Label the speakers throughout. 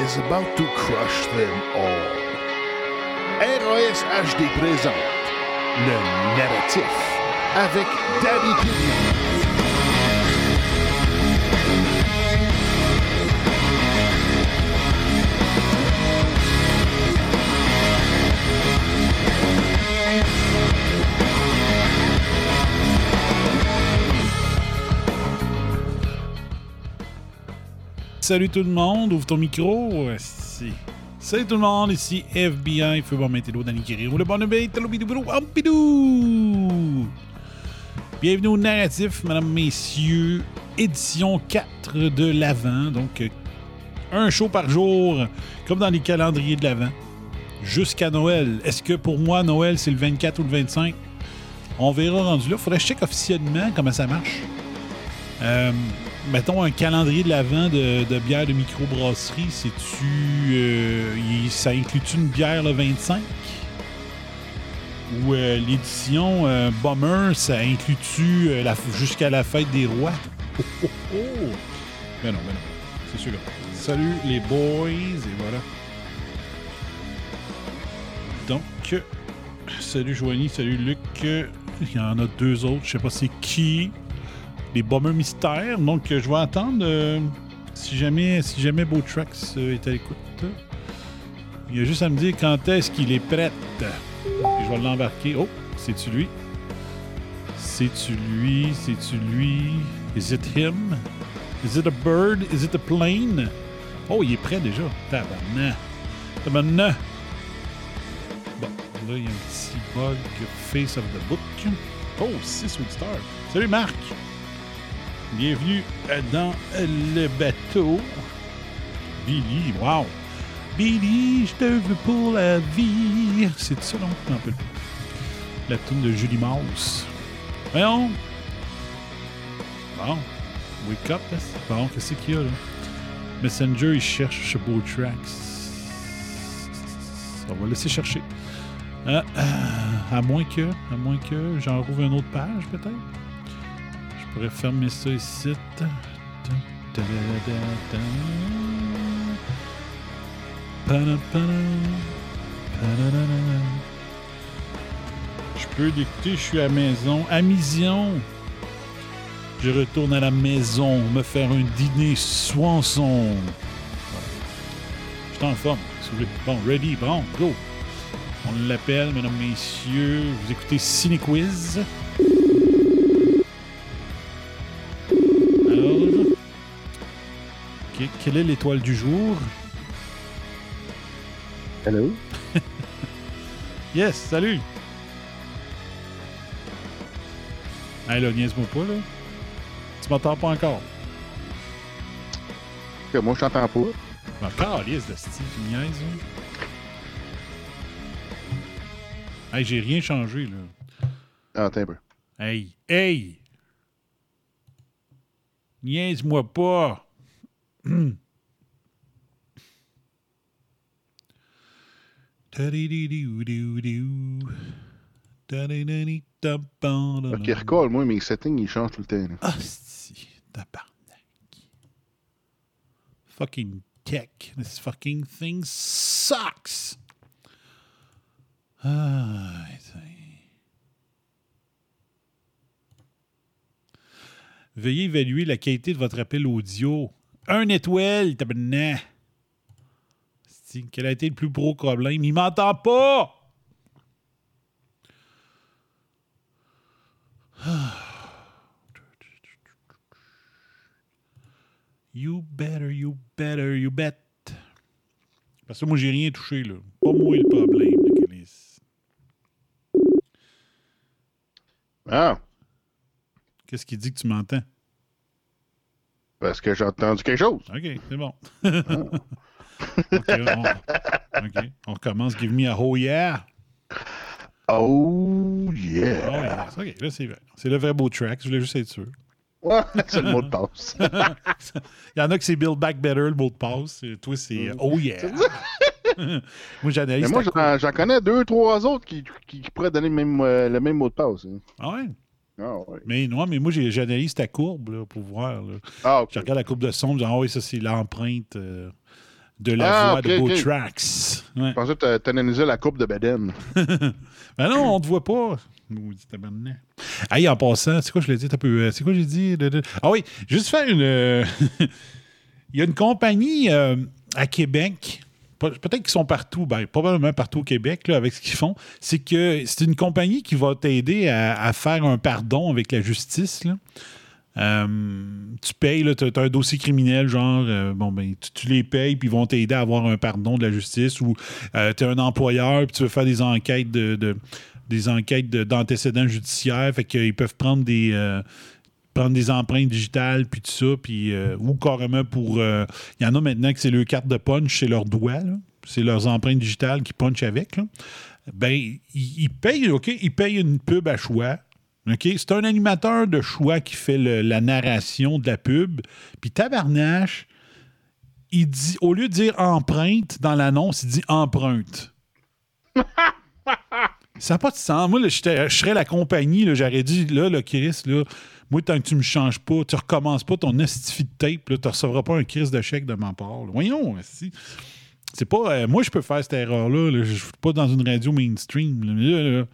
Speaker 1: Is about to crush them all. RAS HD présente le narratif avec Danny Killian.
Speaker 2: Salut tout le monde, ouvre ton micro. Salut tout le monde, ici FBI, Feu bon météo, Danny Kiriro, le bon ampidou. Bienvenue au narratif, mesdames, messieurs, édition 4 de l'Avent. Donc, euh, un show par jour, comme dans les calendriers de l'Avent, jusqu'à Noël. Est-ce que pour moi, Noël, c'est le 24 ou le 25? On verra rendu là. Faudrait que je check officiellement comment ça marche. Euh, mettons un calendrier de l'avant de, de bière de microbrasserie, c'est-tu. euh, ça inclut-tu une bière le 25? Ou euh, l'édition euh, Bomber, ça inclut-tu euh, jusqu'à la fête des rois? Oh, oh, oh! Ben non, ben non. C'est celui-là. Salut les boys, et voilà. Donc, salut Joanie, salut Luc. Il y en a deux autres, je sais pas c'est qui les bombers mystères. Donc, euh, je vais attendre euh, si jamais si jamais Beau euh, est à l'écoute. Il a juste à me dire quand est-ce qu'il est prêt. Je vais l'embarquer. Oh, c'est-tu lui? C'est-tu lui? C'est-tu lui? Is it him? Is it a bird? Is it a plane? Oh, il est prêt déjà. Tabarnak. Tabarnak. Bon, là, il y a un petit bug face of the book. Oh, 6 Sweet Star. Salut Marc! Bienvenue euh, dans le bateau. Billy, wow! Billy, je te veux pour la vie. C'est ça, non? Un peu. La tune de Julie Mouse. Voyons! Bon. Wake up, là. Bon, qu'est-ce qu'il y a, là? Messenger, il cherche Beau Tracks. On va laisser chercher. Ah, ah, à moins que, à moins que j'en rouvre une autre page, peut-être? Je pourrais fermer ça ici. Je peux l'écouter, je suis à maison. À Mission. Je retourne à la maison me faire un dîner soinçon. Voilà. Je suis en forme. si vous voulez. Bon, ready, bon, go. On l'appelle, mesdames, messieurs. Vous écoutez Cinequiz. Quelle est l'étoile du jour?
Speaker 3: Hello?
Speaker 2: Yes, salut! Hey là, niaise-moi pas, là. Tu m'entends pas encore?
Speaker 3: Moi, je t'entends pas.
Speaker 2: Encore, yes, de style, tu niaises, hein? Hey, j'ai rien changé, là.
Speaker 3: Ah, attends un peu.
Speaker 2: Hey, hey! Niaise-moi pas!
Speaker 3: Ok, recall, moi, mes settings, ils changent tout le temps.
Speaker 2: Ah, si, tabarnak. Fucking tech. This fucking thing sucks. Ah, Veuillez évaluer la qualité de votre appel audio. Un étoile, tabarnak. Si, Quel a été le plus gros problème? Il m'entend pas! You better, you better, you bet. Parce que moi, j'ai rien touché, là. Pas moi le problème, là.
Speaker 3: Ah,
Speaker 2: Qu'est-ce qui dit que tu m'entends?
Speaker 3: Parce que j'ai entendu quelque chose.
Speaker 2: OK, c'est bon. OK, on, OK, on recommence. Give me a oh yeah.
Speaker 3: Oh,
Speaker 2: Oh
Speaker 3: yeah.
Speaker 2: yes. OK, là, c'est vrai. C'est le vrai beau track. Je voulais juste être sûr.
Speaker 3: Ouais, c'est le mot de passe.
Speaker 2: Il y en a qui c'est Build Back Better, le mot de passe. Et Toi, c'est Oh yeah. moi, j'analyse.
Speaker 3: Mais moi, j'en j'en connais deux, trois autres qui, qui, qui pourraient donner le même, euh, le même mot de passe. hein.
Speaker 2: Ah ouais?
Speaker 3: Ah, ouais.
Speaker 2: Mais non, mais moi, j'analyse ta courbe là, pour voir. là.
Speaker 3: Ah.
Speaker 2: Je regarde la courbe de son, je dis, ah oui, ça, c'est l'empreinte euh, de la
Speaker 3: Ah,
Speaker 2: de Beau
Speaker 3: ok.
Speaker 2: Tracks. Ouais.
Speaker 3: Je pensais que tu analysais la coupe de Beden.
Speaker 2: Ben non, on te voit pas. Hey, en passant, c'est quoi je l'ai dit? Euh, c'est quoi j'ai dit? Ah oui, juste faire une. euh, Il y a une compagnie euh, à Québec. Pe- Peut-être qu'ils sont partout, ben, probablement partout au Québec là, avec ce qu'ils font. C'est que c'est une compagnie qui va t'aider à, faire un pardon avec la justice. là. Euh, tu payes, tu as, un dossier criminel, genre, euh, bon, ben, tu, les payes, puis ils vont t'aider à avoir un pardon de la justice, ou tu es un employeur, puis tu veux faire des enquêtes de, de- des enquêtes de- d'antécédents judiciaires, fait qu'ils peuvent prendre des. Prendre des empreintes digitales, puis tout ça, puis, euh, ou carrément pour... euh, Il y en a maintenant que c'est leur carte de punch, c'est leurs doigts, là. c'est leurs empreintes digitales qui punchent avec. là. Ben, ils, payent, OK, ils payent une pub à choix. OK? C'est un animateur de choix qui fait le- la narration de la pub. Puis tabarnache, il dit, au lieu de dire empreinte dans l'annonce, il dit empreinte. Ça n'a pas de sens. Moi, là, je serais la compagnie, j'aurais dit, là, le Chris, là, moi, tant que tu me changes pas, tu recommences pas ton estifi de tape, là, tu recevras pas un Chris de chèque de ma part. là. Voyons, si. C'est pas. euh, moi, je peux faire cette erreur-là. là. Je suis pas dans une radio mainstream. là. Mais là, là,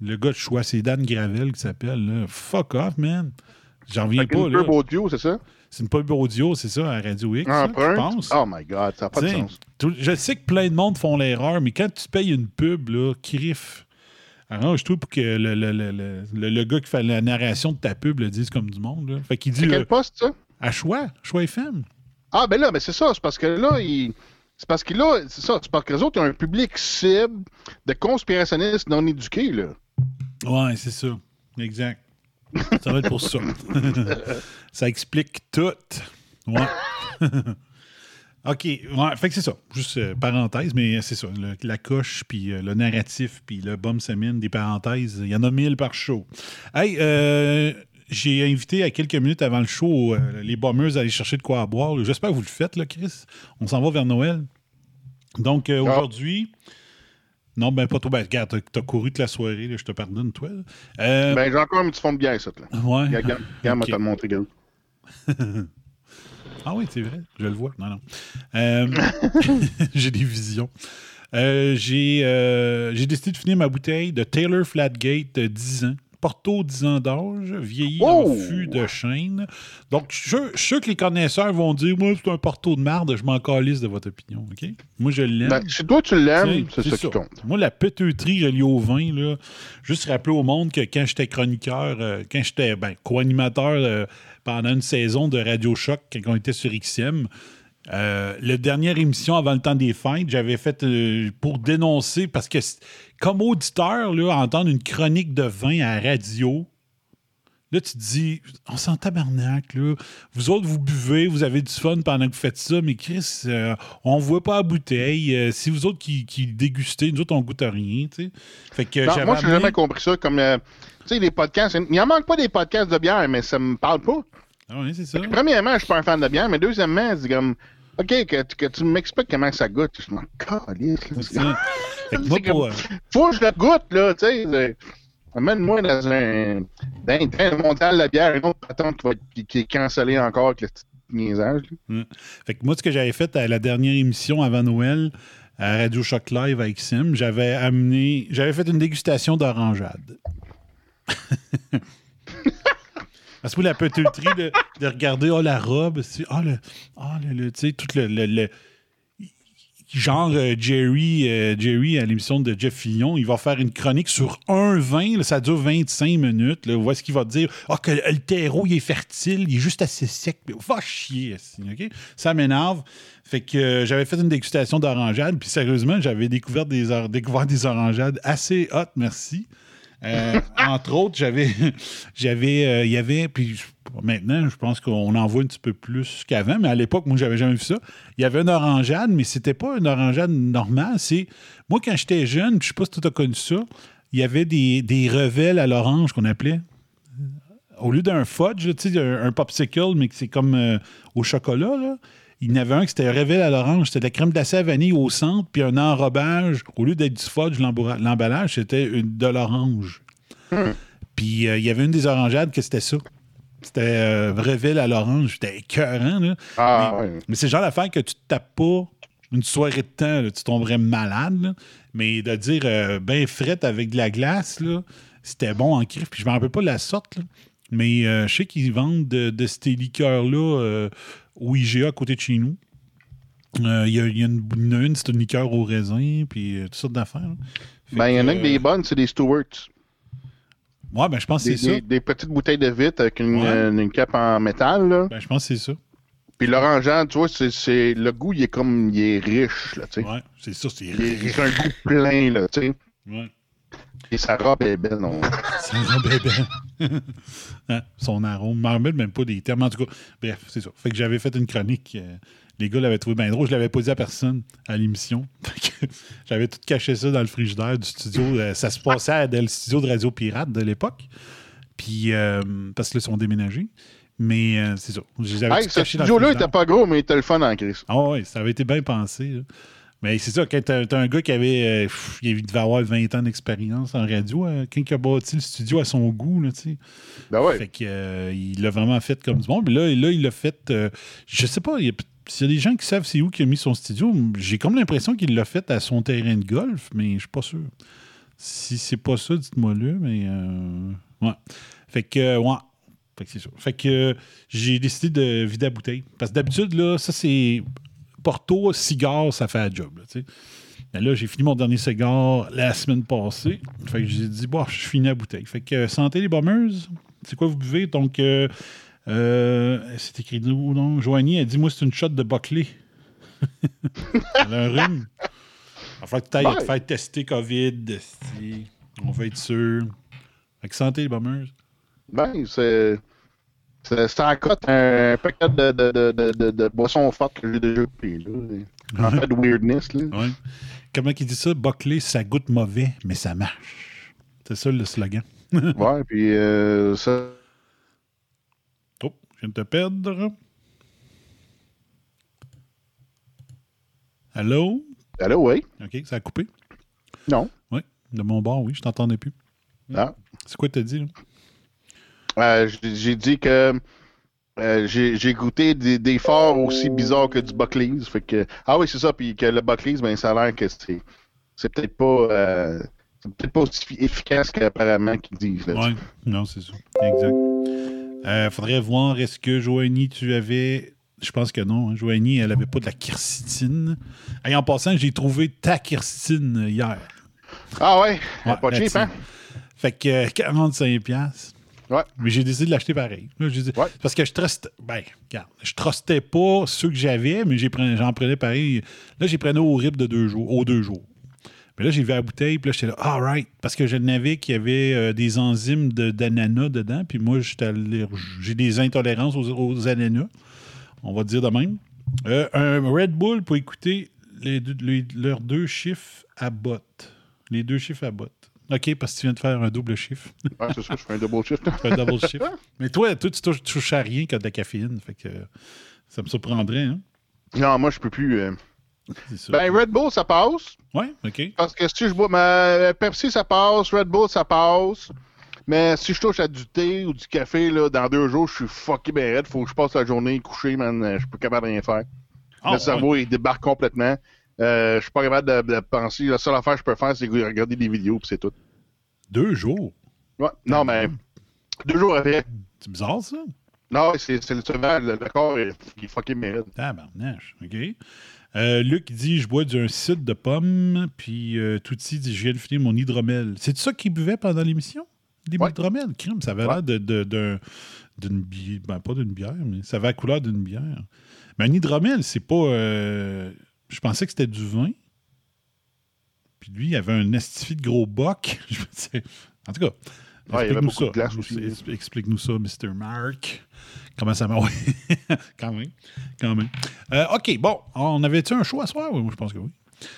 Speaker 2: le gars de choix, c'est Dan Gravel qui s'appelle. Fuck off, man. J'en reviens pas.
Speaker 3: une
Speaker 2: là.
Speaker 3: pub audio, c'est ça?
Speaker 2: C'est une pub audio, c'est ça, à Radio X.
Speaker 3: Empreinte?
Speaker 2: je pense.
Speaker 3: Oh my God, ça n'a pas de sens.
Speaker 2: je sais que plein de monde font l'erreur, mais quand tu payes une pub, là, crif, arrange-toi pour que le, le- le- le- gars qui fait la narration de ta pub le dise comme du monde. Là. Fait qu'il dit
Speaker 3: C'est quel
Speaker 2: euh,
Speaker 3: poste, ça?
Speaker 2: à choix, choix FM.
Speaker 3: Ah, ben là, ben c'est ça. C'est parce que là, il... c'est parce que là, c'est ça. C'est parce que les autres ont un public cible de conspirationnistes non éduqués, là.
Speaker 2: Ouais, c'est ça. Exact. Ça va être pour ça. ça explique tout. Ouais. OK. Ouais, fait que c'est ça. Juste euh, parenthèse, mais c'est ça. Le- la coche, puis euh, le narratif, puis le bum semaine, des parenthèses, il y en a mille par show. Hey, euh, j'ai invité à quelques minutes avant le show euh, les bombers à aller chercher de quoi à boire. J'espère que vous le faites, là, Chris. On s'en va vers Noël. Donc, euh,
Speaker 3: Ah.
Speaker 2: aujourd'hui. Non, ben pas trop. Ben, regarde, t'as- couru toute la soirée, là, je te pardonne, toi. Euh,
Speaker 3: Ben, j'ai encore un petit fond de bière, ça, là.
Speaker 2: ouais.
Speaker 3: Regarde, regarde, regarde,
Speaker 2: Ok.
Speaker 3: moi, te le montrer, gars.
Speaker 2: Ah oui, c'est vrai, je le vois. Non, non. Euh, j'ai des visions. Euh, j'ai euh, j'ai décidé de finir ma bouteille de Taylor Flatgate de 10 ans. Porto 10 ans d'âge, vieilli en
Speaker 3: Oh!
Speaker 2: fût de chêne. Donc, je suis sûr- je suis sûr que les connaisseurs vont dire Moi, c'est un Porto de marde, je m'en calisse de votre opinion. OK? Moi, je l'aime.
Speaker 3: Ben, si toi, tu l'aimes, c'est ça qui compte.
Speaker 2: Moi, la péteuterie reliée au vin, là, juste rappeler au monde que quand j'étais chroniqueur, euh, quand j'étais ben, co-animateur pendant une saison de Radio Choc, quand on était sur XM, euh, la dernière émission avant le temps des fêtes, j'avais fait euh, pour dénoncer, parce que comme auditeur, là, entendre une chronique de vin à la radio, Là, tu te dis, on s'en tabarnak, là. Vous autres, vous buvez, vous avez du fun pendant que vous faites ça, mais Chris, euh, on ne voit pas la bouteille. Si vous autres qui, qui dégustez, nous autres, on goûte à rien, tu sais. Fait que
Speaker 3: Non, moi, je n'ai jamais compris ça. Comme, tu sais, les podcasts, il n'en manque pas des podcasts de bière, mais ça me parle pas.
Speaker 2: Ah oui, c'est ça.
Speaker 3: Premièrement, je suis pas un fan de bière, mais deuxièmement, c'est comme, OK, que, que tu m'expliques comment ça goûte. Je m'en calisse.
Speaker 2: euh,
Speaker 3: Faut que je le goûte, là, tu sais. Amène-moi dans un. Dans un train de bière, une autre patente qui, va être- qui, qui est cancellée encore avec le petit niaisage.
Speaker 2: Fait que moi, ce que j'avais fait à la dernière émission avant Noël, à Radio Choc Live avec Sim, j'avais amené. J'avais fait une dégustation d'orangeade. Parce que la petiterie de, de regarder oh, la robe, ah, le, ah, le, tout le, le- genre euh, Jerry, euh, Jerry à l'émission de Jeff Fillon, il va faire une chronique sur 1,20, là, ça dure 25 minutes. Là, où est-ce qu'il va dire Ah, que le terreau il est fertile, il est juste assez sec. Mais Va chier? Ça m'énerve. Fait que euh, j'avais fait une dégustation d'orangeade, puis sérieusement, j'avais découvert des, découvert des orangeades assez hot, merci. Euh, entre autres, j'avais, j'avais, euh, il y avait, puis maintenant, je pense qu'on en voit un petit peu plus qu'avant, mais à l'époque, moi, j'avais jamais vu ça. Il y avait une orangeade, mais c'était pas une orangeade normale. C'est, moi, quand j'étais jeune, je sais pas si tu as connu ça, il y avait des, des revelles à l'orange qu'on appelait. Au lieu d'un fudge, tu sais, un, popsicle, mais c'est comme euh, au chocolat, là. Il y en avait un qui c'était révèle à l'orange. C'était de la crème glacée à vanille au centre, puis un enrobage. Au lieu d'être du fudge, l'emballage, c'était une- de l'orange. Puis euh, il y avait une des orangeades que c'était ça. C'était euh, à l'orange. C'était écœurant, là.
Speaker 3: Ah,
Speaker 2: mais c'est le genre d'affaire que tu te tapes pas une soirée de temps, là, tu tomberais malade. là. Mais de dire euh, ben frette avec de la glace, là, c'était bon en crif. Puis je me rappelle pas de la sorte, là. mais euh, je sais qu'ils vendent de, de ces liqueurs-là euh, au IGA à côté de chez nous. Euh, Il y, a, il y a une, il a une, c'est une liqueur au raisin, puis euh, toutes sortes d'affaires.
Speaker 3: Ben, il y en a
Speaker 2: que,
Speaker 3: des bonnes, c'est des Stewarts.
Speaker 2: Ouais, ben je pense que c'est ça.
Speaker 3: des- des petites bouteilles de vitre avec une,
Speaker 2: Ouais.
Speaker 3: euh, une cape en métal, là.
Speaker 2: Ben, je pense que c'est ça.
Speaker 3: Puis l'orangeade, tu vois, c'est, le goût, il est comme, il est riche, là, tu sais.
Speaker 2: Ouais, c'est ça, c'est
Speaker 3: Il est- C'est un goût plein, là, tu sais.
Speaker 2: Ouais.
Speaker 3: Et sa robe est belle, non?
Speaker 2: Ça rend bébé. Hein, Son arôme. Je rappelle même pas des termes. En tout cas, bref, c'est ça. Fait que j'avais fait une chronique. euh, les gars l'avaient trouvé bien drôle. Je l'avais pas dit à personne à l'émission. J'avais tout caché ça dans le frigidaire du studio. Euh, Ça se passait à- dans le studio de Radio Pirate de l'époque. Puis, euh, parce que là, ils sont déménagés. Mais euh, c'est ça. Je les avais
Speaker 3: Hey,
Speaker 2: tout
Speaker 3: ce studio-là
Speaker 2: frigidaire.
Speaker 3: était pas gros, mais il était le fun en crise.
Speaker 2: Ah ouais, ça avait été bien pensé. là. Mais c'est ça, quand t'as un gars qui avait, euh, pff, il devait avoir 20 ans d'expérience en radio, euh, quand il a bâti le studio à son goût, là, tu sais.
Speaker 3: Ben ouais.
Speaker 2: Fait que, euh, il l'a vraiment fait comme du monde. Mais là, là il l'a fait. euh, je sais pas, il y a- s'il y a des gens qui savent c'est où qu'il a mis son studio, j'ai comme l'impression qu'il l'a fait à son terrain de golf, mais je suis pas sûr. Si c'est pas ça, dites-moi le, mais euh, ouais. Fait que ouais. Fait que c'est ça. Fait que j'ai décidé de vider la bouteille. Parce que d'habitude, là, ça c'est. Porto, cigare, ça fait la job. Là. Mais là, j'ai fini mon dernier cigare la semaine passée. Fait que j'ai dit, bon, je finis la bouteille. Fait que euh, santé les bombers. C'est quoi vous buvez? Donc, euh, euh, c'est écrit où, non? Joanie, elle dit, moi, c'est une shot de Buckley. Elle a un rhume. Il va que tu ailles te faire tester COVID. On va être sûr. Fait que santé les bombers.
Speaker 3: Ben, c'est. C'est c'est en cote un paquet de, de, de, de, boissons fortes que j'ai déjà pris, là. En fait, de weirdness, là.
Speaker 2: Ouais. Comment il dit ça? Buckley, ça goûte mauvais, mais ça marche. C'est ça le slogan.
Speaker 3: Ouais, puis euh, ça.
Speaker 2: Oh, je viens de te perdre. Allô?
Speaker 3: Allô, oui?
Speaker 2: OK, ça a coupé?
Speaker 3: Non.
Speaker 2: Oui, de mon bord, oui, je t'entendais plus.
Speaker 3: Ah.
Speaker 2: C'est quoi que t'as dit, là?
Speaker 3: Euh, j'ai dit que euh, j'ai goûté des, des forts aussi bizarres que du Buckley's. Fait que, ah oui, c'est ça. Puis que le Buckley's, ben, ça a l'air que c'est c'est peut-être pas, euh, c'est peut-être pas aussi efficace qu'apparemment qu'ils disent.
Speaker 2: Oui, non, c'est ça. Exact. Euh, faudrait voir, est-ce que Joanie, tu avais. Je pense que non. hein. Joanie, elle avait pas de la quercétine. Et en passant, j'ai trouvé ta quercétine hier.
Speaker 3: Ah ouais?
Speaker 2: Ouais,
Speaker 3: pas cheap, hein?
Speaker 2: Fait que euh, 45$.
Speaker 3: Ouais.
Speaker 2: Mais j'ai décidé de l'acheter pareil. Dit-
Speaker 3: Ouais.
Speaker 2: Parce que je trustais. Ben, regarde, je trustais pas ceux que j'avais, mais j'en prenais pareil. Là, j'ai prenais au RIP de deux jours, aux deux jours. Mais là, j'ai vu la bouteille, puis là, j'étais là, all right. Parce que je n'avais qu'il y avait euh, des enzymes de- d'ananas dedans, puis moi, j'ai des intolérances aux, aux ananas. On va dire de même. Euh, un Red Bull pour écouter les deux- les- leurs deux chiffres à botte. Les deux chiffres à botte. OK, parce que tu viens de faire un double chiffre.
Speaker 3: Ouais, c'est ça, je fais un double là.
Speaker 2: un double chiffre. Mais toi, toi tu touches, touches à rien que de la caféine. Fait que euh, ça me surprendrait, hein?
Speaker 3: Non, moi, je peux plus. euh. Ben, Red Bull, ça passe.
Speaker 2: Ouais, OK.
Speaker 3: Parce que si je bois. ma Pepsi, ça passe. Red Bull, ça passe. Mais si je touche à du thé ou du café, là, dans deux jours, je suis fucké ben raide. Faut que je passe la journée couché, man. euh, Je suis pas capable de rien faire.
Speaker 2: Ah,
Speaker 3: le cerveau, il débarque complètement. Euh, je suis pas capable de, de penser. La seule affaire que je peux faire, c'est regarder des vidéos, puis c'est tout.
Speaker 2: Deux jours?
Speaker 3: Ouais. Non, mais deux jours après.
Speaker 2: C'est bizarre, ça?
Speaker 3: Non, c'est le cheval, le, corps, il il est fucking mérite.
Speaker 2: Tabarnache, OK. Euh, Luc dit Je bois d'un site de pommes, puis euh, Touti dit Je viens de finir mon hydromel. C'est ça qu'il buvait pendant l'émission? Des
Speaker 3: Ouais.
Speaker 2: hydromel Crime, ça avait
Speaker 3: Ouais.
Speaker 2: l'air de- de- d'un- d'une bière. Ben, pas d'une bière, mais ça avait la couleur d'une bière. Mais un hydromel, c'est pas. euh, Je pensais que c'était du vin. Puis lui, il avait un estifi de gros boc. En tout cas.
Speaker 3: Ouais, avait
Speaker 2: explique-nous
Speaker 3: de
Speaker 2: ça. Explique-nous ça, Mr. Mark. Comment ça? Ouais. quand même. Quand même. Euh, OK, bon. On avait-tu un show à soir? Oui, moi, je pense que oui.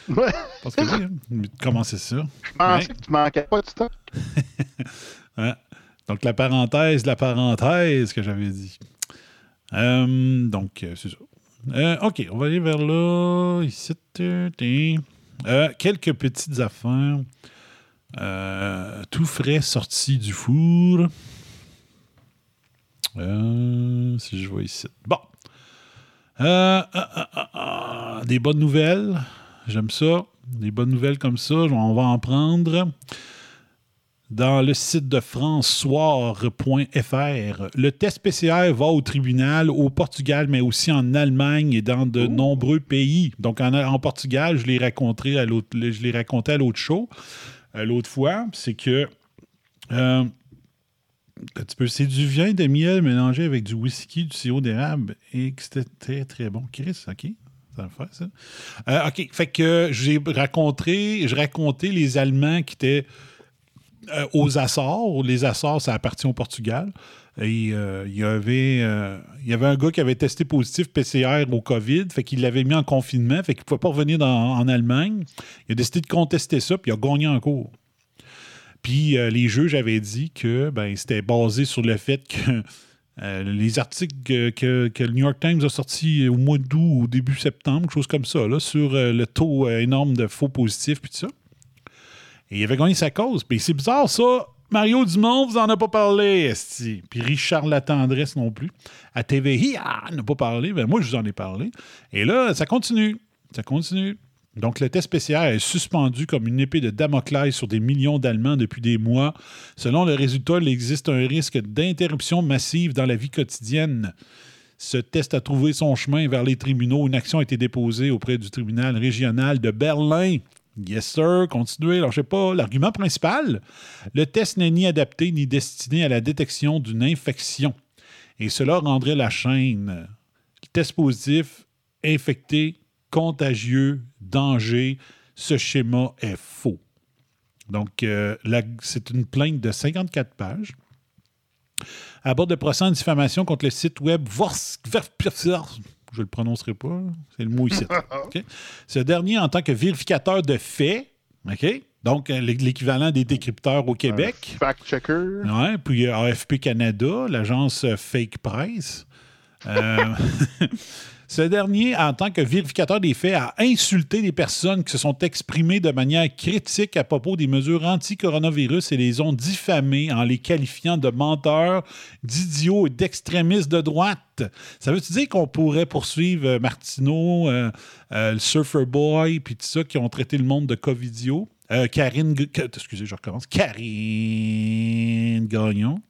Speaker 3: Ouais.
Speaker 2: Je pense que oui. Hein. Comment c'est ça?
Speaker 3: Je pensais que tu manquais pas de stock.
Speaker 2: Hein? Donc, la parenthèse, la parenthèse que j'avais dit. Euh, donc, euh, c'est ça. Euh, OK, on va aller vers là. Ici. euh, quelques petites affaires. Euh, tout frais sorti du four. Si je vois ici. Bon. Des bonnes nouvelles. J'aime ça. Des bonnes nouvelles comme ça. On va en prendre dans le site de francesoir.fr. Le test PCR va au tribunal au Portugal, mais aussi en Allemagne et dans de nombreux pays. Donc, en, en Portugal, je l'ai raconté à l'autre, je l'ai raconté à l'autre show, l'autre fois, c'est que euh, c'est du vin de miel mélangé avec du whisky, du sirop d'érable et que c'était très, très bon. Chris, OK? Ça faire, ça. Euh, OK. Fait que j'ai raconté, je racontais les Allemands qui étaient euh, aux Açores. Les Açores, ça appartient au Portugal. Euh, il, y avait, euh, il y avait un gars qui avait testé positif PCR au COVID, fait qu'il l'avait mis en confinement, fait qu'il ne pouvait pas revenir en Allemagne. Il a décidé de contester ça, puis il a gagné en cours. Puis les juges avaient dit que ben, c'était basé sur le fait que les articles que, que- le New York Times a sortis au mois d'août ou début septembre, quelque chose comme ça, là, sur le taux énorme de faux positifs, puis tout ça. Et il avait gagné sa cause. Puis c'est bizarre, ça. Mario Dumont, vous en a pas parlé. Puis Richard Latendresse non plus. À TVI, ah, n'a pas parlé. Ben moi, je vous en ai parlé. Et là, ça continue. Ça continue. Donc, le test PCR est suspendu comme une épée de Damoclès sur des millions d'Allemands depuis des mois. Selon le résultat, il existe un risque d'interruption massive dans la vie quotidienne. Ce test a trouvé son chemin vers les tribunaux. Une action a été déposée auprès du tribunal régional de Berlin. Yes, sir. Continuez. Alors, je sais pas. L'argument principal, le test n'est ni adapté ni destiné à la détection d'une infection. Et cela rendrait la chaîne test positif, infecté, contagieux, danger. Ce schéma est faux. Donc, euh, c'est une plainte de 54 pages aborde le procès en diffamation contre le site web Vors... Je le prononcerai pas, c'est le mot ici. Ce dernier, en tant que vérificateur de faits, OK? donc euh, l'é- l'équivalent des décrypteurs au Québec,
Speaker 3: Fact-checker.
Speaker 2: Ouais, puis euh, AFP Canada, l'agence euh, Fake Press. Euh, ce dernier, en tant que vérificateur des faits, a insulté les personnes qui se sont exprimées de manière critique à propos des mesures anti-coronavirus et les ont diffamées en les qualifiant de menteurs, d'idiots et d'extrémistes de droite. Ça veut-tu dire qu'on pourrait poursuivre euh, Martineau, euh, euh, le Surfer Boy, puis tout ça, qui ont traité le monde de Covidio? Karine, excusez. Karine Gagnon,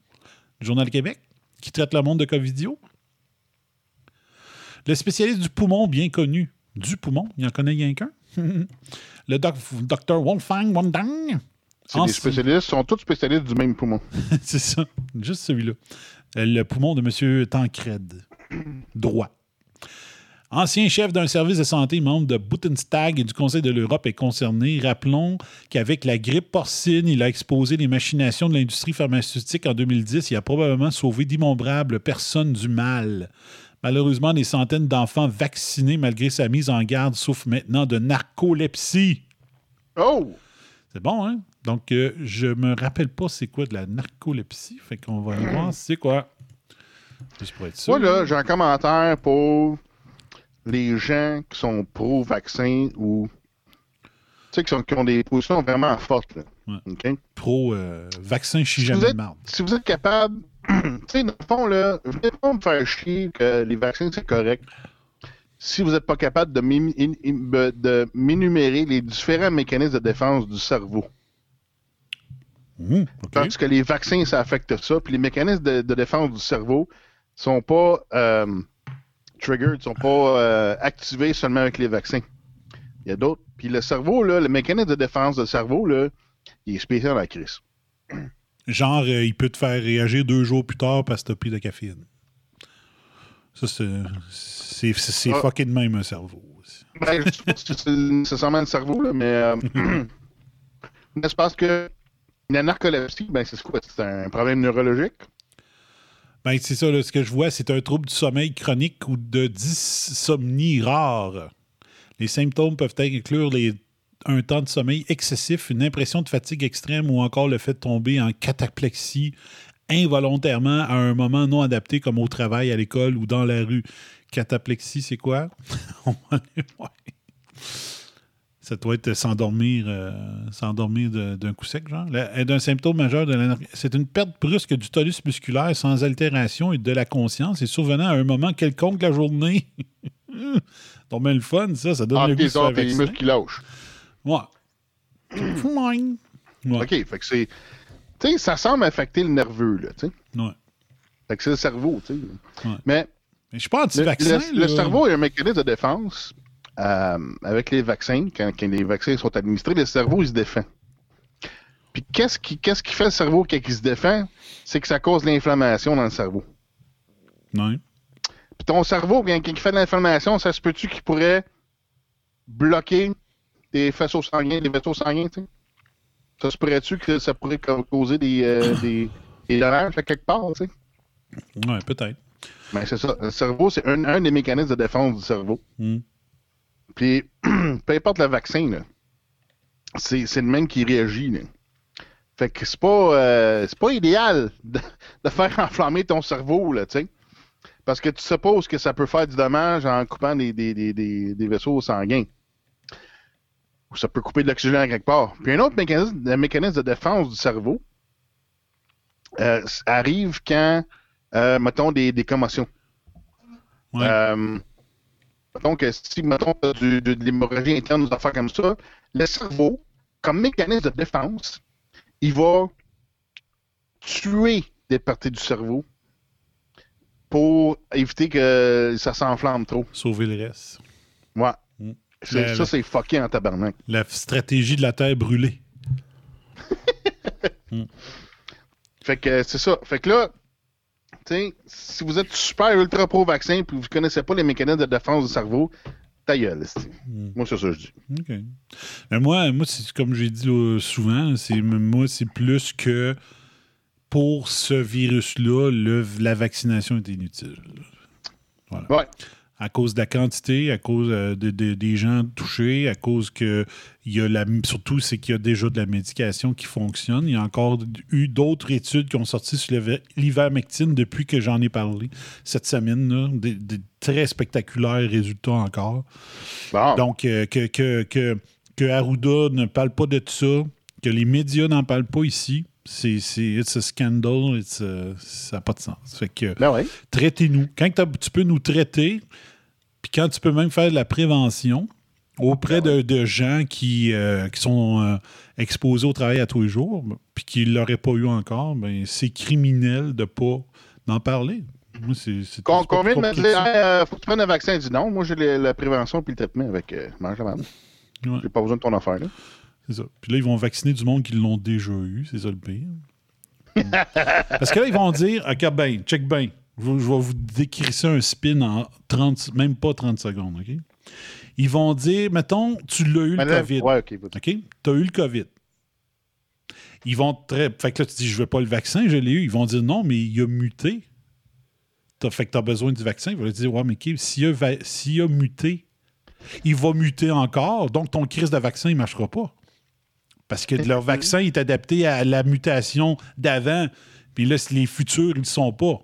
Speaker 2: du Journal Québec, qui traite le monde de Covidio? Le spécialiste du poumon bien connu. Du poumon, il en connaît rien qu'un? le doc- docteur Wolfgang Wondang.
Speaker 3: C'est des spécialistes, sont tous spécialistes du même poumon.
Speaker 2: C'est ça, juste celui-là. Euh, Le poumon de M. Tancred. Droit. Ancien chef d'un service de santé, membre de Bundestag et du Conseil de l'Europe est concerné. Rappelons qu'avec la grippe porcine, il a exposé les machinations de l'industrie pharmaceutique en 2010. Il a probablement sauvé d'innombrables personnes du mal. Malheureusement, des centaines d'enfants vaccinés, malgré sa mise en garde, souffrent maintenant de narcolepsie.
Speaker 3: Oh!
Speaker 2: C'est bon, hein? Donc, euh, je me rappelle pas c'est quoi de la narcolepsie. Fait qu'on va aller voir c'est quoi. Juste pour être sûr.
Speaker 3: Moi, là, j'ai un commentaire pour les gens qui sont pro-vaccin ou. Tu sais, qui, sont- qui ont des positions vraiment fortes. Là.
Speaker 2: Ouais. Pro-vaccin, chie
Speaker 3: Si
Speaker 2: jamais
Speaker 3: êtes-. Si vous êtes capable. Tu sais, dans le fond, là, venez pas me faire chier que les vaccins, c'est correct. Si vous n'êtes pas capable de de m'énumérer les différents mécanismes de défense du cerveau.
Speaker 2: OK.
Speaker 3: Parce que les vaccins, ça affecte ça. Puis les mécanismes de, de défense du cerveau sont pas euh, triggered, sont pas euh, activés seulement avec les vaccins. Il y a d'autres. Puis le cerveau, là, le mécanisme de défense du cerveau, là, il est spécial à la crise.
Speaker 2: Genre, euh, il peut te faire réagir deux jours plus tard parce que t'as pris de caféine. Ça, c'est.
Speaker 3: Ah.
Speaker 2: fucking de même un cerveau. aussi.
Speaker 3: Ben, je pas si c'est nécessairement le cerveau, là, mais euh, mais c'est parce que la narcolepsie, ben c'est quoi? C'est un problème neurologique?
Speaker 2: Ben, c'est ça, là, ce que je vois, c'est un trouble du sommeil chronique ou de dysomnie rare. Les symptômes peuvent inclure les- un temps de sommeil excessif, une impression de fatigue extrême ou encore le fait de tomber en cataplexie involontairement à un moment non adapté comme au travail, à l'école ou dans la rue. Cataplexie, c'est quoi? Ça doit être s'endormir euh, s'endormir d'un coup sec, genre. La- est un symptôme majeur de la C'est une perte brusque du tonus musculaire sans altération et de la conscience et survenant à un moment quelconque de la journée. Donc, ben, le fun, ça, ça donne
Speaker 3: Ah,
Speaker 2: le goût de se faire
Speaker 3: lâchent.
Speaker 2: Ouais.
Speaker 3: OK, fait que c'est. Tu sais, ça semble affecter le nerveux, là, tu sais.
Speaker 2: Ouais.
Speaker 3: Fait que c'est le cerveau, tu sais.
Speaker 2: Ouais.
Speaker 3: Mais
Speaker 2: Mais je suis pas
Speaker 3: le,
Speaker 2: anti-vaccin.
Speaker 3: le- le cerveau a un mécanisme de défense euh, avec les vaccins. Quand, quand les vaccins sont administrés, le cerveau, il se défend. Puis qu'est-ce qui, qu'est-ce qui fait le cerveau quand il se défend? C'est que ça cause de l'inflammation dans le cerveau.
Speaker 2: Ouais.
Speaker 3: Puis ton cerveau, quand il fait de l'inflammation, ça se peut-tu qu'il pourrait bloquer des faisceaux sanguins, des vaisseaux sanguins, tu sais? Ça se pourrait-tu que ça pourrait ca- causer des, euh, des, des dommages à quelque part, tu sais?
Speaker 2: Ouais, peut-être.
Speaker 3: Ben, c'est ça. Le cerveau, c'est un, un des mécanismes de défense du cerveau.
Speaker 2: Hmm.
Speaker 3: Puis, peu importe le vaccin, là, c'est, c'est le même qui réagit. Là. Fait que c'est pas, euh, c'est pas idéal de, de faire enflammer ton cerveau, là, tu sais. Parce que tu supposes que ça peut faire du dommage en coupant des, des, des, des vaisseaux sanguins. Ou ça peut couper de l'oxygène à quelque part. Puis un autre mécanisme, le mécanisme de défense du cerveau euh, arrive quand, euh, mettons, des, des commotions.
Speaker 2: Ouais.
Speaker 3: Euh, mettons que si, mettons, du- de, de l'hémorragie interne ou des affaires comme ça, le cerveau, comme mécanisme de défense, il va tuer des parties du cerveau pour éviter que ça s'enflamme trop.
Speaker 2: Sauver le reste.
Speaker 3: Ouais.
Speaker 2: Le-
Speaker 3: ça, c'est fucké en tabarnak.
Speaker 2: La stratégie de la terre brûlée.
Speaker 3: Fait que c'est ça. Fait que là, si vous êtes super ultra pro-vaccin puis vous connaissez pas les mécanismes de défense du cerveau, ta gueule. esti. Moi, c'est ça que je dis.
Speaker 2: OK. Mais moi, moi c'est comme j'ai dit là, souvent, c'est moi, c'est plus que pour ce virus-là, le- la vaccination est inutile. Voilà.
Speaker 3: Ouais.
Speaker 2: À cause de la quantité, à cause euh, de- de- des gens touchés, à cause que il y a la, surtout c'est qu'il y a déjà de la médication qui fonctionne. Il y a encore eu d'autres études qui ont sorti sur l'ivermectine depuis que j'en ai parlé cette semaine. là. Des, des très spectaculaires résultats encore.
Speaker 3: Bon.
Speaker 2: Donc, euh, que, que, que, que Arruda ne parle pas de ça, que les médias n'en parlent pas ici, c'est it's a scandal, it's a- ça n'a pas de sens. Fait que
Speaker 3: Ben ouais.
Speaker 2: traitez-nous. Quand tu peux nous traiter, puis quand tu peux même faire de la prévention auprès de, de gens qui, euh, qui sont euh, exposés au travail à tous les jours, puis qui ne l'auraient pas eu encore, ben, c'est criminel de ne pas en parler. Moi, c'est c'est-
Speaker 3: Con-
Speaker 2: c'est pas
Speaker 3: Combien
Speaker 2: plus
Speaker 3: de me
Speaker 2: compliqué
Speaker 3: dire,
Speaker 2: que ça.
Speaker 3: Hey, euh, faut que tu prennes un vaccin? Dit non, moi j'ai la prévention puis le traitement avec mange la merde.
Speaker 2: Ouais.
Speaker 3: J'ai pas besoin de ton affaire. Là.
Speaker 2: C'est ça. Puis là, ils vont vacciner du monde qui l'ont déjà eu. C'est ça le pire. Parce que là, ils vont dire OK, ben, check ben. Je vais je vais vous décrire ça un spin en 30, même pas 30 secondes. OK? Ils vont dire mettons, tu l'as eu le COVID.
Speaker 3: Ouais, ok.
Speaker 2: Tu as eu le COVID. Ils vont très. Fait que là, tu dis, je veux pas le vaccin, je l'ai eu. Ils vont dire non, mais il a muté. Fait que tu as besoin du vaccin. Ils vont te dire, ouais, mais OK, s'il a, va- s'il a muté, il va muter encore. Donc, ton crise de vaccin, il ne marchera pas. Parce que leur vaccin est adapté à la mutation d'avant. Puis là, les futurs, ils ne sont pas.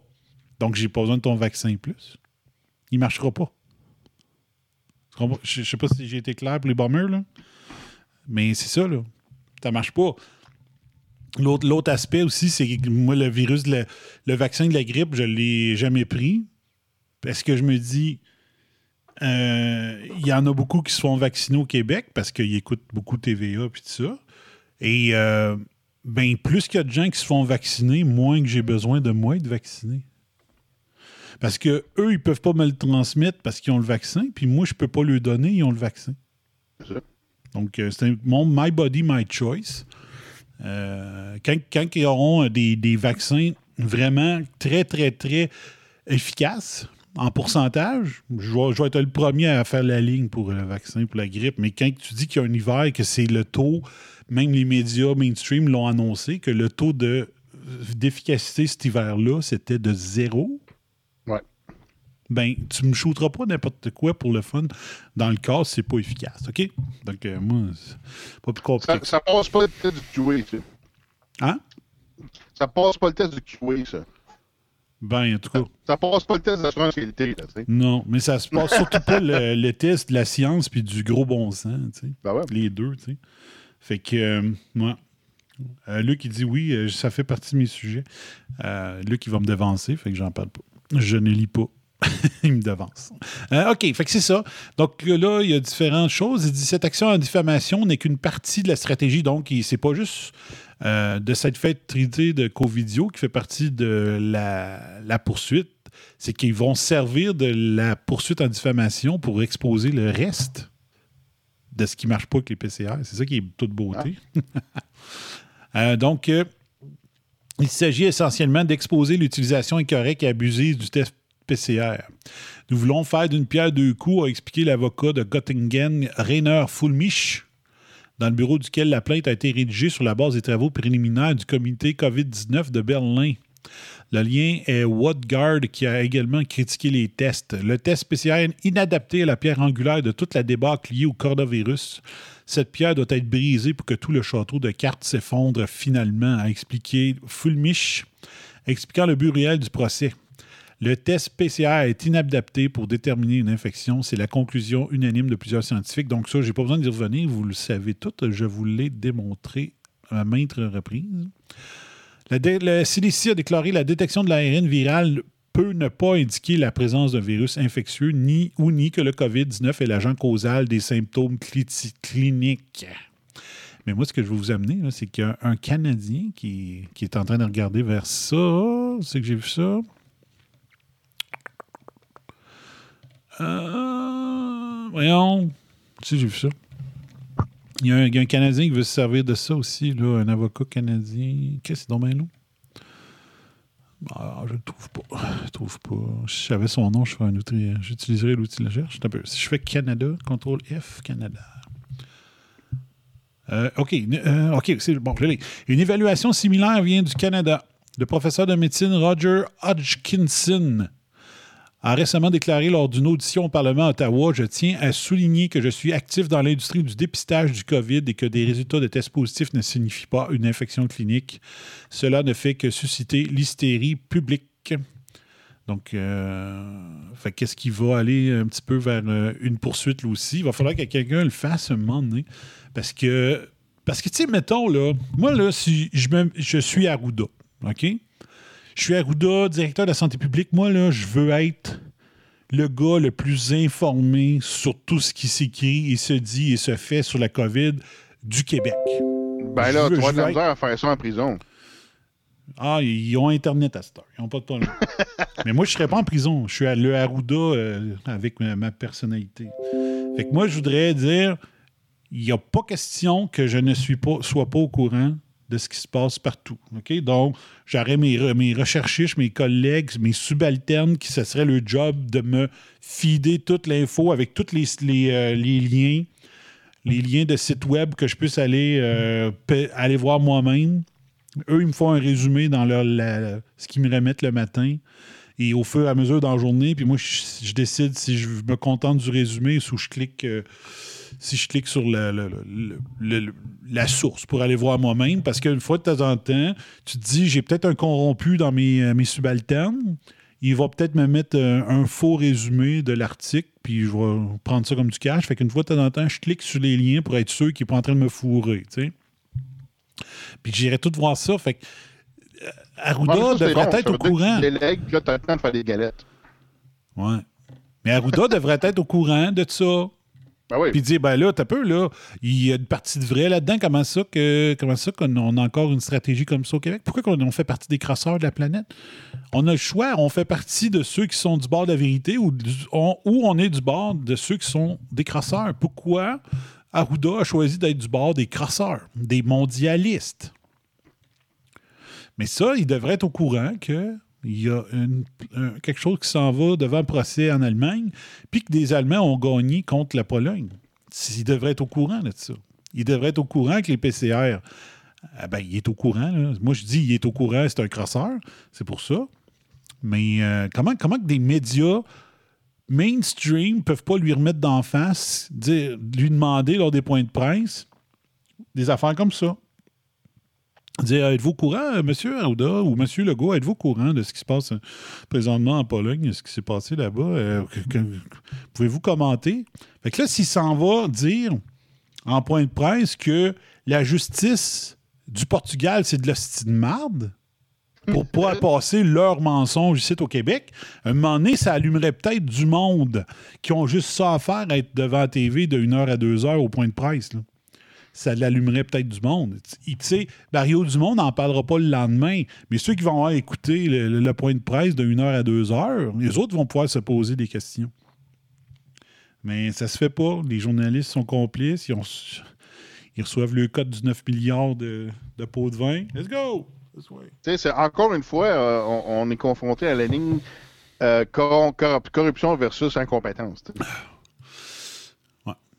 Speaker 2: Donc, j'ai pas besoin de ton vaccin plus. Il marchera pas. Je ne sais pas si j'ai été clair pour les bombers, là. Mais c'est ça, là. Ça marche pas. L'autre, aspect aussi, c'est que moi, le virus, le vaccin de la grippe, je ne l'ai jamais pris. Parce que je me dis, euh, il y en a beaucoup qui se font vacciner au Québec parce qu'ils écoutent beaucoup TVA et tout ça. Et euh, ben plus qu'il y a de gens qui se font vacciner, moins que j'ai besoin de moi être vacciné. Parce que eux, ils peuvent pas me le transmettre parce qu'ils ont le vaccin, puis moi, je peux pas le donner, ils ont le vaccin. Donc, euh, c'est un- mon My Body, My Choice. Euh, quand, quand ils auront des, des vaccins vraiment très, très, très efficaces en pourcentage, je vais, je vais être le premier à faire la ligne pour le vaccin, pour la grippe. Mais quand tu dis qu'il y a un hiver et que c'est le taux, même les médias mainstream l'ont annoncé, que le taux de- d'efficacité cet hiver-là, c'était de zéro. Ben, tu me shooteras pas n'importe quoi pour le fun. Dans le cas, c'est pas efficace, OK? Donc, euh, moi, c'est pas plus compliqué.
Speaker 3: Ça, passe pas le test du QA, ça.
Speaker 2: Hein?
Speaker 3: Ça passe pas le test du QA, ça.
Speaker 2: Ben, en tout cas,
Speaker 3: Ça passe pas le test d'assurance qualité, là, tu sais.
Speaker 2: non. Mais ça se passe surtout pas le, le test de la science puis du gros bon sens, tu sais.
Speaker 3: Ben ouais.
Speaker 2: Les deux, tu sais. Fait que, euh, ouais. Euh, Luc, il dit oui, euh, ça fait partie de mes sujets. Euh, Luc, il va me devancer, fait que j'en parle pas. Je ne lis pas. il me devance. Euh, OK, fait que c'est ça. Donc là, il y a différentes choses. Il dit cette action en diffamation n'est qu'une partie de la stratégie. Donc, c'est pas juste euh, de cette fête traitée de Covidio qui fait partie de la, la poursuite. C'est qu'ils vont servir de la poursuite en diffamation pour exposer le reste de ce qui marche pas avec les PCR. C'est ça qui est toute beauté. Euh, donc, il s'agit essentiellement d'exposer l'utilisation incorrecte et abusive du test PCR. Nous voulons faire d'une pierre deux coups, a expliqué l'avocat de Göttingen, Rainer Fulmich, dans le bureau duquel la plainte a été rédigée sur la base des travaux préliminaires du comité COVID-19 de Berlin. Le lien est Watgard qui a également critiqué les tests. Le test PCR est inadapté à la pierre angulaire de toute la débâcle liée au coronavirus. Cette pierre doit être brisée pour que tout le château de cartes s'effondre finalement, a expliqué Fulmich, expliquant le but réel du procès. Le test PCR est inadapté pour déterminer une infection. C'est la conclusion unanime de plusieurs scientifiques. Donc ça, j'ai pas besoin d'y revenir. Vous le savez tout. Je vous l'ai démontré à maintes reprises. La le CDC a déclaré la détection de l'ARN viral peut ne pas indiquer la présence d'un virus infectieux ni ou ni que le COVID-19 est l'agent causal des symptômes cli- cliniques. Mais moi, ce que je veux vous amener, c'est qu'il y a un Canadien qui, qui est en train de regarder vers ça. C'est que j'ai vu ça. Euh, voyons. Tu j'ai vu ça. Il y, a un, Canadien qui veut se servir de ça aussi, là, un avocat canadien. Qu'est-ce que c'est mes long? Ah, je le trouve pas. Je le trouve pas. Si j'avais son nom, je ferais un outil. J'utiliserais l'outil de recherche. Un peu. Si je fais Canada, CTRL F, Canada. Euh, OK. euh, OK, c'est bon. Une évaluation similaire vient du Canada. Le professeur de médecine Roger Hodgkinson a récemment déclaré lors d'une audition au Parlement à Ottawa Je tiens à souligner que je suis actif dans l'industrie du dépistage du COVID et que des résultats de tests positifs ne signifient pas une infection clinique. Cela ne fait que susciter l'hystérie publique. Donc, euh, qu'est-ce qui va aller un petit peu vers euh, une poursuite là aussi? Il va falloir que quelqu'un le fasse un moment donné. Parce que, parce que tu sais, mettons, là, moi, là, si je, je suis Arruda, OK? Je suis Arruda, directeur de la santé publique. Moi, là, je veux être le gars le plus informé sur tout ce qui s'écrit et se dit et se fait sur la COVID du Québec.
Speaker 3: Ben là, tu vas de la misère à faire ça en prison.
Speaker 2: Ah, ils ont Internet à cette heure. Ils n'ont pas de problème. Mais moi, je ne serais pas en prison. Je suis à le Arruda euh, avec ma, ma personnalité. Fait que moi, je voudrais dire il n'y a pas question que je ne suis pas, sois pas au courant de ce qui se passe partout. Donc, j'aurais mes, mes recherchistes, mes collègues, mes subalternes qui ce serait le job de me fider toute l'info avec tous les, euh, liens, les liens de sites web que je puisse aller, euh, aller voir moi-même. Eux, ils me font un résumé dans leur, la- ce qu'ils me remettent le matin. Et au fur et à mesure dans la journée, puis moi, je, décide si je me contente du résumé ou je clique, euh, si je clique sur le- le- le- le- le- la source pour aller voir moi-même. Parce qu'une fois de temps en temps, tu te dis, j'ai peut-être un corrompu dans mes, euh, mes subalternes. Il va peut-être me mettre euh, un, faux résumé de l'article, puis je vais prendre ça comme du cash. Fait qu'une fois de temps en temps, je clique sur les liens pour être sûr qu'il n'est pas en train de me fourrer, tu sais. Puis j'irai tout voir ça. Fait que euh, Arruda devrait être au courant.
Speaker 3: Délègues, puis là, t'as le temps de faire des galettes.
Speaker 2: Ouais. Mais Arruda devrait être au courant de ça.
Speaker 3: Ben.
Speaker 2: Puis dire, ben là, t'as peu, là, il y a une partie de vrai là-dedans. Comment ça que comment qu'on on a encore une stratégie comme ça au Québec? Pourquoi qu'on on fait partie des crosseurs de la planète? On a le choix, on fait partie de ceux qui sont du bord de la vérité ou, du- on, ou on est du bord de ceux qui sont des crosseurs. Pourquoi Arruda a choisi d'être du bord des crosseurs, des mondialistes? Mais ça, il devrait être au courant que il y a quelque chose qui s'en va devant le procès en Allemagne, puis que des Allemands ont gagné contre la Pologne. Il devrait être au courant de ça. Il devrait être au courant que les PCR, ah ben, il est au courant. Moi, je dis, il est au courant, c'est un crosseur. C'est pour ça. Mais euh, comment, comment que des médias mainstream peuvent pas lui remettre d'en face, lui demander lors des points de presse des affaires comme ça? Dire, êtes-vous au courant, monsieur Arruda ou monsieur Legault, êtes-vous au courant de ce qui se passe euh, présentement en Pologne, ce qui s'est passé là-bas? Euh, Pouvez-vous commenter? Fait que là, s'il s'en va dire en point de presse que la justice du Portugal, c'est de la de marde pour pas passer leur mensonge ici au Québec, à un moment donné, ça allumerait peut-être du monde qui ont juste ça à faire, être devant la TV de 1 heure à 2 heures au point de presse. là ça l'allumerait peut-être du monde. Tu sais, Mario Dumont n'en parlera pas le lendemain, mais ceux qui vont avoir écouté le, point de presse de 1 heure à 2 heures, les autres vont pouvoir se poser des questions. Mais ça se fait pas. Les journalistes sont complices. Ils, ont- ils reçoivent le code du 9 milliards de, pots de vin. Let's go!
Speaker 3: C'est encore une fois, euh, on, est confronté à la ligne euh, cor- cor- corruption versus incompétence.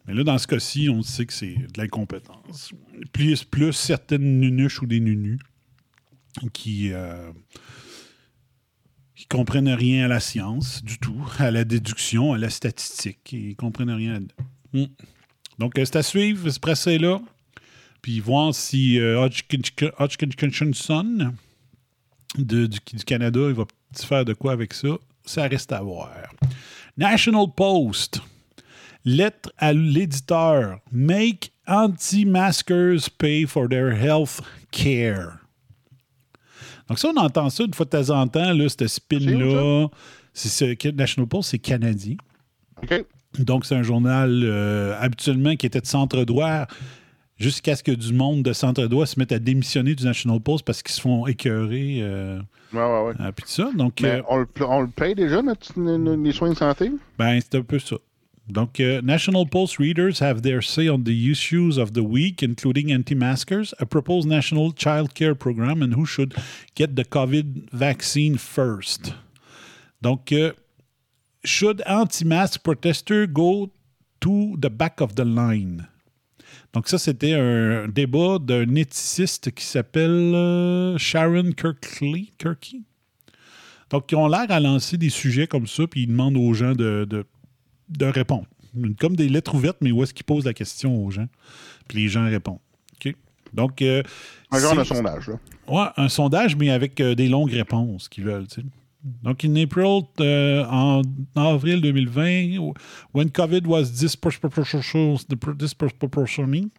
Speaker 2: Mais là, dans ce cas-ci, on sait que c'est de l'incompétence. Plus, plus certaines nunuches ou des nunus qui, euh, qui comprennent rien à la science du tout, à la déduction, à la statistique. Ils comprennent rien là-dedans. Hmm. Donc, euh, c'est à suivre, ce procès-là. Puis voir si euh, Hodgkin- Hodgkinson du, du Canada, il va faire de quoi avec ça. Ça reste à voir. National Post. Lettre à l'éditeur. Make anti-maskers pay for their health care. Donc, ça, on entend ça une fois de temps en temps, là, ce spin-là. C'est ce- National Post, c'est canadien. Donc, c'est un journal euh, habituellement qui était de centre-droit jusqu'à ce que du monde de centre-droit se mette à démissionner du National Post parce qu'ils se font écœurer. Euh,
Speaker 3: Ouais, ouais, ouais.
Speaker 2: euh, puis tout ça. Donc,
Speaker 3: Mais
Speaker 2: euh,
Speaker 3: on, le, on le paye déjà, notre, nos- nos- les soins de santé?
Speaker 2: Ben, c'est un peu ça. Donc, euh, National Post readers have their say on the issues of the week, including anti-maskers, a proposed national child care program, and who should get the COVID vaccine first. Donc, euh, should anti-mask protester go to the back of the line? Donc, ça, c'était un débat d'un éthiciste qui s'appelle euh, Sharon Kirkley. Donc, ils ont l'air à lancer des sujets comme ça, puis ils demandent aux gens de, de répondre. Comme des lettres ouvertes, mais où est-ce qu'ils posent la question aux gens, puis les gens répondent. OK? Donc, euh,
Speaker 3: Un genre
Speaker 2: c'est-
Speaker 3: de sondage, là.
Speaker 2: Ouais, un sondage, mais avec euh, des longues réponses qu'ils veulent. tu sais. Donc, in April, euh, en, en avril 2020, when COVID was disproportionally,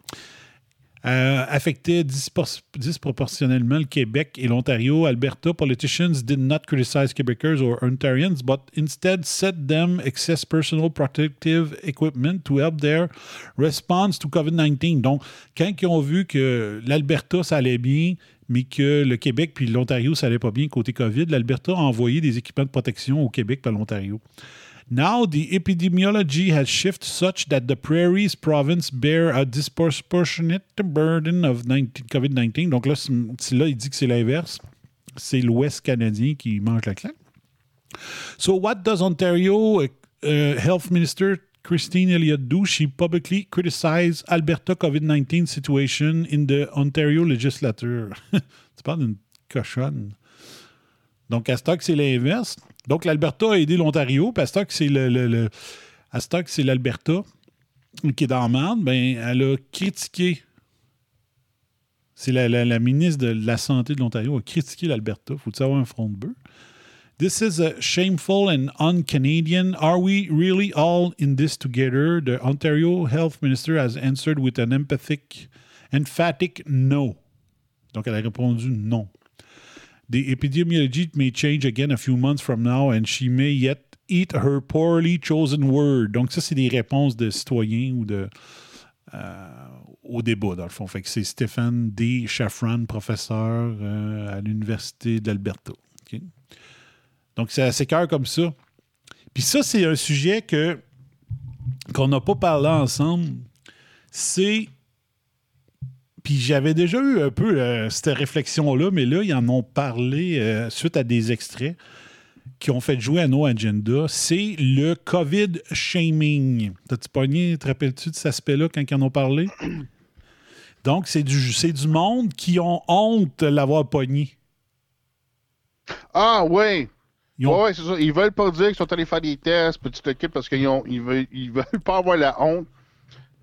Speaker 2: euh, affectait disproportionnellement le Québec et l'Ontario. Alberta politicians did not criticize Quebecers or Ontarians, but instead set them excess personal protective equipment to help their response to COVID-19. Donc, quand ils ont vu que l'Alberta, ça allait bien, mais que le Québec puis l'Ontario, ça allait pas bien côté COVID, l'Alberta a envoyé des équipements de protection au Québec à l'Ontario. Now, the epidemiology has shifted such that the Prairies province bear a disproportionate burden of 19 COVID-19. Donc là, là, il dit que c'est l'inverse. C'est l'Ouest canadien qui mange la claque. So, what does Ontario uh, Health Minister Christine Elliott do? She publicly criticized Alberta COVID-19 situation in the Ontario legislature. tu parles d'une cochonne. Donc, à Stock, c'est l'inverse. Donc, l'Alberta a aidé l'Ontario, puis c'est l'Alberta qui est dans merde. Ben, elle a critiqué. C'est la, la- ministre de la Santé de l'Ontario a critiqué l'Alberta. Faut-il avoir un front de bœuf? This is uh, shameful and un-Canadian. Are we really all in this together? The Ontario Health Minister has answered with an empathic, emphatic no. Donc, elle a répondu non. The epidemiology may change again a few months from now, and she may yet eat her poorly chosen word. Donc, ça, c'est des réponses de citoyens ou de. euh, au débat, dans le fond. Fait que c'est Stephen D. Chaffran, professeur euh, à l'Université d'Alberta. OK? Donc, c'est assez cœur comme ça. Puis ça, c'est un sujet que qu'on n'a pas parlé ensemble. C'est. Puis j'avais déjà eu un peu euh, cette réflexion-là, mais là, ils en ont parlé euh, suite à des extraits qui ont fait jouer à nos agendas. C'est le COVID shaming. T'as-tu pogné, te rappelles-tu de cet aspect-là quand ils en ont parlé? Donc, c'est du, du monde qui ont honte de l'avoir pogné.
Speaker 3: Ah, ouais.
Speaker 2: Ils ont-
Speaker 3: Ouais, ouais, c'est ça. Ils veulent pas dire qu'ils sont allés faire des tests, petit équipe, parce qu'ils ont, ils veulent, ils veulent pas avoir la honte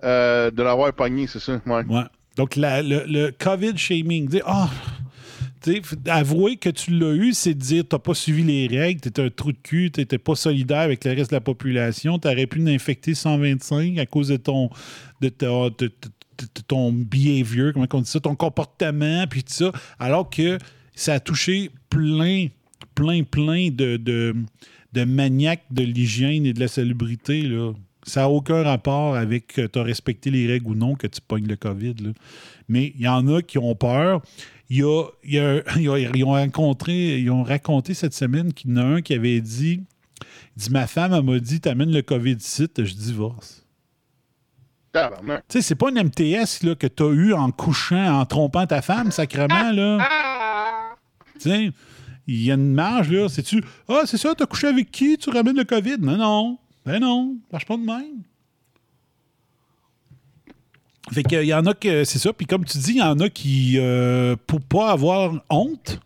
Speaker 3: euh, de l'avoir pogné, c'est ça. Ouais.
Speaker 2: Ouais. Donc, la- le, COVID shaming, dire Ah, f- avouer que tu l'as eu, c'est dire t'as pas suivi les règles, t'étais un trou de cul, t'étais pas solidaire avec le reste de la population, t'aurais pu infecter 125 à cause de ton de, ta- ton behavior, comment on dit ça, ton comportement, puis tout ça, alors que ça a touché plein, plein, plein de, de, de maniaques de l'hygiène et de la salubrité, là. Ça n'a aucun rapport avec que tu as respecté les règles ou non que tu pognes le COVID. là. Mais il y en a qui ont peur. Il y a, il y a- il y a- ils, ont rencontré, ils ont raconté cette semaine qu'il y en a un qui avait dit, il dit Ma femme, m'a dit T'amènes le COVID ici, je divorce. Tu sais, c'est pas une MTS là, que tu as eu en couchant, en trompant ta femme, sacrément, là. Tu sais, il y a une marge, là. C'est-tu, ah, c'est ça, t'as couché avec qui? Tu ramènes le COVID? Non, non. Ben non, marche pas de même. Fait qu'il y en a que, c'est ça. Puis comme tu dis, il y en a qui, euh, pour pas avoir honte,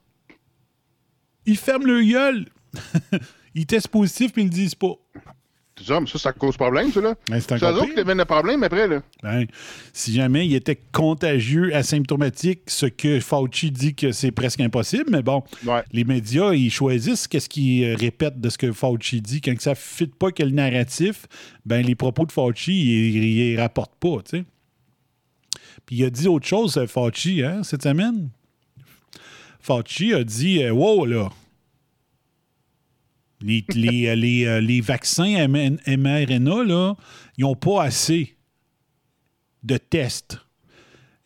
Speaker 2: ils ferment le gueule. ils testent positif, puis ils le disent pas.
Speaker 3: Ça, mais ça, ça cause problème, ça, là.
Speaker 2: Ben, c'est
Speaker 3: eux autres qui deviennent le problème après, là.
Speaker 2: Ben, si jamais il était contagieux, asymptomatique, ce que Fauci dit que c'est presque impossible, mais bon,
Speaker 3: Ouais.
Speaker 2: les médias, ils choisissent qu'est-ce qu'ils répètent de ce que Fauci dit. Quand ça ne fit pas que le narratif, ben les propos de Fauci, ils les rapportent pas, tu sais. Puis il a dit autre chose, euh, Fauci, hein, cette semaine? Fauci a dit euh, Wow, là, les, les, euh, les, euh, les vaccins mRNA, là, ils n'ont pas assez de tests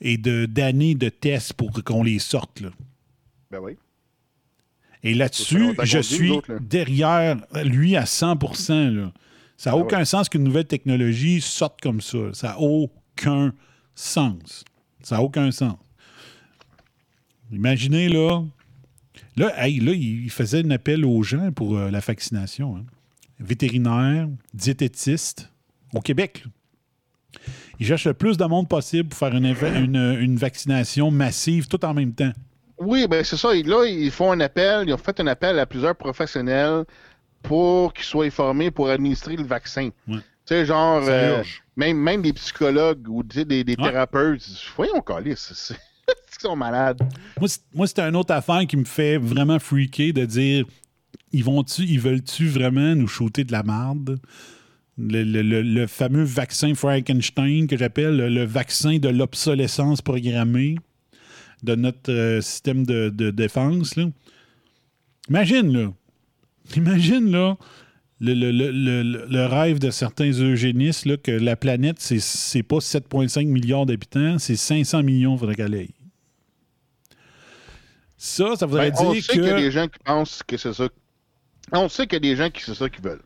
Speaker 2: et d'années de tests pour qu'on les sorte. Là.
Speaker 3: Ben oui.
Speaker 2: Et là-dessus, je suis
Speaker 3: nous autres, là.
Speaker 2: derrière lui à 100 là. Ça n'a
Speaker 3: Ah
Speaker 2: aucun sens qu'une nouvelle technologie sorte comme ça. Ça n'a aucun sens. Ça n'a aucun sens. Imaginez, là. Là, hey, là, il faisait un appel aux gens pour euh, la vaccination. hein. Vétérinaires, diététistes, au Québec. là. Ils cherchent le plus de monde possible pour faire une, inv- une- une vaccination massive tout en même temps.
Speaker 3: Oui, ben c'est ça. Là, ils font un appel, ils ont fait un appel à plusieurs professionnels pour qu'ils soient formés pour administrer le vaccin.
Speaker 2: Ouais.
Speaker 3: Tu sais, genre, euh, même, même des psychologues ou des, des
Speaker 2: Ouais.
Speaker 3: thérapeutes. Voyons, c'est- ils sont malades.
Speaker 2: Moi, c'est- une autre affaire qui me fait vraiment freaker de dire ils vont-tu, ils veulent-tu vraiment nous shooter de la marde? Le, le- le- le fameux vaccin Frankenstein que j'appelle le, le vaccin de l'obsolescence programmée de notre euh, système de, de défense. Là. Imagine, là. Imagine, là, le, le- le- le- le rêve de certains eugénistes là, que la planète, c'est, c'est pas 7,5 milliards d'habitants, c'est 500 millions, faudrait qu'elle aille. Ça, ça voudrait
Speaker 3: Ben, on
Speaker 2: dire
Speaker 3: sait qu'il y a
Speaker 2: que.
Speaker 3: des gens qui pensent que c'est ça. On sait qu'il y a des gens qui c'est ça qu'ils veulent.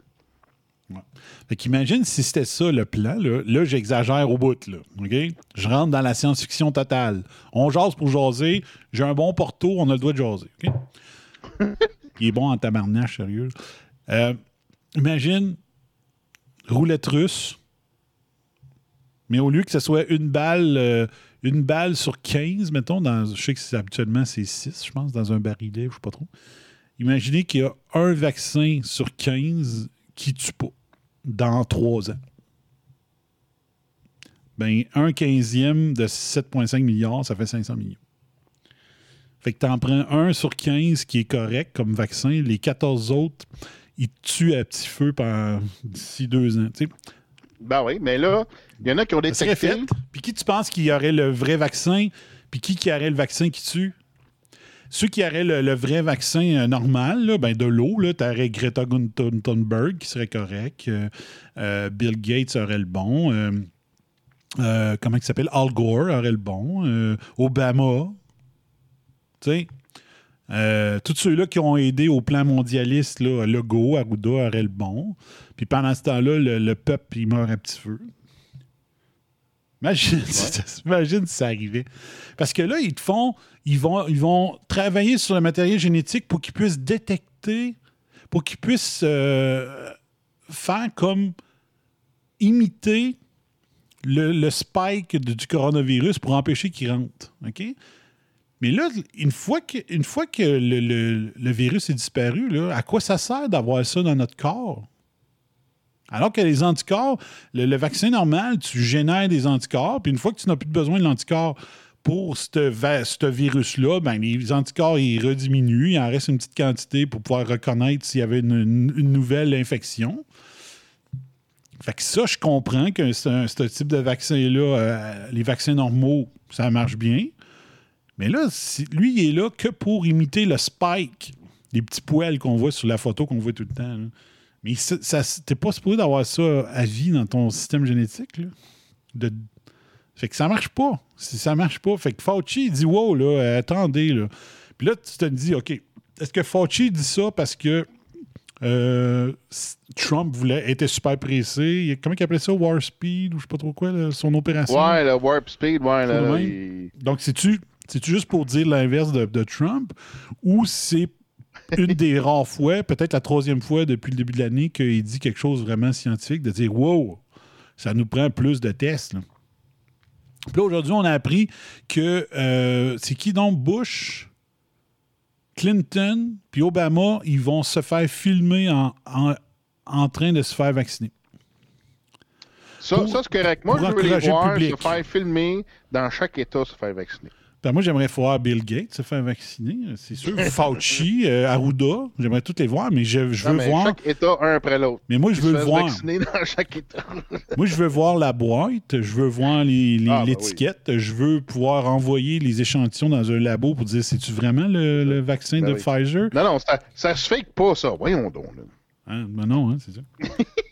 Speaker 2: Fait qu'imagine si c'était ça le plan, là, là j'exagère au bout, là? Je rentre dans la science-fiction totale. On jase pour jaser, j'ai un bon porto, on a le droit de jaser? Il est bon en tabarnache, sérieux. Euh, imagine, roulette russe, mais au lieu que ce soit une balle, euh, une balle sur 15, mettons, dans, je sais que habituellement c'est 6, je pense, dans un barillet, je sais pas trop. Imaginez qu'il y a un vaccin sur 15 qui tue pas dans trois ans. Ben, un quinzième de 7,5 milliards, ça fait 500 millions. Fait que tu en prends un sur 15 qui est correct comme vaccin. Les 14 autres, ils te tuent à petit feu pendant d'ici deux ans.
Speaker 3: Ben oui, mais là, il y en a qui ont
Speaker 2: Ça serait fait. Puis qui tu penses qu'il y aurait le vrai vaccin? Puis qui qui aurait le vaccin qui tue? ceux qui auraient le, le vrai vaccin euh, normal, là, ben de l'eau, tu aurais Greta Thunberg qui serait correct. euh, euh, Bill Gates aurait le bon. comment il s'appelle? Al Gore aurait le bon. Obama. Tu sais. Euh, tous ceux-là qui ont aidé au plan mondialiste, là, Legault, Arruda aurait le bon. Puis pendant ce temps-là, le, le peuple, il meurt à petit feu. Imagine, imagine si ça arrivait. Parce que là, ils te font. Ils vont, ils vont travailler sur le matériel génétique pour qu'ils puissent détecter, pour qu'ils puissent euh, faire comme imiter le, le spike de- du coronavirus pour empêcher qu'il rentre. OK? Mais là, une fois que, une fois que le, le- virus est disparu, là, à quoi ça sert d'avoir ça dans notre corps? Alors que les anticorps, le, vaccin normal, tu génères des anticorps, puis une fois que tu n'as plus besoin de l'anticorps pour ce virus-là, ben, les anticorps, ils rediminuent, il en reste une petite quantité pour pouvoir reconnaître s'il y avait une, nouvelle infection. Fait que ça, je comprends que ce type de vaccin-là, euh, les vaccins normaux, ça marche bien. Mais là, lui, il est là que pour imiter le spike, les petits poils qu'on voit sur la photo qu'on voit tout le temps. là. Mais ça, ça- t'es pas supposé d'avoir ça à vie dans ton système génétique. Là. De- Fait que ça marche pas. Si ça marche pas. Fait que Fauci il dit Wow, là, euh, attendez. Là. Puis là, tu te dis OK, est-ce que Fauci dit ça parce que euh, Trump voulait, était super pressé? Comment il appelait ça? War Speed ou je sais pas trop quoi, là, son opération?
Speaker 3: Ouais, le Warp Speed, ouais, là, il-
Speaker 2: Donc, c'est-tu c'est-tu juste pour dire l'inverse de, de Trump ou c'est une des rares fois, peut-être la troisième fois depuis le début de l'année, qu'il dit quelque chose vraiment scientifique, de dire Wow, ça nous prend plus de tests. là. Puis là, aujourd'hui, on a appris que euh, c'est qui donc Bush, Clinton, puis Obama, ils vont se faire filmer en, en, en train de se faire vacciner.
Speaker 3: Ça, ça c'est correct. Moi, je veux les voir se faire filmer dans chaque État se faire vacciner.
Speaker 2: Ben, moi, j'aimerais voir Bill Gates se faire vacciner, c'est sûr. Fauci, euh, Arruda, j'aimerais tous les voir, mais je, je
Speaker 3: Non,
Speaker 2: veux
Speaker 3: mais
Speaker 2: voir.
Speaker 3: Chaque État, un après l'autre.
Speaker 2: Mais moi, je veux voir.
Speaker 3: vacciner dans chaque État.
Speaker 2: Moi, je veux voir la boîte, je veux voir les- les-
Speaker 3: Ah, ben
Speaker 2: l'étiquette, je veux pouvoir envoyer les échantillons dans un labo pour dire c'est-tu vraiment le, le vaccin
Speaker 3: Ben
Speaker 2: de
Speaker 3: oui.
Speaker 2: Pfizer?
Speaker 3: Non, non, ça, ça se fake pas, ça. Voyons donc. là.
Speaker 2: Hein? Ben non, hein, c'est ça.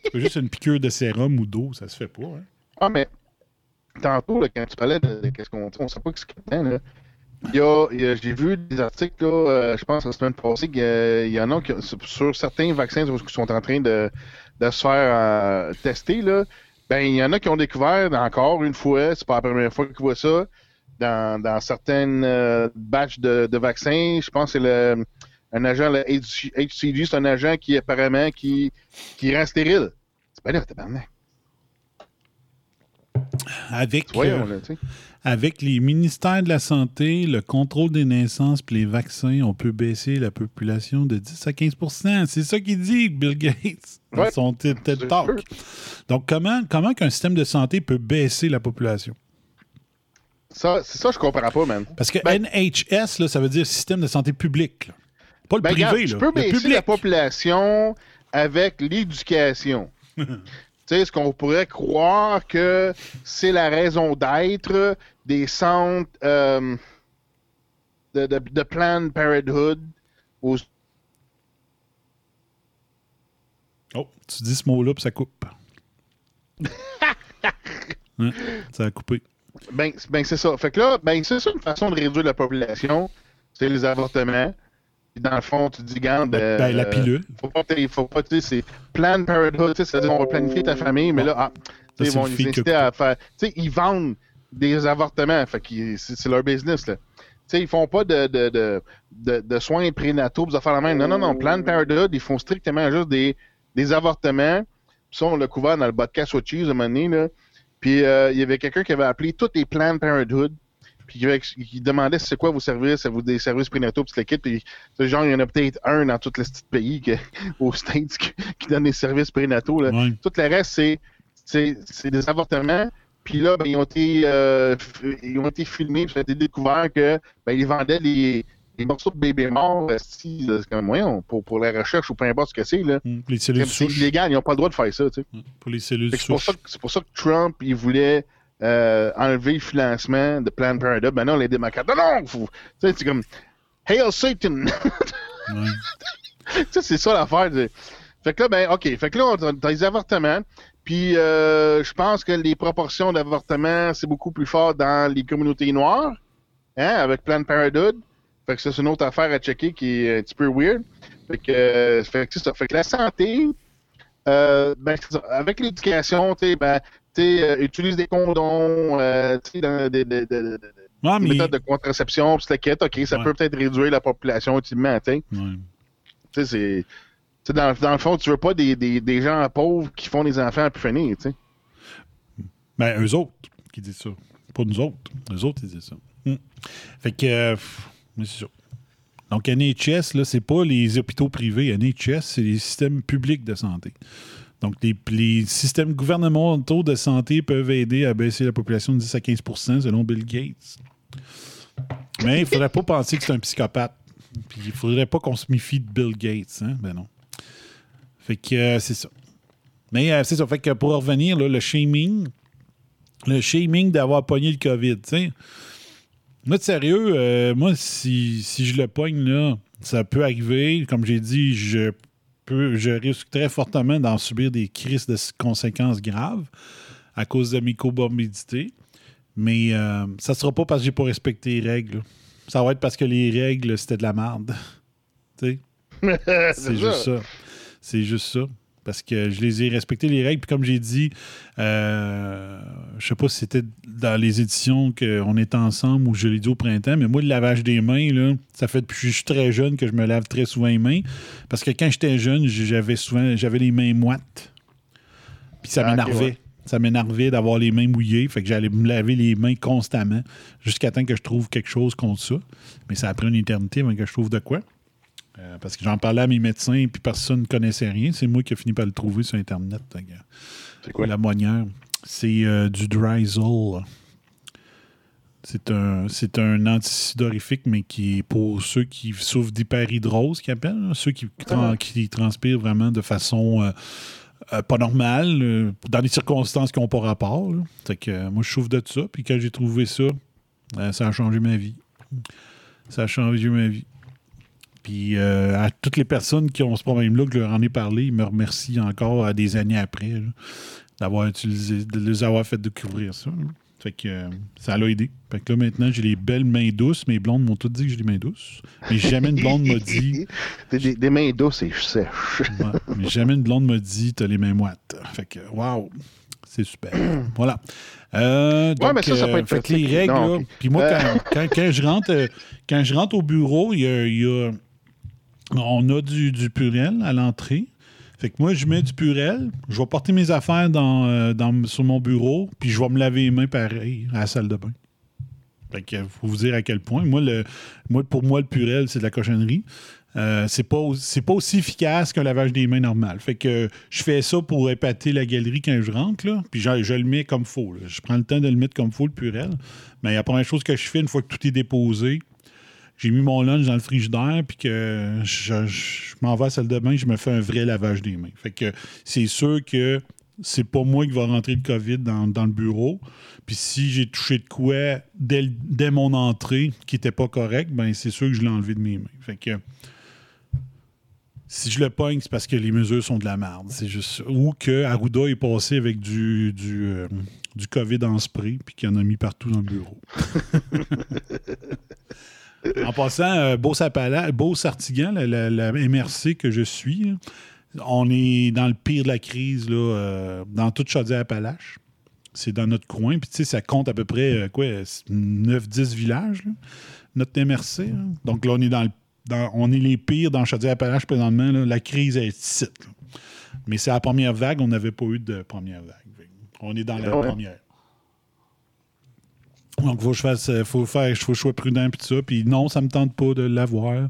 Speaker 2: c'est pas juste une piqûre de sérum ou d'eau, ça se fait pas. hein.
Speaker 3: Ah, mais tantôt, là, quand tu parlais de, qu'est-ce qu'on on sait pas ce qu'il y a dedans, là. Il j'ai vu des articles, là, euh, je pense la semaine passée, qu'il il y en a qui, sur, certains vaccins qui sont en train de, de se faire euh, tester. Là, ben, il y en a qui ont découvert encore une fois, c'est pas la première fois qu'ils voient ça, dans, dans certaines euh, batches de, vaccins. Je pense que c'est le un agent, le c'est un agent qui apparemment qui, qui rend stérile. C'est pas là, tabarnak.
Speaker 2: Avec, euh, avec les ministères de la Santé, le contrôle des naissances et les vaccins, on peut baisser la population de 10 à 15% C'est ça qu'il dit, Bill Gates, dans
Speaker 3: Ouais,
Speaker 2: son TED Talk. Donc, comment, comment qu'un système de santé peut baisser la population?
Speaker 3: Ça, c'est ça, je comprends pas, man.
Speaker 2: Parce que
Speaker 3: Ben-
Speaker 2: NHS, là, ça veut dire système de santé public. là. Pas le
Speaker 3: Ben,
Speaker 2: privé,
Speaker 3: regarde,
Speaker 2: là.
Speaker 3: tu peux
Speaker 2: le
Speaker 3: baisser
Speaker 2: public.
Speaker 3: la population avec l'éducation. tu sais, est-ce qu'on pourrait croire que c'est la raison d'être des centres euh, de, de, de Planned Parenthood aux
Speaker 2: Oh, tu dis ce mot-là, puis ça coupe. Hein, ça a coupé.
Speaker 3: Ben, c'est- ben, c'est ça. Fait que là, ben, c'est ça une façon de réduire la population. C'est les avortements. Puis dans le fond, tu dis, garde.
Speaker 2: Ben, ben, la pilule.
Speaker 3: Faut pas, faut pas, tu sais, c'est Planned Parenthood, tu sais, c'est-à-dire, on va planifier ta famille, mais là, ah, tu sais, ils vont
Speaker 2: le
Speaker 3: les inciter à faire. Tu sais, ils vendent des avortements. Fait que c'est leur business, là. Tu sais, ils font pas de, de, de, de, de soins prénataux, pour faire la même. Non, non, non. Planned Parenthood, ils font strictement juste des, des avortements. Puis ça, on l'a couvert dans le podcast What Cheese, à un moment donné, là. Puis euh, il y avait quelqu'un qui avait appelé tous les Planned Parenthood. Puis qui, avait- qui demandait c'est quoi vos services, vous des services prénataux, puis l'équipe. Puis genre, il y en a peut-être un dans les petits pays que, aux States qui, qui donne des services prénataux. Là.
Speaker 2: Ouais.
Speaker 3: Tout le reste, c'est, c'est, c'est des avortements. Puis là, ben, ils, ont été, euh, ils ont été filmés, puis ça a été découvert que ben, ils vendaient les, les morceaux de bébés morts, euh, si, comme moyen, pour, pour la recherche ou peu importe ce que c'est. Là.
Speaker 2: Hum, Les cellules
Speaker 3: c'est
Speaker 2: souches.
Speaker 3: illégal, ils n'ont pas le droit de faire ça. Tu sais.
Speaker 2: Pour les cellules
Speaker 3: pour, ça c'est pour ça que Trump, il voulait euh, enlever le financement de Planned Parenthood. Maintenant, les démocrates, non, non, faut- tu sais, c'est comme, Hail Satan!
Speaker 2: Ouais.
Speaker 3: ça, c'est ça l'affaire. de- Fait que là, ben, OK. Fait que là, on a dans les avortements. Puis, euh, je pense que les proportions d'avortements, c'est beaucoup plus fort dans les communautés noires, hein, avec Planned Parenthood. Fait que ça, c'est une autre affaire à checker qui est un petit peu weird. Fait que, euh, fait que c'est ça. Fait que la santé, euh, ben, avec l'éducation, tu sais, ben, tu sais, utilise des condoms, euh, tu sais, dans des, des- des-
Speaker 2: mais-
Speaker 3: méthodes de contraception, quête, OK, ça
Speaker 2: Ouais.
Speaker 3: peut peut-être réduire la population ultimement, tu sais. C'est. dans, dans le fond, tu veux pas des, des, des gens pauvres qui font des enfants à plus finir, tu sais.
Speaker 2: Ben, eux autres qui disent ça. Pas nous autres. Eux autres, ils disent ça. Hmm. Fait que, euh, c'est ça. Donc, NHS, là, c'est pas les hôpitaux privés. NHS, c'est les systèmes publics de santé. Donc, les, systèmes gouvernementaux de santé peuvent aider à baisser la population de 10 à 15% selon Bill Gates. Mais il faudrait pas penser que c'est un psychopathe. Puis il faudrait pas qu'on se méfie de Bill Gates. Hein? Ben non. Fait que euh, c'est ça. Mais euh, c'est ça. Que pour revenir, le shaming, le shaming d'avoir pogné le COVID, tu. Moi, de sérieux, euh, moi, si, si je le pogne, là, ça peut arriver. Comme j'ai dit, je peux, je risque très fortement d'en subir des crises de conséquences graves à cause de mes comorbidités. Mais euh, ça sera pas parce que j'ai pas respecté les règles. Ça va être parce que les règles, c'était de la merde. tu sais? C'est juste ça. C'est juste ça. Parce que je les ai respectées, les règles. Puis comme j'ai dit, euh, je sais pas si c'était dans les éditions qu'on était ensemble ou je l'ai dit au printemps, mais moi, le lavage des mains, là, ça fait depuis que je suis très jeune que je me lave très souvent les mains. Parce que quand j'étais jeune, j'avais souvent j'avais les mains moites. Puis ça
Speaker 3: Ah,
Speaker 2: m'énervait.
Speaker 3: ouais.
Speaker 2: Ça m'énervait d'avoir les mains mouillées. Fait que j'allais me laver les mains constamment jusqu'à temps que je trouve quelque chose contre ça. Mais ça a pris une éternité avant que je trouve de quoi. Euh, parce que j'en parlais à mes médecins puis personne ne connaissait rien. C'est moi qui ai fini par le trouver sur Internet.
Speaker 3: C'est quoi?
Speaker 2: La moinière. C'est euh, du Dryzol. C'est un, c'est un anticidorifique, mais qui est pour ceux qui souffrent d'hyperhydrose, qu'ils appellent, là, ceux qui, tran- qui transpirent vraiment de façon euh, euh, pas normale, euh, dans des circonstances qui n'ont pas rapport. là. Fait que, euh, moi, je souffre de ça. Puis quand j'ai trouvé ça, euh, ça a changé ma vie. Ça a changé ma vie. Puis euh, à toutes les personnes qui ont ce problème-là, que je leur en ai parlé, ils me remercient encore des années après là, d'avoir utilisé, de les avoir fait découvrir ça. là. Fait que euh, ça l'a aidé. Fait que là, maintenant, j'ai les belles mains douces. Mes blondes m'ont toutes dit que j'ai les mains douces. Mais jamais une blonde m'a dit.
Speaker 3: Des, des- des mains douces et sèches.
Speaker 2: Ouais, mais jamais une blonde m'a dit t'as les mains moites. Fait que, waouh, c'est super. voilà. Euh, donc,
Speaker 3: mais ça, ça peut être
Speaker 2: fait que les règles,
Speaker 3: Non,
Speaker 2: là,
Speaker 3: ok.
Speaker 2: puis moi,
Speaker 3: Euh.
Speaker 2: quand, quand- quand je rentre, quand je rentre au bureau, il y a, il y a- on a du, du purel à l'entrée. Fait que moi, je mets du purel, je vais porter mes affaires dans, euh, dans- sur mon bureau, puis je vais me laver les mains pareil à la salle de bain. Fait que faut vous dire à quel point. Moi, le, pour moi, le purel, c'est de la cochonnerie. Euh, c'est pas, pas aussi efficace qu'un lavage des mains normal. Fait que je fais ça pour épater la galerie quand je rentre, puis je, je le mets comme faut. là. Je prends le temps de le mettre comme faut, le purel. Mais la première chose que je fais, une fois que tout est déposé, j'ai mis mon lunch dans le frigidaire, puis que je, m'en vais à la salle de bain, je me fais un vrai lavage des mains. Fait que c'est sûr que c'est pas moi qui va rentrer le COVID dans, dans le bureau. Puis si j'ai touché de quoi dès, dès mon entrée qui était pas correct, ben c'est sûr que je l'ai enlevé de mes mains. Fait que si je le pogne, c'est parce que les mesures sont de la merde. C'est juste. Ou que Arruda est passé avec du, du, euh, du COVID en spray, puis qu'il en a mis partout dans le bureau. En passant, Beau-Sartigan, la, la- la MRC que je suis, on est dans le pire de la crise, là, euh, dans toute Chaudière-Appalaches. C'est dans notre coin. Puis, tu sais, ça compte à peu près, euh, quoi, 9-10 villages, là, notre MRC. là. Donc, là, on est dans le dans- on est les pires dans Chaudière-Appalaches présentement. là. La crise est ici. là. Mais c'est la première vague. On n'avait pas eu de première vague. On est dans la
Speaker 3: ouais.
Speaker 2: première. Donc, faut que je fasse, euh, faut faire, faut que je sois prudent puis tout ça. Puis non, ça me tente pas de l'avoir.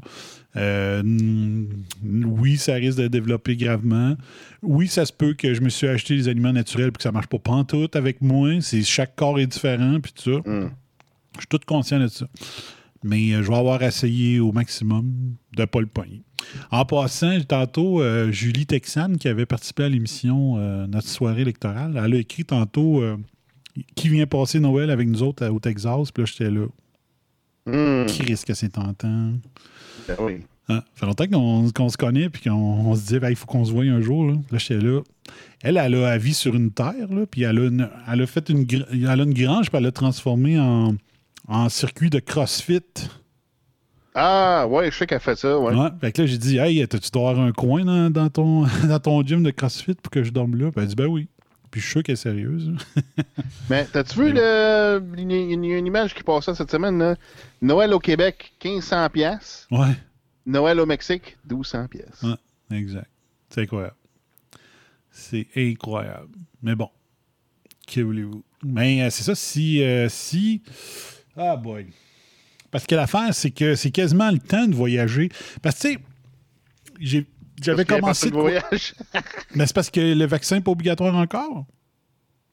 Speaker 2: Euh, oui, ça risque de développer gravement. Oui, ça se peut que je me suis acheté des aliments naturels puis que ça marche pas pantoute avec moi. C'est chaque corps est différent puis tout ça.
Speaker 3: Mm.
Speaker 2: Je suis tout conscient de ça. Mais euh, je vais avoir essayé au maximum de ne pas le pogner. En passant, tantôt, euh, Julie Texane, qui avait participé à l'émission Notre soirée électorale, elle a écrit tantôt Qui vient passer Noël avec nous autres euh, au Texas Puis là, j'étais là.
Speaker 3: Hmm,
Speaker 2: Qu'est-ce que c'est tentant?
Speaker 3: ben oui.
Speaker 2: Ah, ça fait longtemps qu'on se connaît puis qu'on on se dit, il faut qu'on se voie un jour. Là, là j'étais là. Elle, elle a la vie sur une terre, là, puis elle a, une- elle a fait une, elle a une grange, puis elle l'a transformée en, en circuit de CrossFit.
Speaker 3: Ah, ouais, je sais qu'elle fait ça, ouais.
Speaker 2: Ouais. Fait que là, j'ai dit, hey, t'as-tu dois avoir un coin dans, dans ton, dans ton gym de CrossFit pour que je dorme là? Puis elle dit, ben oui. Puis je suis sûr qu'elle est sérieuse.
Speaker 3: Mais t'as-tu vu le, une, une- une image qui passait cette semaine, là? Noël au Québec, 1500 pièces.
Speaker 2: Ouais.
Speaker 3: Noël au Mexique, 1200 pièces.
Speaker 2: Ouais, exact. C'est incroyable. C'est incroyable. Mais bon, que voulez-vous? Mais euh, c'est ça, si, euh, si... Ah boy. Parce que l'affaire, c'est que c'est quasiment le temps de voyager. Parce que, tu sais, j'ai- j'avais commencé...
Speaker 3: de voyage.
Speaker 2: Mais c'est parce que le vaccin n'est pas obligatoire encore.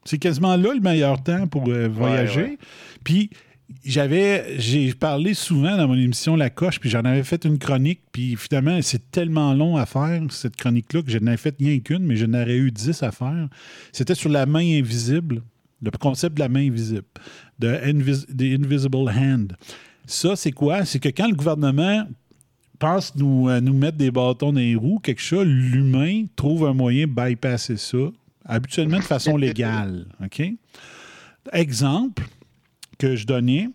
Speaker 2: C'est quasiment là le meilleur temps pour euh, voyager.
Speaker 3: ouais.
Speaker 2: Puis j'avais, j'ai parlé souvent dans mon émission La Coche, puis j'en avais fait une chronique, puis finalement, c'est tellement long à faire, cette chronique-là, que je n'en ai fait rien qu'une, mais je n'aurais eu dix à faire. C'était sur la main invisible, le concept de la main invisible, de invis- the invisible hand. Ça, c'est quoi? C'est que quand le gouvernement pense nous, euh, nous mettre des bâtons dans les roues, quelque chose, l'humain trouve un moyen de bypasser ça, habituellement de façon légale. OK? Exemple que je donnais,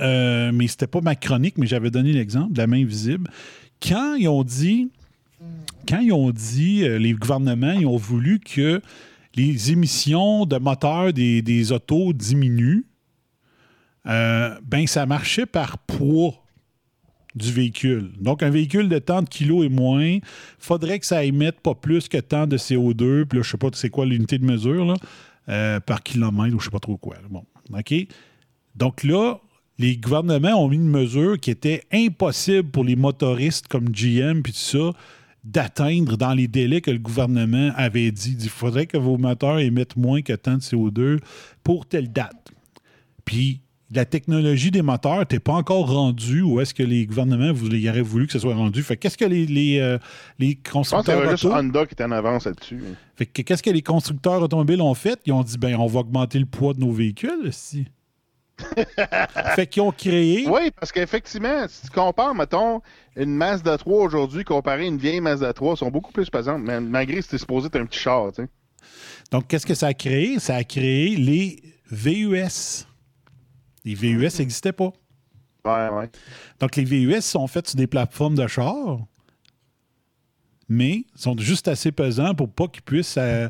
Speaker 2: euh, mais c'était pas ma chronique, mais j'avais donné l'exemple de la main visible. Quand ils ont dit, quand ils ont dit, euh, les gouvernements, ils ont voulu que les émissions de moteurs des, des autos diminuent, euh, ben ça marchait par poids du véhicule. Donc, un véhicule de tant de kilos et moins, faudrait que ça émette pas plus que tant de CO2. Puis là, je sais pas c'est quoi l'unité de mesure, là, euh, par kilomètre ou je sais pas trop quoi. Bon, OK? Donc là, les gouvernements ont mis une mesure qui était impossible pour les motoristes comme GM puis tout ça d'atteindre dans les délais que le gouvernement avait dit. Il faudrait que vos moteurs émettent moins que tant de CO2 pour telle date. Puis la technologie des moteurs n'était pas encore rendue où est-ce que les gouvernements vous, y auraient voulu que ce soit rendu. Fait que qu'est-ce que les, les, euh, les
Speaker 3: Je pense
Speaker 2: constructeurs
Speaker 3: avait juste
Speaker 2: auto-
Speaker 3: Honda qui était en avance là-dessus.
Speaker 2: fait que qu'est-ce que les constructeurs automobiles ont fait? Ils ont dit, ben, on va augmenter le poids de nos véhicules, si. fait qu'ils ont créé.
Speaker 3: Oui, parce qu'effectivement, si tu compares, mettons, une Mazda 3 aujourd'hui comparée à une vieille Mazda 3, elles sont beaucoup plus pesantes, mais malgré que c'était supposé être un petit char, tu sais.
Speaker 2: Donc, qu'est-ce que ça a créé? Ça a créé les VUS. Les VUS n'existaient pas.
Speaker 3: Ouais, ouais.
Speaker 2: Donc, les VUS sont faits sur des plateformes de char, mais sont juste assez pesants pour pas qu'ils puissent. euh,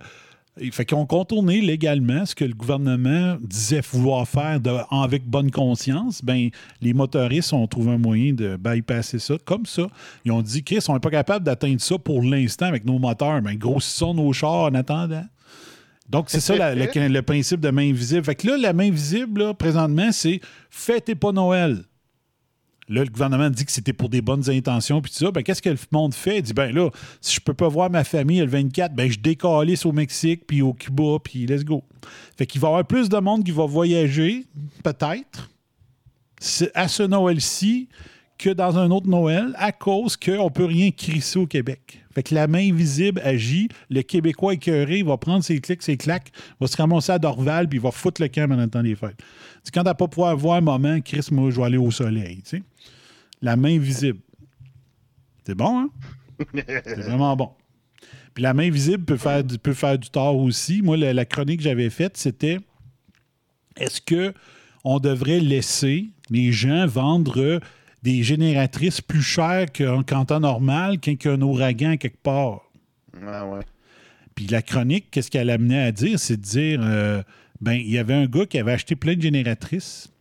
Speaker 2: fait qu'ils ont contourné légalement ce que le gouvernement disait vouloir faire de- avec bonne conscience. Ben, les motoristes ont trouvé un moyen de bypasser ça comme ça. Ils ont dit, on n'est pas capable d'atteindre ça pour l'instant avec nos moteurs. Ben, grossissons nos chars en attendant. Donc, c'est ça la- le, le principe de main invisible. Fait que là, la main visible, là, présentement, c'est fêtez pas Noël. Là, le gouvernement dit que c'était pour des bonnes intentions, puis tout ça. Ben, qu'est-ce que le monde fait? Il dit, ben là, si je peux pas voir ma famille le 24, ben je décalisse au Mexique, puis au Cuba, puis let's go. Fait qu'il va y avoir plus de monde qui va voyager, peut-être, à ce Noël-ci que dans un autre Noël, à cause qu'on ne peut rien crisser au Québec. Fait que la main invisible agit, le Québécois écœuré, va prendre ses clics, ses claques, va se ramasser à Dorval, puis il va foutre le camp pendant le temps des fêtes. C'est quand t'as pas pouvoir voir un moment, Chris, moi, je vais aller au soleil. La main visible. C'est bon, hein? C'est vraiment bon. Puis la main visible peut faire, du- tort aussi. Moi, la, la chronique que j'avais faite, c'était est-ce que on devrait laisser les gens vendre des génératrices plus chères qu'en temps normal quand il y a un ouragan quelque part?
Speaker 3: Ouais, ouais.
Speaker 2: Puis la chronique, qu'est-ce qu'elle amenait à dire? C'est de dire, euh, ben, il y avait un gars qui avait acheté plein de génératrices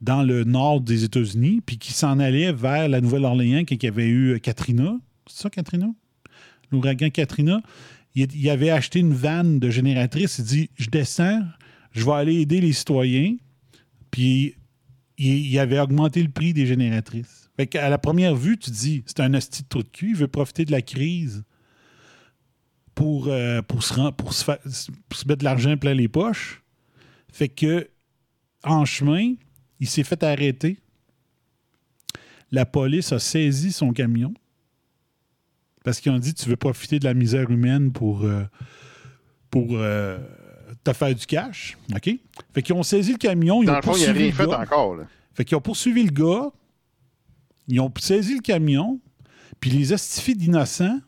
Speaker 2: dans le nord des États-Unis, puis qui s'en allait vers la Nouvelle-Orléans quand il y avait eu euh, Katrina. C'est ça, Katrina? L'ouragan Katrina? Il, il avait acheté une vanne de génératrices. Il dit, je descends, je vais aller aider les citoyens. Puis il, avait augmenté le prix des génératrices. Fait qu'à la première vue, tu dis, c'est un hostie de trou de cul, il veut profiter de la crise pour, euh, pour, se, pour se mettre de l'argent plein les poches. Fait que, en chemin, il s'est fait arrêter. La police a saisi son camion parce qu'ils ont dit tu veux profiter de la misère humaine pour, euh, pour euh, te faire du cash. OK? Fait qu'ils ont saisi le camion. Ils
Speaker 3: Dans
Speaker 2: ont
Speaker 3: le fond, il n'a
Speaker 2: poursuivi
Speaker 3: rien
Speaker 2: le
Speaker 3: fait
Speaker 2: gars.
Speaker 3: encore, là.
Speaker 2: Fait qu'ils ont poursuivi le gars, ils ont saisi le camion, puis les astifiés d'innocents,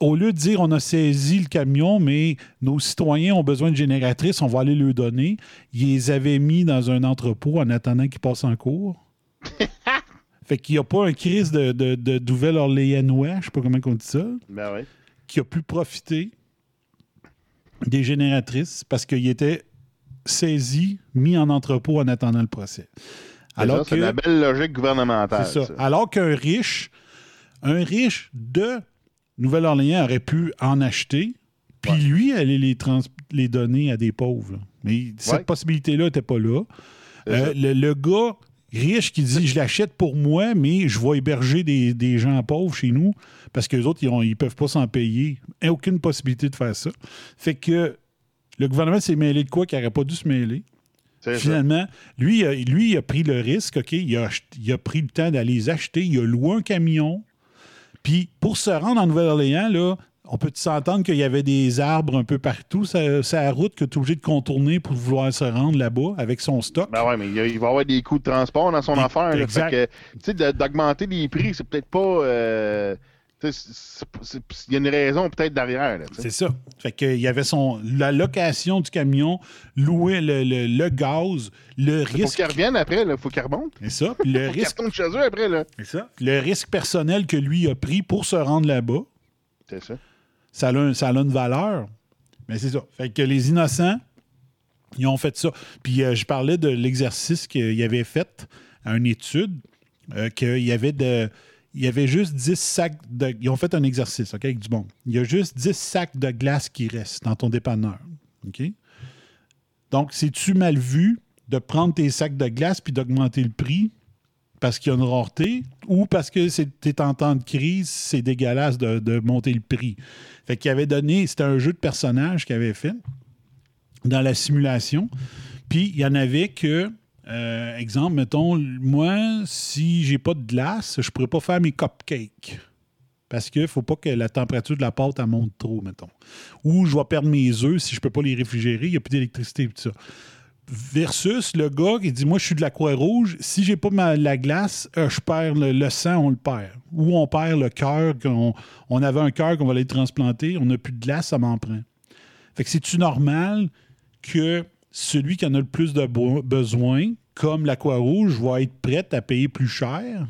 Speaker 2: au lieu de dire on a saisi le camion, mais nos citoyens ont besoin de génératrices, on va aller leur donner, ils les avaient mis dans un entrepôt en attendant qu'ils passent en cours. fait qu'il n'y a pas un crise de, de, de Nouvelle-Orléanois, je sais pas comment on dit ça,
Speaker 3: Ben oui.
Speaker 2: qui a pu profiter des génératrices parce qu'il était saisi, mis en entrepôt en attendant le procès.
Speaker 3: Alors c'est
Speaker 2: que-
Speaker 3: la belle logique gouvernementale.
Speaker 2: c'est ça.
Speaker 3: ça.
Speaker 2: Alors qu'un riche, un riche de Nouvelle-Orléans aurait pu en acheter, puis lui aller les, trans- les donner à des pauvres. là. Mais cette
Speaker 3: Ouais.
Speaker 2: possibilité-là n'était pas là. Euh, le, le gars riche qui dit Je l'achète pour moi, mais je vais héberger des, des gens pauvres chez nous parce que les autres, ils ne peuvent pas s'en payer. Il aucune possibilité de faire ça. Fait que le gouvernement s'est mêlé de quoi qu'il n'aurait pas dû se mêler?
Speaker 3: Ça.
Speaker 2: Finalement, lui, il a- lui, il a pris le risque, OK? Il a, ach- il a pris le temps d'aller les acheter. Il a loué un camion. Puis, pour se rendre en Nouvelle-Orléans, là, on peut s'entendre qu'il y avait des arbres un peu partout. C'est c'est la route que tu es obligé de contourner pour vouloir se rendre là-bas avec son stock.
Speaker 3: Ben ouais, mais il, il va y avoir des coûts de transport dans son affaire.
Speaker 2: exact.
Speaker 3: Fait que, tu sais, de- d'augmenter les prix, c'est peut-être pas. euh, Il y a une raison peut-être derrière.
Speaker 2: C'est ça. Fait que, il y avait son, la location du camion, louer le, le- le gaz, le
Speaker 3: Faut
Speaker 2: risque.
Speaker 3: qu'ils reviennent après, il faut qu'ils remontent.
Speaker 2: C'est ça. Puis le
Speaker 3: Faut
Speaker 2: risque,
Speaker 3: chez eux après. là.
Speaker 2: c'est ça. Le risque personnel que lui a pris pour se rendre là-bas.
Speaker 3: C'est ça.
Speaker 2: ça a, un- ça a une valeur. Mais c'est ça. Fait que les innocents, ils ont fait ça. Puis euh, je parlais de l'exercice qu'ils avaient fait à une étude, euh, qu'il y avait de. Il y avait juste 10 sacs de. Ils ont fait un exercice, OK, avec du bon. Il y a juste 10 sacs de glace qui restent dans ton dépanneur. OK? Donc, c'est-tu mal vu de prendre tes sacs de glace puis d'augmenter le prix parce qu'il y a une rareté ou parce que c'est- en temps de crise, c'est dégueulasse de, de monter le prix? Fait qu'il avait donné, c'était un jeu de personnages qu'il avait fait dans la simulation. Puis il y en avait que, euh, exemple, mettons, moi, si j'ai pas de glace, je pourrais pas faire mes cupcakes. Parce qu'il faut pas que la température de la pâte elle monte trop, mettons. Ou je vais perdre mes œufs si je peux pas les réfrigérer, il n'y a plus d'électricité et tout ça. Versus le gars qui dit Moi, je suis de la Croix-Rouge, si j'ai pas ma- la glace, euh, je perds le, le sang, on le perd. Ou on perd le cœur, qu'on on avait un cœur qu'on va aller transplanter, on n'a plus de glace, ça m'en prend. Fait que c'est-tu normal que celui qui en a le plus de besoin, comme la Croix-Rouge, va être prête à payer plus cher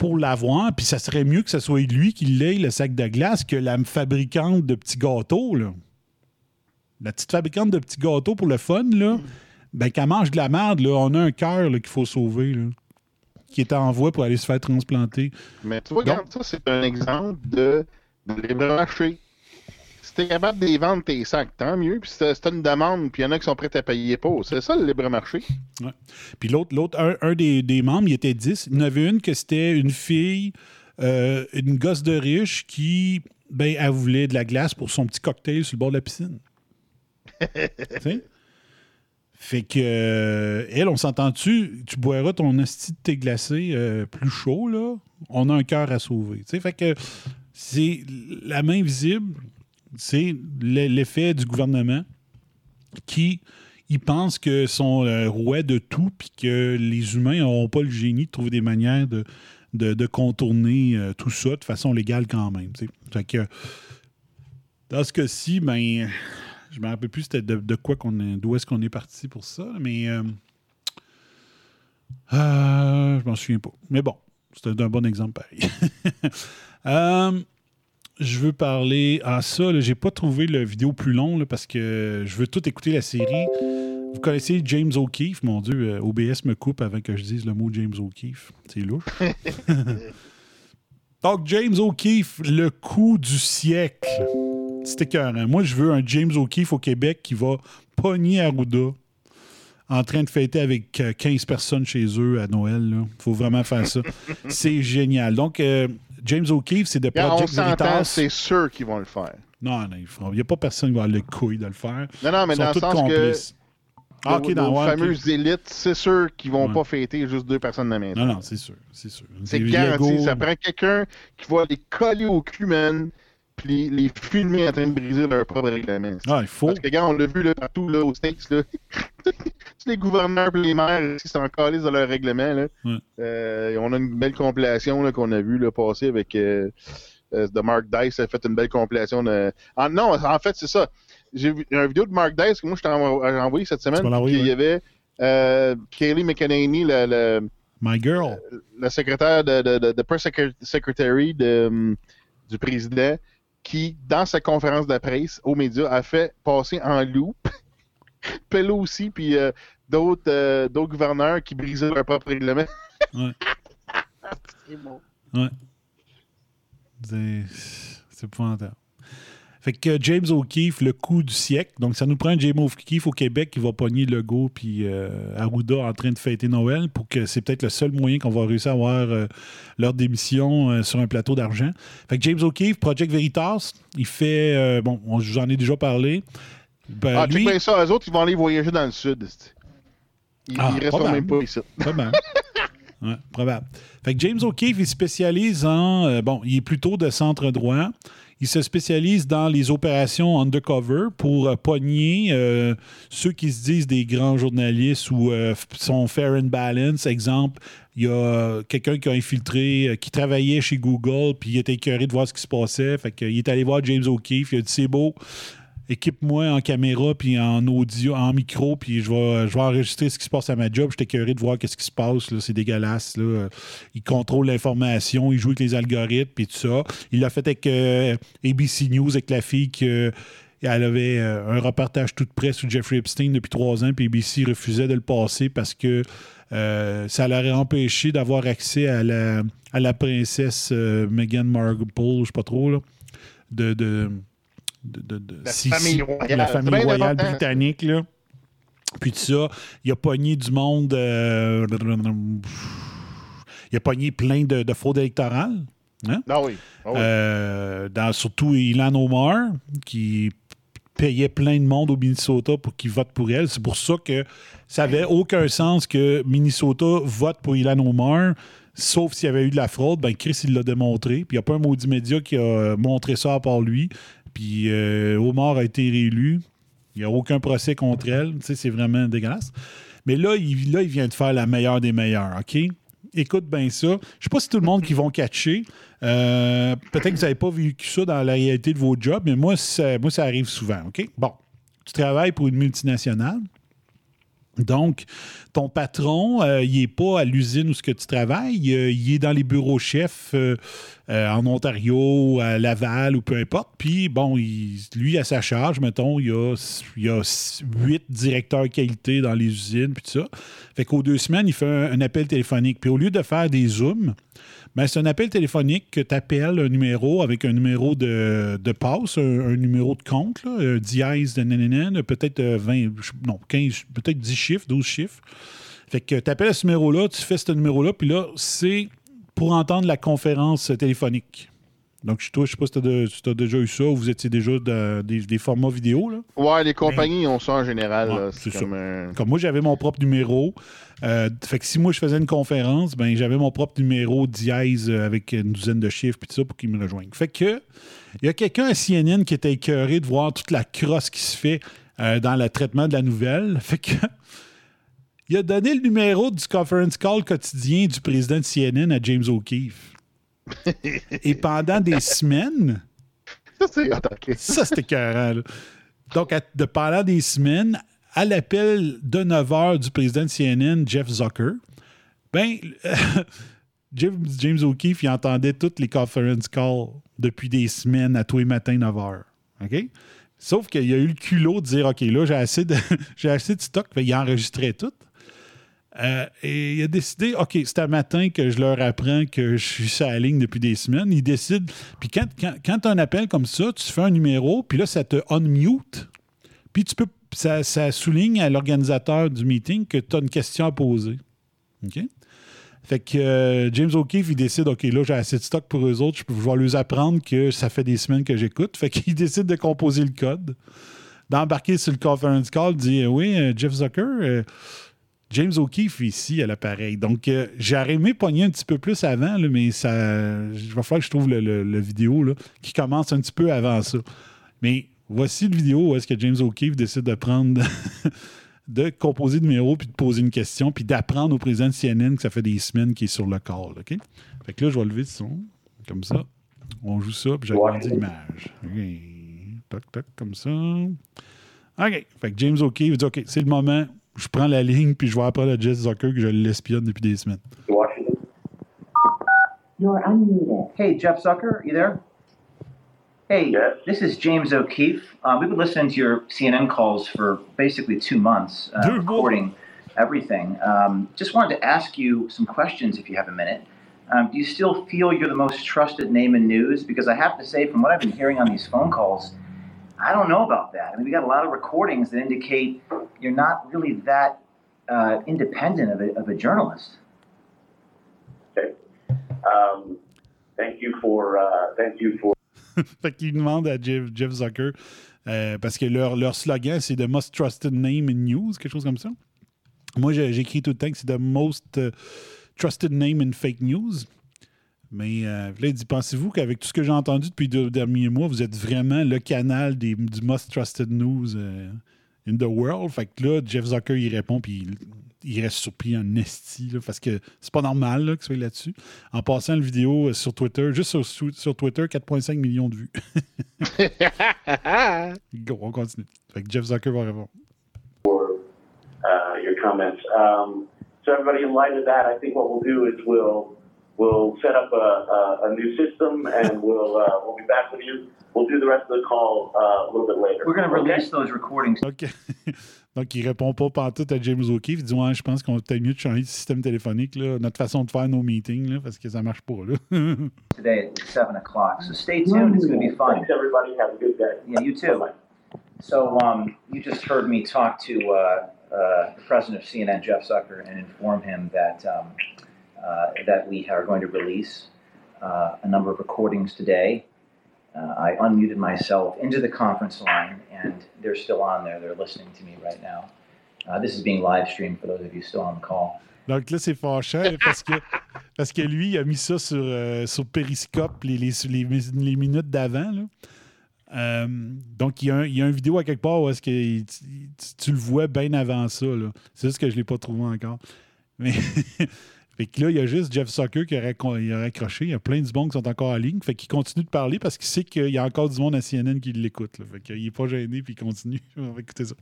Speaker 2: pour l'avoir, puis ça serait mieux que ce soit lui qui l'ait, le sac de glace, que la fabricante de petits gâteaux, là. La petite fabricante de petits gâteaux pour le fun, là, ben, qu'elle mange de la merde, là. On a un cœur, qu'il faut sauver, là, qui est en voie pour aller se faire transplanter.
Speaker 3: Mais tu vois, regarde, ça, c'est un exemple de, de libre marché. T'es capable de les vendre tes sacs, tant mieux. Puis t'as une demande, puis il y en a qui sont prêts à payer pour. C'est ça le libre marché.
Speaker 2: Ouais. Puis l'autre, l'autre un, un des, des membres, il était 10. Il y en avait une que c'était une fille, euh, une gosse de riche qui, ben, elle voulait de la glace pour son petit cocktail sur le bord de la piscine. Tu sais? Fait que, euh, elle, on s'entend-tu, tu boiras ton esti de thé glacé euh, plus chaud, là. On a un cœur à sauver. Tu sais, fait que c'est la main visible, c'est l'e- l'effet du gouvernement qui ils pensent que sont euh, rois de tout puis que les humains n'auront pas le génie de trouver des manières de, de, contourner euh, tout ça de façon légale quand même. que dans ce cas-ci, ben je me rappelle plus de, de quoi qu'on est, d'où est-ce qu'on est parti pour ça, mais euh, euh, je m'en souviens pas. Mais bon, c'était un bon exemple pareil. Euh, je veux parler à ça. J'ai pas trouvé le vidéo plus long là, parce que je veux tout écouter la série. Vous connaissez James O'Keefe, mon Dieu, euh, OBS me coupe avant que je dise le mot James O'Keefe. C'est louche. Donc, James O'Keefe, le coup du siècle. C'était écœurant. Moi, je veux un James O'Keefe au Québec qui va pogner Arruda en train de fêter avec euh, 15 personnes chez eux à Noël. Il faut vraiment faire ça. c'est génial. Donc, euh, James O'Keefe, c'est de
Speaker 3: Regarde, on
Speaker 2: Project Veritas.
Speaker 3: c'est sûr qu'ils vont le faire.
Speaker 2: Non, non, il n'y a pas personne qui va avoir le couille de le faire.
Speaker 3: Non, non, mais
Speaker 2: Ils sont
Speaker 3: dans le sens
Speaker 2: complices. Ah,
Speaker 3: Nos,
Speaker 2: ok, dans
Speaker 3: nos fameuses élites, c'est sûr qu'ils vont
Speaker 2: Ouais.
Speaker 3: pas fêter juste deux personnes de la maison.
Speaker 2: Non, non, c'est sûr. C'est sûr.
Speaker 3: C'est
Speaker 2: Des
Speaker 3: garanti.
Speaker 2: Lego,
Speaker 3: Ça prend quelqu'un qui va les coller au cul, man. Puis les filmer en train de briser leur propre règlement.
Speaker 2: Ah, il faut.
Speaker 3: Parce que, gars, on l'a vu là, partout là, aux States, là. Tous les gouverneurs et les maires qui sont calés dans leur règlement. Là. Euh, on a une belle compilation là, qu'on a vue là, passer avec euh, euh, de Mark Dice a fait une belle compilation. De... Ah, non, en fait, c'est ça. J'ai vu une vidéo de Mark Dice que moi je t'ai envoyé cette semaine. Puis Il y avait euh, Kaylee McEnany, le,
Speaker 2: My girl.
Speaker 3: le secrétaire de, de, de, de press secre- secretary de, hum, du président, qui, dans sa conférence de presse aux médias, a fait passer en loop Pelosi puis euh, d'autres euh, d'autres gouverneurs qui brisaient leur propre règlement.
Speaker 2: Ouais.
Speaker 3: C'est bon.
Speaker 2: Ouais. C'est c'est épouvantable. Fait que James O'Keefe, le coup du siècle. Donc, ça nous prend James O'Keefe au Québec qui va pogner Legault puis euh, Arruda en train de fêter Noël pour que c'est peut-être le seul moyen qu'on va réussir à avoir euh, leur démission euh, sur un plateau d'argent. Fait que James O'Keefe, Project Veritas, il fait. euh, bon, on- je vous en ai déjà parlé. Ben,
Speaker 3: ah,
Speaker 2: lui-
Speaker 3: bien ça. Eux autres, ils vont aller voyager dans le sud. Ils,
Speaker 2: Ah,
Speaker 3: ils
Speaker 2: probable.
Speaker 3: même pas ici.
Speaker 2: Probable. Ouais, probable. Fait que James O'Keefe, il spécialise en. bon, il est plutôt de centre droit. Il se spécialise dans les opérations undercover pour euh, pogner euh, ceux qui se disent des grands journalistes ou euh, sont fair and balance. Exemple, il y a quelqu'un qui a infiltré, qui travaillait chez Google, puis il était écœuré de voir ce qui se passait. Fait qu'il est allé voir James O'Keefe. Il a dit C'est beau, équipe-moi en caméra puis en audio, en micro, puis je vais, je vais enregistrer ce qui se passe à ma job. J'étais curieux de voir qu'est-ce qui se passe. C'est dégueulasse. Là. Il contrôle l'information, il joue avec les algorithmes puis tout ça. Il l'a fait avec euh, ABC News, avec la fille que. Elle avait euh, un reportage tout près sur Jeffrey Epstein depuis trois ans, puis ABC refusait de le passer parce que euh, ça l'aurait empêché d'avoir accès à la, à la princesse euh, Meghan Markle, je sais pas trop, là, de, de, de- de-
Speaker 3: La famille royale.
Speaker 2: la famille britannique. Là. Puis tout ça, il a pogné du monde. euh, il a pogné plein de, de fraudes électorales. Hein?
Speaker 3: Ah oui. Ah oui.
Speaker 2: Euh, dans, surtout Ilan Omar, qui payait plein de monde au Minnesota pour qu'ils votent pour elle. C'est pour ça que ça n'avait aucun sens que Minnesota vote pour Ilan Omar, sauf s'il y avait eu de la fraude. Ben Chris, il l'a démontré. Puis il n'y a pas un maudit média qui a montré ça à part lui. Puis euh, Omar a été réélu. Il n'y a aucun procès contre elle. Tu sais, c'est vraiment dégueulasse. Mais là il, vient de faire la meilleure des meilleures, OK? Écoute bien ça. Je sais pas si tout le monde qui vont catcher. Euh, Peut-être que vous n'avez pas vécu ça dans la réalité de vos jobs, mais moi, ça, moi, ça arrive souvent, OK? Bon, tu travailles pour une multinationale. Donc, ton patron, euh, il n'est pas à l'usine où ce que tu travailles, euh, il est dans les bureaux chefs euh, en Ontario, à Laval ou peu importe. Puis, bon, lui, à sa charge, mettons, il y a, il a s- huit directeurs qualité dans les usines, puis tout ça. Fait qu'aux deux semaines, il fait un appel téléphonique. Puis au lieu de faire des zooms, ben, c'est un appel téléphonique que tu appelles un numéro avec un numéro de, de passe, un, un numéro de compte, là, un dièse de nanana, peut-être euh, 20, non, 15, peut-être 10 chiffres, 12 chiffres. Fait que tu appelles à ce numéro-là, tu fais ce numéro-là, puis là, c'est pour entendre la conférence téléphonique. Donc, toi, je sais pas si tu as, déjà eu ça ou vous étiez déjà dans des, des formats vidéo. Là.
Speaker 3: Ouais, les compagnies ont ça en général.
Speaker 2: Ouais,
Speaker 3: là.
Speaker 2: c'est
Speaker 3: C'est comme un...
Speaker 2: Comme moi, j'avais mon propre numéro. Euh, fait que si moi, je faisais une conférence, ben j'avais mon propre numéro dièse euh, avec une douzaine de chiffres puis tout ça pour qu'ils me rejoignent. Fait que il y a quelqu'un à CNN qui était écœuré de voir toute la crosse qui se fait euh, dans le traitement de la nouvelle. Fait que il a donné le numéro du conference call quotidien du président de CNN à James O'Keefe. Et pendant des semaines,
Speaker 3: Ça, c'est
Speaker 2: ça, c'était écœurant, là. Donc, à- de, pendant des semaines, à l'appel de 9 h du président de CNN, Jeff Zucker, ben, James, O'Keefe, il entendait toutes les conference calls depuis des semaines à tous les matins 9 h. OK? Sauf qu'il a eu le culot de dire OK, là, j'ai assez de, j'ai assez de stock. Fait, il enregistrait tout. Euh, et il a décidé, OK, c'est un matin que je leur apprends que je suis sur la ligne depuis des semaines. Il décide. Puis quand, quand, quand tu as un appel comme ça, tu fais un numéro, puis là, ça te unmute. Puis tu peux. Ça, ça souligne à l'organisateur du meeting que tu as une question à poser. OK? Fait que euh, James O'Keefe, il décide, OK, là, j'ai assez de stock pour eux autres, je, vais leur apprendre que ça fait des semaines que j'écoute. Fait qu'il décide de composer le code, d'embarquer sur le conference call, dit Oui, euh, Jeff Zucker, euh, James O'Keefe ici à l'appareil. Donc, euh, j'aurais aimé pogner un petit peu plus avant, mais ça, il va falloir que je trouve le vidéo là, qui commence un petit peu avant ça. Mais voici le vidéo où est-ce que James O'Keefe décide de prendre, de composer le numéro, puis de poser une question, puis d'apprendre au président de CNN que ça fait des semaines qu'il est sur le call. OK? Fait que là, je vais lever le son, comme ça. On joue ça, puis j'agrandis l'image. OK. Toc, toc, comme ça. OK. Fait que James O'Keefe dit OK, c'est le moment. Je prends la ligne, puis je vais apprendre à Jess Zucker que je l'espionne depuis des semaines.
Speaker 4: Washington.
Speaker 5: You're unmuted.
Speaker 6: Hey, Jeff Zucker, you there? Hey,
Speaker 4: Yes.
Speaker 6: this is James O'Keefe. Uh, we've been listening to your CNN calls for basically two months, uh,
Speaker 2: Dude,
Speaker 6: recording everything. Um, just wanted to ask you some questions if you have a minute. Um, do you still feel you're the most trusted name in news? Because I have to say, from what I've been hearing on these phone calls, I don't know about that. I mean, we got a lot of recordings that indicate you're not really that uh, independent of a, of a journalist.
Speaker 4: Okay. Um, thank you for uh, thank you for
Speaker 2: fait qu'il demande à Jeff, Zucker, euh, parce que leur, leur slogan, c'est The Most Trusted Name in News, quelque chose comme ça. Moi, j'écris tout le temps que c'est The Most euh, Trusted Name in Fake News. Mais euh, là, dit Pensez-vous qu'avec tout ce que j'ai entendu depuis deux derniers mois, vous êtes vraiment le canal du Most Trusted News euh, in the world? Fait que là, Jeff Zucker, il répond, puis il, il reste surpris en esti, là, parce que c'est pas normal là, qu'il soit là-dessus. En passant la vidéo euh, sur Twitter, juste sur, sur- sur Twitter, 4,5 millions de vues. Go, on continue. Fait que Jeff Zucker va répondre.
Speaker 4: uh, your comments. Um, so everybody, in light of that, I think what we'll do is we'll we'll set up a, a, a new system and we'll uh, we'll be back with you. We'll do the rest of the call uh, a little bit later.
Speaker 6: We're going to
Speaker 4: Okay?
Speaker 6: release those recordings
Speaker 2: OK. Donc, il répond pas pantoute à James O'Keefe. Il dit Ouais, je pense qu'on va peut-être mieux de changer de système téléphonique, là, notre façon de faire nos meetings, là, parce que ça marche pas. Là.
Speaker 6: today at 7 o'clock. So stay tuned. It's going to be fun.
Speaker 4: Thanks, everybody. Have a good day.
Speaker 6: Yeah, you too. So um, you just heard me talk to uh, uh, the president of CNN, Jeff Zucker, and inform him that um, uh, that we are going to release uh, a number of recordings today. Uh, I unmuted myself into the conference line, and they're still on there. They're listening to me right now. Uh, this is being live streamed for those of you still on the call.
Speaker 2: Donc là, c'est fâchant là, parce que, parce que lui, il a mis ça sur, euh, sur Periscope les, les, les, les minutes d'avant. Euh, donc, il y, a un, il y a une vidéo à quelque part où est-ce que il- tu, tu le vois bien avant ça. C'est juste que je ne l'ai pas trouvé encore. Mais fait que là, il y a juste Jeff Zucker qui a, raccro- il a raccroché. Il y a plein de monde qui sont encore en ligne. Fait qu'il continue de parler parce qu'il sait qu'il y a encore du monde à CNN qui l'écoute. Fait qu'il n'est pas gêné puis il continue. On va écouter ça.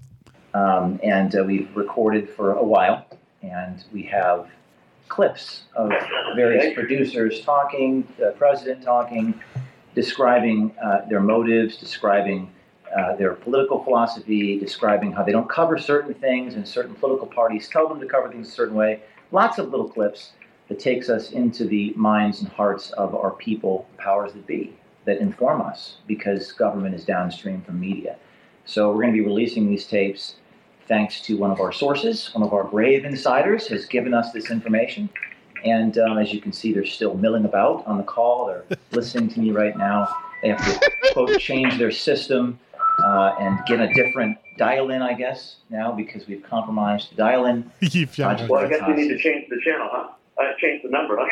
Speaker 6: um, and uh, we've recorded for a while, and we have clips of various producers talking, the president talking, describing uh, their motives, describing uh, their political philosophy, describing how they don't cover certain things, and certain political parties tell them to cover things a certain way. Lots of little clips that takes us into the minds and hearts of our people, powers that be, that inform us, because government is downstream from media. So we're going to be releasing these tapes thanks to one of our sources, one of our brave insiders has given us this information. And um, as you can see, they're still milling about on the call. They're listening to me right now. They have to quote change their system uh, and get a different dial in, I guess, now because we've compromised the dial in.
Speaker 2: il est fier.
Speaker 4: Well, I guess we need to change the channel, huh? Uh, change the number, huh?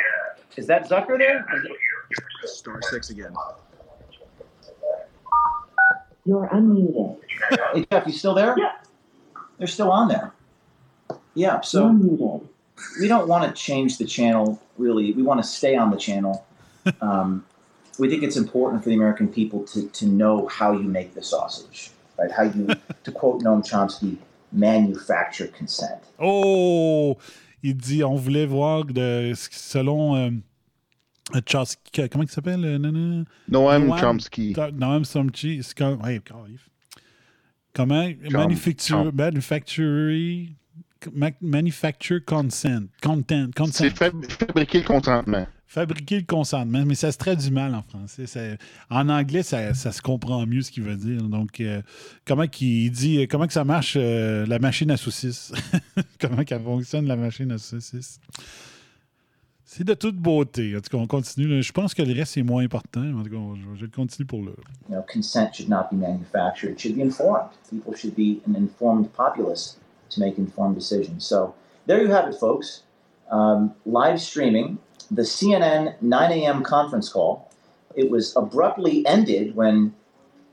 Speaker 6: Is that Zucker there? Is it-
Speaker 7: Star six again.
Speaker 5: You're unmuted.
Speaker 6: Hey, Jeff, you still there?
Speaker 4: Yeah.
Speaker 6: They're still on there. Yeah, so we don't want to change the channel, really. We want to stay on the channel. Um, we think it's important for the American people to, to know how you make the sausage, right? How you, to quote Noam Chomsky, manufacture consent.
Speaker 2: Oh! Il dit on voulait voir de, selon euh, Chomsky, comment il s'appelle? euh.
Speaker 3: Noam
Speaker 2: Noam-
Speaker 3: Chomsky.
Speaker 2: Noam Chomsky. c'est comme- hey, calif. Comment?
Speaker 3: Chom-
Speaker 2: Manufacture,
Speaker 3: Chom-
Speaker 2: manufacture, manufacture consent. Content. consent.
Speaker 3: C'est fab- fabriquer le consentement.
Speaker 2: Fabriquer le consentement, mais ça se traduit mal en français. Ça- en anglais, ça, se comprend mieux ce qu'il veut dire. Donc, euh, comment qu'il dit, euh, comment ça marche euh, la machine à saucisses? comment qu'elle fonctionne la machine à saucisses? C'est de toute beauté. En tout cas, on continue. Je pense que le reste est moins important. En tout cas, je, continue pour le.
Speaker 6: Know, consent should not be manufactured. It should be informed. People should be an informed populace to make informed decisions. So there you have it, folks. Um, live streaming the CNN 9 a.m. conference call. It was abruptly ended when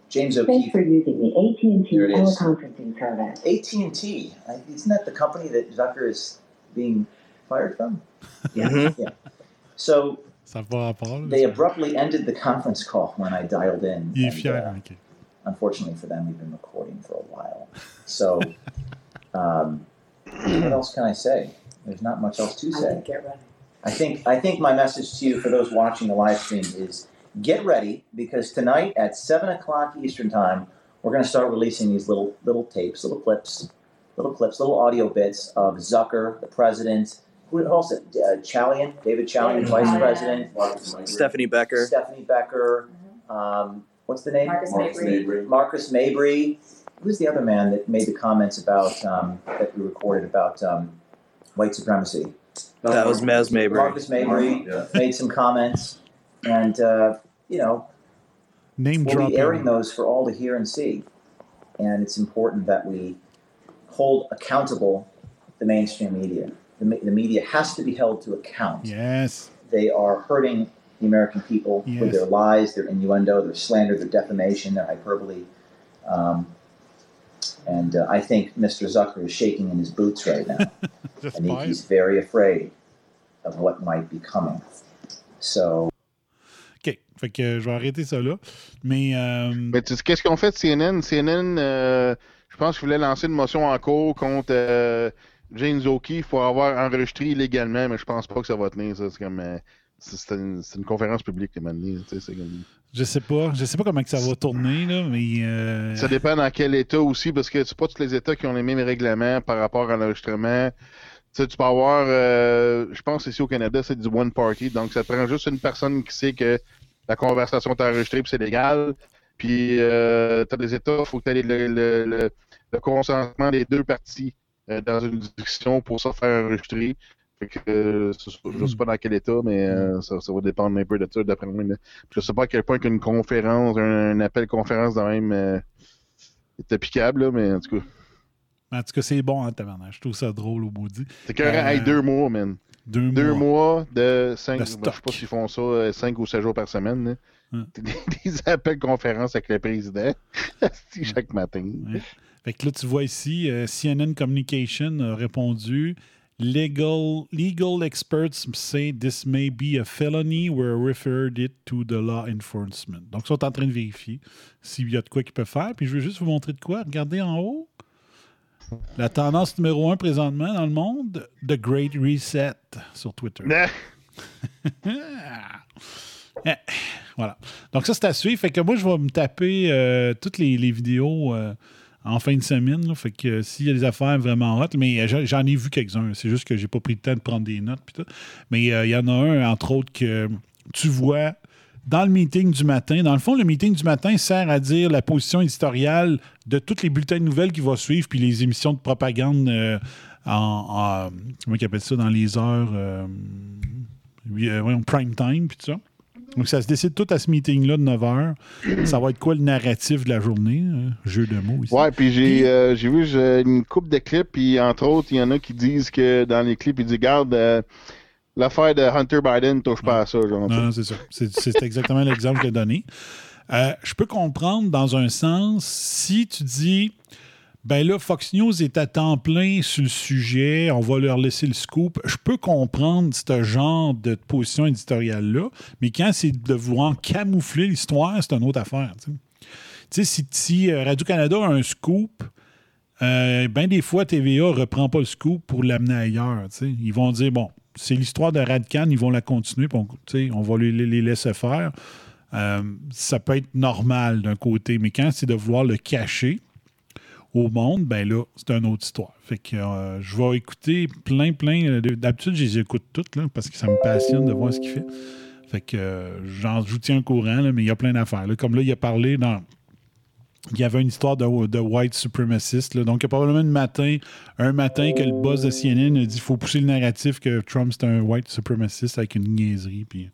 Speaker 6: James
Speaker 8: Thanks
Speaker 6: O'Keefe
Speaker 8: for using the AT&T
Speaker 6: Here it is.
Speaker 8: teleconferencing service.
Speaker 6: AT&T, isn't that the company that Zucker is being fired from? Yeah, yeah. So
Speaker 2: Ça va rapport. là,
Speaker 6: they abruptly ended the conference call when I dialed in.
Speaker 2: Il est
Speaker 6: and, uh, unfortunately for them, we've been recording for a while. So, um, what else can I say? There's not much else to say.
Speaker 8: Get ready.
Speaker 6: I think I think my message to you for those watching the live stream is get ready because tonight at seven o'clock Eastern time we're going to start releasing these little little tapes, little clips, little clips, little audio bits of Zucker, the president, who else? Uh, Chalian, David Chalian, vice president,
Speaker 9: Stephanie Becker.
Speaker 6: Stephanie Becker. Um, what's the name?
Speaker 8: Marcus Marcus Mabry. Mabry.
Speaker 6: Marcus Mabry. Who's the other man that made the comments about um, that we recorded about um, white supremacy?
Speaker 9: That was Mez Mabry.
Speaker 6: Marcus Mabry
Speaker 9: Yeah.
Speaker 6: made some comments, and uh, you know
Speaker 2: Name
Speaker 6: we'll be
Speaker 2: dropping.
Speaker 6: airing those for all to hear and see. And it's important that we hold accountable the mainstream media. The, the media has to be held to account.
Speaker 2: Yes.
Speaker 6: They are hurting the American people
Speaker 2: Yes.
Speaker 6: with their lies, their innuendo, their slander, their defamation, their hyperbole. Um, and uh, I think Mr. Zucker is shaking in his boots right now.
Speaker 2: Just
Speaker 6: and he-
Speaker 2: fine.
Speaker 6: he's very afraid of what might be coming. So
Speaker 2: OK. Fait que je vais arrêter ça là. Mais. euh,
Speaker 3: Mais tu sais, qu'est-ce qu'on fait de CNN? CNN, euh, je pense qu'ils voulaient lancer une motion en cours contre euh, James O'Keefe pour avoir enregistré illégalement, mais je pense pas que ça va tenir. Ça. C'est comme. euh, c'est c'est une, c'est une conférence publique, les manières, tu sais, comme-
Speaker 2: je sais pas. Je sais pas comment que ça va tourner, là, mais. euh,
Speaker 3: Ça dépend dans quel État aussi, parce que c'est pas tous les États qui ont les mêmes règlements par rapport à l'enregistrement. Sais, tu peux avoir, euh, je pense ici au Canada, c'est du one party, donc ça prend juste une personne qui sait que la conversation est enregistrée puis c'est légal. Puis euh, tu as des États, il faut que tu aies le, le- le- consentement des deux parties euh, dans une discussion pour ça faire enregistrer. Fait que, euh, je sais pas dans quel État, mais euh, ça, va dépendre un peu de ça, d'après moi. Je sais pas à quel point qu'une conférence, un, appel conférence de même est applicable, là, mais en tout cas.
Speaker 2: En tout cas, c'est bon, hein, tabarnak. Je trouve ça drôle au bout dit.
Speaker 3: C'est carré,
Speaker 2: Euh,
Speaker 3: hey, deux mois, man.
Speaker 2: Deux,
Speaker 3: Deux
Speaker 2: mois.
Speaker 3: mois de cinq. Ben, je sais pas s'ils font ça 5 ou 7 jours par semaine. là.
Speaker 2: Hum.
Speaker 3: Des, des appels conférences avec le président Asti, chaque matin.
Speaker 2: Ouais. Fait que là, tu vois ici, euh, CNN Communication a répondu Legal, legal experts say this may be a felony. We're referred it to the law enforcement. Donc, ils sont en train de vérifier s'il y a de quoi qu'ils peuvent faire. Puis, je veux juste vous montrer de quoi. Regardez en haut. La tendance numéro un présentement dans le monde, The Great Reset sur Twitter. Eh, voilà. Donc, ça, c'est à suivre. Fait que moi, je vais me taper euh, toutes les, les vidéos euh, en fin de semaine. là. Fait que euh, s'il y a des affaires vraiment hot, mais euh, j'en- ai vu quelques-uns. C'est juste que j'ai pas pris le temps de prendre des notes. pis tout. Mais il y en a un, entre autres, que tu vois dans le meeting du matin. Dans le fond, le meeting du matin sert à dire la position éditoriale de tous les bulletins de nouvelles qui vont suivre, puis les émissions de propagande euh, en, en- Comment ils appellent ça dans les heures. euh, oui, euh, prime time, puis tout ça. Donc, ça se décide tout à ce meeting-là de 9 h. Ça va être quoi le narratif de la journée? euh, jeu de mots ici?
Speaker 3: Ouais, puis j'ai euh, vu une coupe de clips, puis entre autres, il y en a qui disent que dans les clips, ils disent Garde, euh, l'affaire de Hunter Biden, touche pas à ça. Genre,
Speaker 2: Non, non, c'est ça. C'est c'est exactement l'exemple que j'ai donné. Euh, je peux comprendre dans un sens si tu dis ben là, Fox News est à temps plein sur le sujet, on va leur laisser le scoop. Je peux comprendre ce genre de position éditoriale-là, mais quand c'est de vouloir camoufler l'histoire, c'est une autre affaire. Tu sais. Si, si, euh, Radio-Canada a un scoop, euh, ben des fois, TVA reprend pas le scoop pour l'amener ailleurs. Ils vont dire, bon, c'est l'histoire de Radcan, ils vont la continuer, on, va les, laisser faire. Euh, ça peut être normal d'un côté, mais quand c'est de vouloir le cacher au monde, ben là, c'est une autre histoire. Fait que euh, je vais écouter plein, plein. euh, de- D'habitude, je les écoute toutes, là, parce que ça me passionne de voir ce qu'il fait. Fait que j'en- je vous tiens au courant, mais il y a plein d'affaires. Comme là, il a parlé dans. Il y avait une histoire de, white supremacist. là. Donc, il y a probablement un matin, un matin que le boss de CNN a dit qu'il faut pousser le narratif que Trump c'est un white supremacist avec une niaiserie puis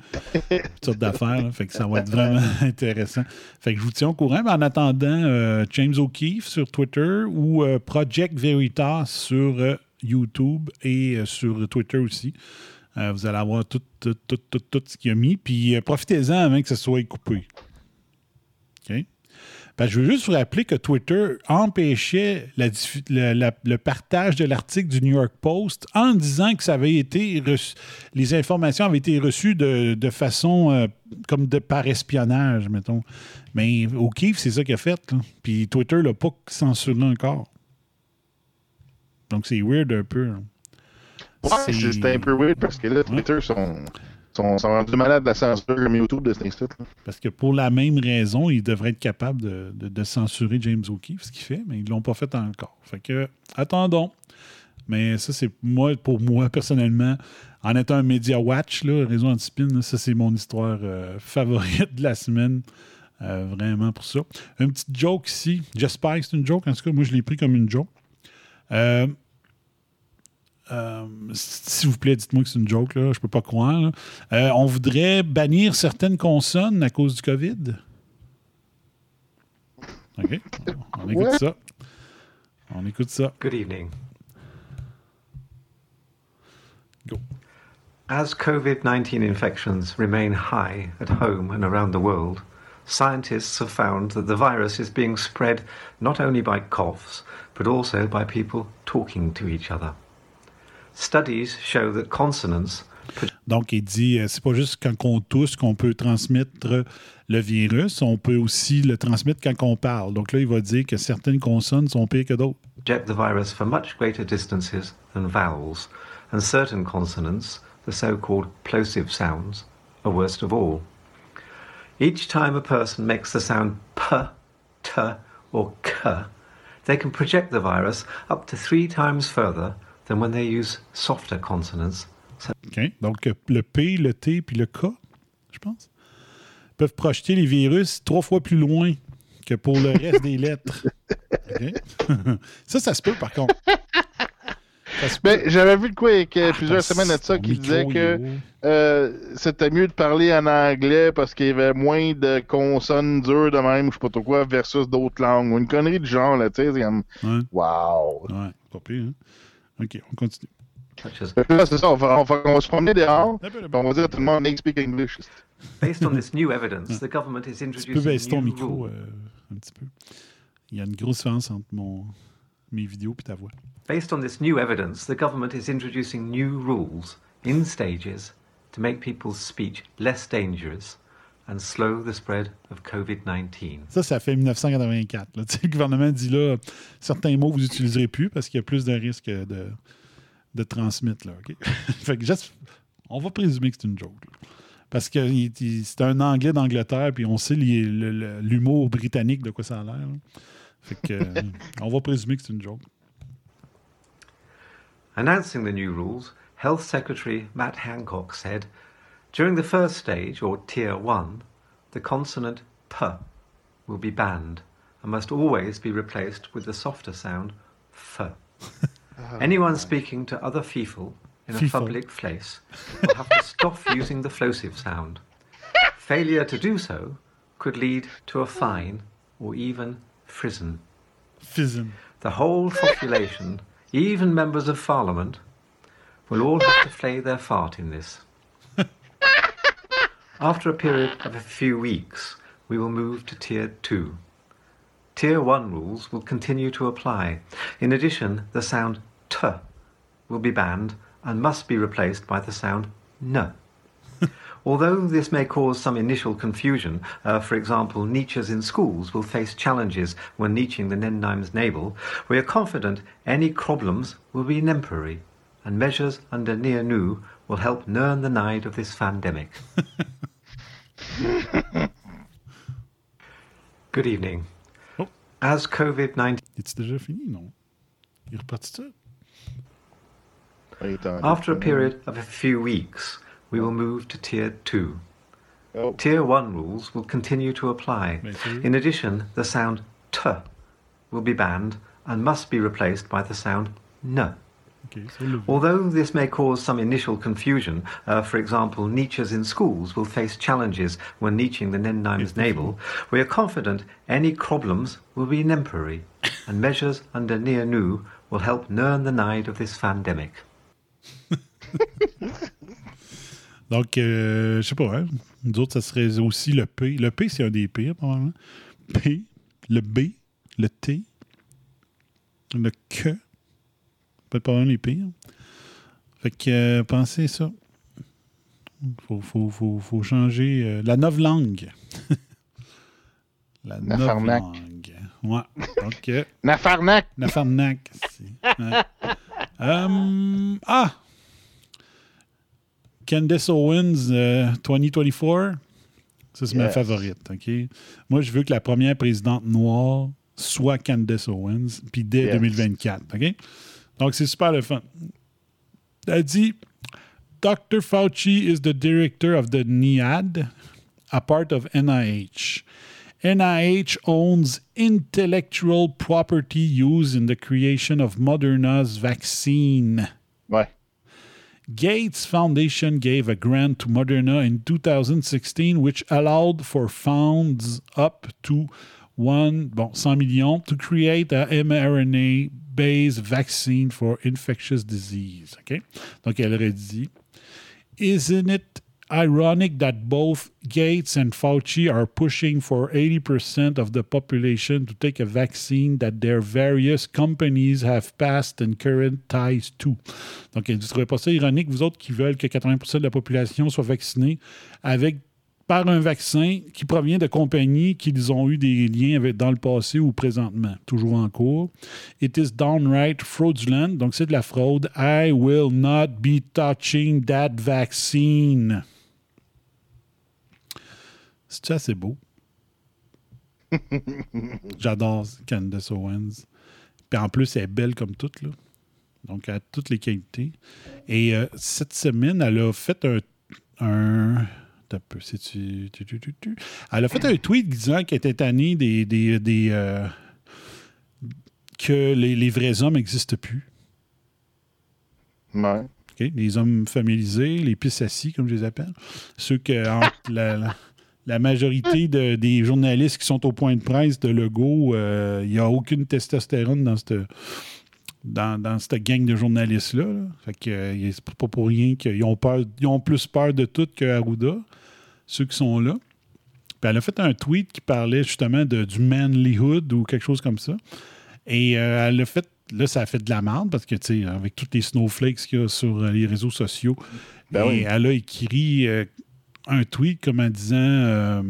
Speaker 2: toutes sortes d'affaires. Fait que ça va être vraiment intéressant. Fait que je vous tiens au courant. Mais en attendant, euh, James O'Keefe sur Twitter ou euh, Project Veritas sur euh, YouTube et euh, sur Twitter aussi. Euh, vous allez avoir tout, tout, tout, tout, tout ce qu'il a mis. Puis euh, profitez-en avant que ce soit coupé. Je veux juste vous rappeler que Twitter empêchait la le, la- le partage de l'article du New York Post en disant que ça avait été reçu- les informations avaient été reçues de, de façon euh, comme de par espionnage, mettons. Mais O'Keefe, c'est ça qu'il a fait. là. Puis Twitter l'a pas censuré encore. Donc c'est weird un peu. là.
Speaker 3: Ouais,
Speaker 2: c'est
Speaker 3: un peu weird parce que là, Twitter sont, sont, sont rendus malades de la censure comme YouTube de cet instant.
Speaker 2: Parce que pour la même raison, ils devraient être capables de, censurer James O'Keefe, ce qu'il fait, mais ils ne l'ont pas fait encore. Fait que, attendons. Mais ça, c'est moi, pour moi, personnellement, en étant un Media Watch, là, Réseau Antispin, ça, c'est mon histoire euh, favorite de la semaine. Euh, vraiment pour ça. Une petite joke ici. J'espère que c'est une joke. En tout cas, moi, je l'ai pris comme une joke. Euh, euh, S'il vous plaît, dites-moi que c'est une joke, là. Je peux pas croire. là. Euh, on voudrait bannir certaines consonnes à cause du COVID? OK. On écoute ça. On écoute ça.
Speaker 10: Good evening.
Speaker 2: Go.
Speaker 10: As COVID 19 infections remain high at home and around the world, scientists have found that the virus is being spread not only by coughs, but also by people talking to each other. Studies show that consonants
Speaker 2: Donc, il dit, euh, c'est pas juste quand on tousse qu'on peut transmettre le virus, on peut aussi le transmettre quand on parle. Donc là, il va dire que certaines consonnes sont pires que d'autres.
Speaker 10: project the virus for much greater distances than vowels, and certain consonants, the so called plosive sounds, are worst of all. Each time a person makes the sound p, t, or k, they can project the virus up to three times further than when they use softer consonants.
Speaker 2: OK? Donc, le P, le T puis le K, je pense, peuvent projeter les virus trois fois plus loin que pour le reste des lettres. OK? ça, ça se peut, par contre.
Speaker 3: Ben, j'avais vu de quoi il y a plusieurs semaines de ça qui disait que euh, c'était mieux de parler en anglais parce qu'il y avait moins de consonnes dures de même, ou je sais pas trop quoi, versus d'autres langues. Ou une connerie du genre, là, tu sais, c'est comme...
Speaker 2: Ouais.
Speaker 3: Wow!
Speaker 2: Ouais, pas pire, hein? OK, on continue.
Speaker 3: Là, c'est ça, on va, on va- on va se promener dehors, puis on va dire à tout le monde, they speak English.
Speaker 10: Based on this new evidence, ah. the government is
Speaker 2: Tu peux baisser ton micro euh, un petit peu. Il y a une grosse différence entre mon, mes vidéos et ta voix.
Speaker 10: Based on this new evidence, the government is introducing new rules in stages to make people's speech less dangerous and slow the spread of COVID 19.
Speaker 2: Ça, ça fait 1984. là. Le gouvernement dit là, certains mots vous n'utiliserez plus parce qu'il y a plus de risques de, de transmettre. Là, OK? fait que juste- on va présumer que c'est une joke. là. Parce que c'est un anglais d'Angleterre, puis on sait l'humour britannique de quoi ça a l'air. Fait que on va présumer que c'est une joke.
Speaker 10: Announcing the new rules, Health Secretary Matt Hancock said During the first stage, or Tier 1, the consonant P will be banned and must always be replaced with the softer sound F. Oh, Anyone speaking to other people in a
Speaker 2: Feefle.
Speaker 10: public place will have to stop using the plosive sound. Failure to do so could lead to a fine or even prison.
Speaker 2: Fizzing.
Speaker 10: The whole population, even members of parliament, will all have to play their part in this. After a period of a few weeks, we will move to Tier 2. Tier 1 rules will continue to apply. In addition, the sound T will be banned and must be replaced by the sound N. Although this may cause some initial confusion, uh, for example, niches in schools will face challenges when niching the Nennimes navel, we are confident any problems will be temporary, and measures under Near Nu will help learn the night of this pandemic. Good evening. Oh. As COVID 19
Speaker 2: Est-tu déjà fini? Non. Il est ça?
Speaker 10: After a period of a few weeks, we will move to Tier 2. Tier 1 rules will continue to apply. In addition, the sound T will be banned and must be replaced by the sound N. Although this may cause some initial confusion, uh, for example, niches in schools will face challenges when niching the Nennimes navel, we are confident any problems will be temporary, and measures under Near Nu will help learn the night of this pandemic.
Speaker 2: Donc, euh, je sais pas, hein. Nous autres, ça serait aussi le P. Le P, c'est un des pires, probablement. P, le B, le T, le Q. Peut-être pas un les pires. Fait que, euh, pensez ça. Faut, faut, faut, faut changer euh, la novlangue. la
Speaker 3: Nafarnac.
Speaker 2: novlangue. Ouais. Euh,
Speaker 3: Nafarnac.
Speaker 2: Nafarnac. ouais. Hum, ah! Candace Owens euh, 2024. Ça, c'est ma favorite. OK? Moi, je veux que la première présidente noire soit Candace Owens, puis dès
Speaker 3: Yes.
Speaker 2: 2024. OK? Donc, c'est super le fun. Elle dit Dr. Fauci is the director of the NIAID, a part of NIH. NIH owns intellectual property used in the creation of Moderna's vaccine.
Speaker 3: Ouais.
Speaker 2: Gates Foundation gave a grant to Moderna in 2016, which allowed for funds up to one, bon, 100 millions to create a mRNA-based vaccine for infectious disease. OK? Donc, elle aurait Isn't it ironic that both Gates and Fauci are pushing for 80% of the population to take a vaccine that their various companies have passed and current ties to? Donc, ne trouvez pas ça ironique, vous autres qui veulent que 80% de la population soit vaccinée avec par un vaccin qui provient de compagnies qu'ils ont eu des liens avec dans le passé ou présentement, toujours en cours. It is downright fraudulent, donc c'est de la fraude. I will not be touching that vaccine. C'est assez beau? J'adore Candace Owens. Puis en plus, elle est belle comme toute, là. Donc, elle a toutes les qualités. Et euh, cette semaine, elle a fait un. Un peu, c'est-tu- tu- Elle a fait un tweet disant qu'elle était tannée des. des, des, euh, que les, les vrais hommes n'existent plus.
Speaker 3: Ouais.
Speaker 2: Les hommes familisés, les pistes assis, comme je les appelle. Ceux que entre la, la- la majorité de- des journalistes qui sont au point de presse de Legault, euh, il n'y a aucune testostérone dans cette, dans, dans cette gang de journalistes-là. là. Fait que euh, c'est pas pour rien qu'ils ont peur, ils ont plus peur de tout que Arruda, ceux qui sont là. Puis elle a fait un tweet qui parlait justement de, du manlyhood ou quelque chose comme ça. Et euh, elle a fait, là, ça a fait de la merde parce que, tu sais, avec tous les snowflakes qu'il y a sur euh, les réseaux sociaux,
Speaker 3: Ben
Speaker 2: et
Speaker 3: oui.
Speaker 2: elle a écrit euh, un tweet comme en disant,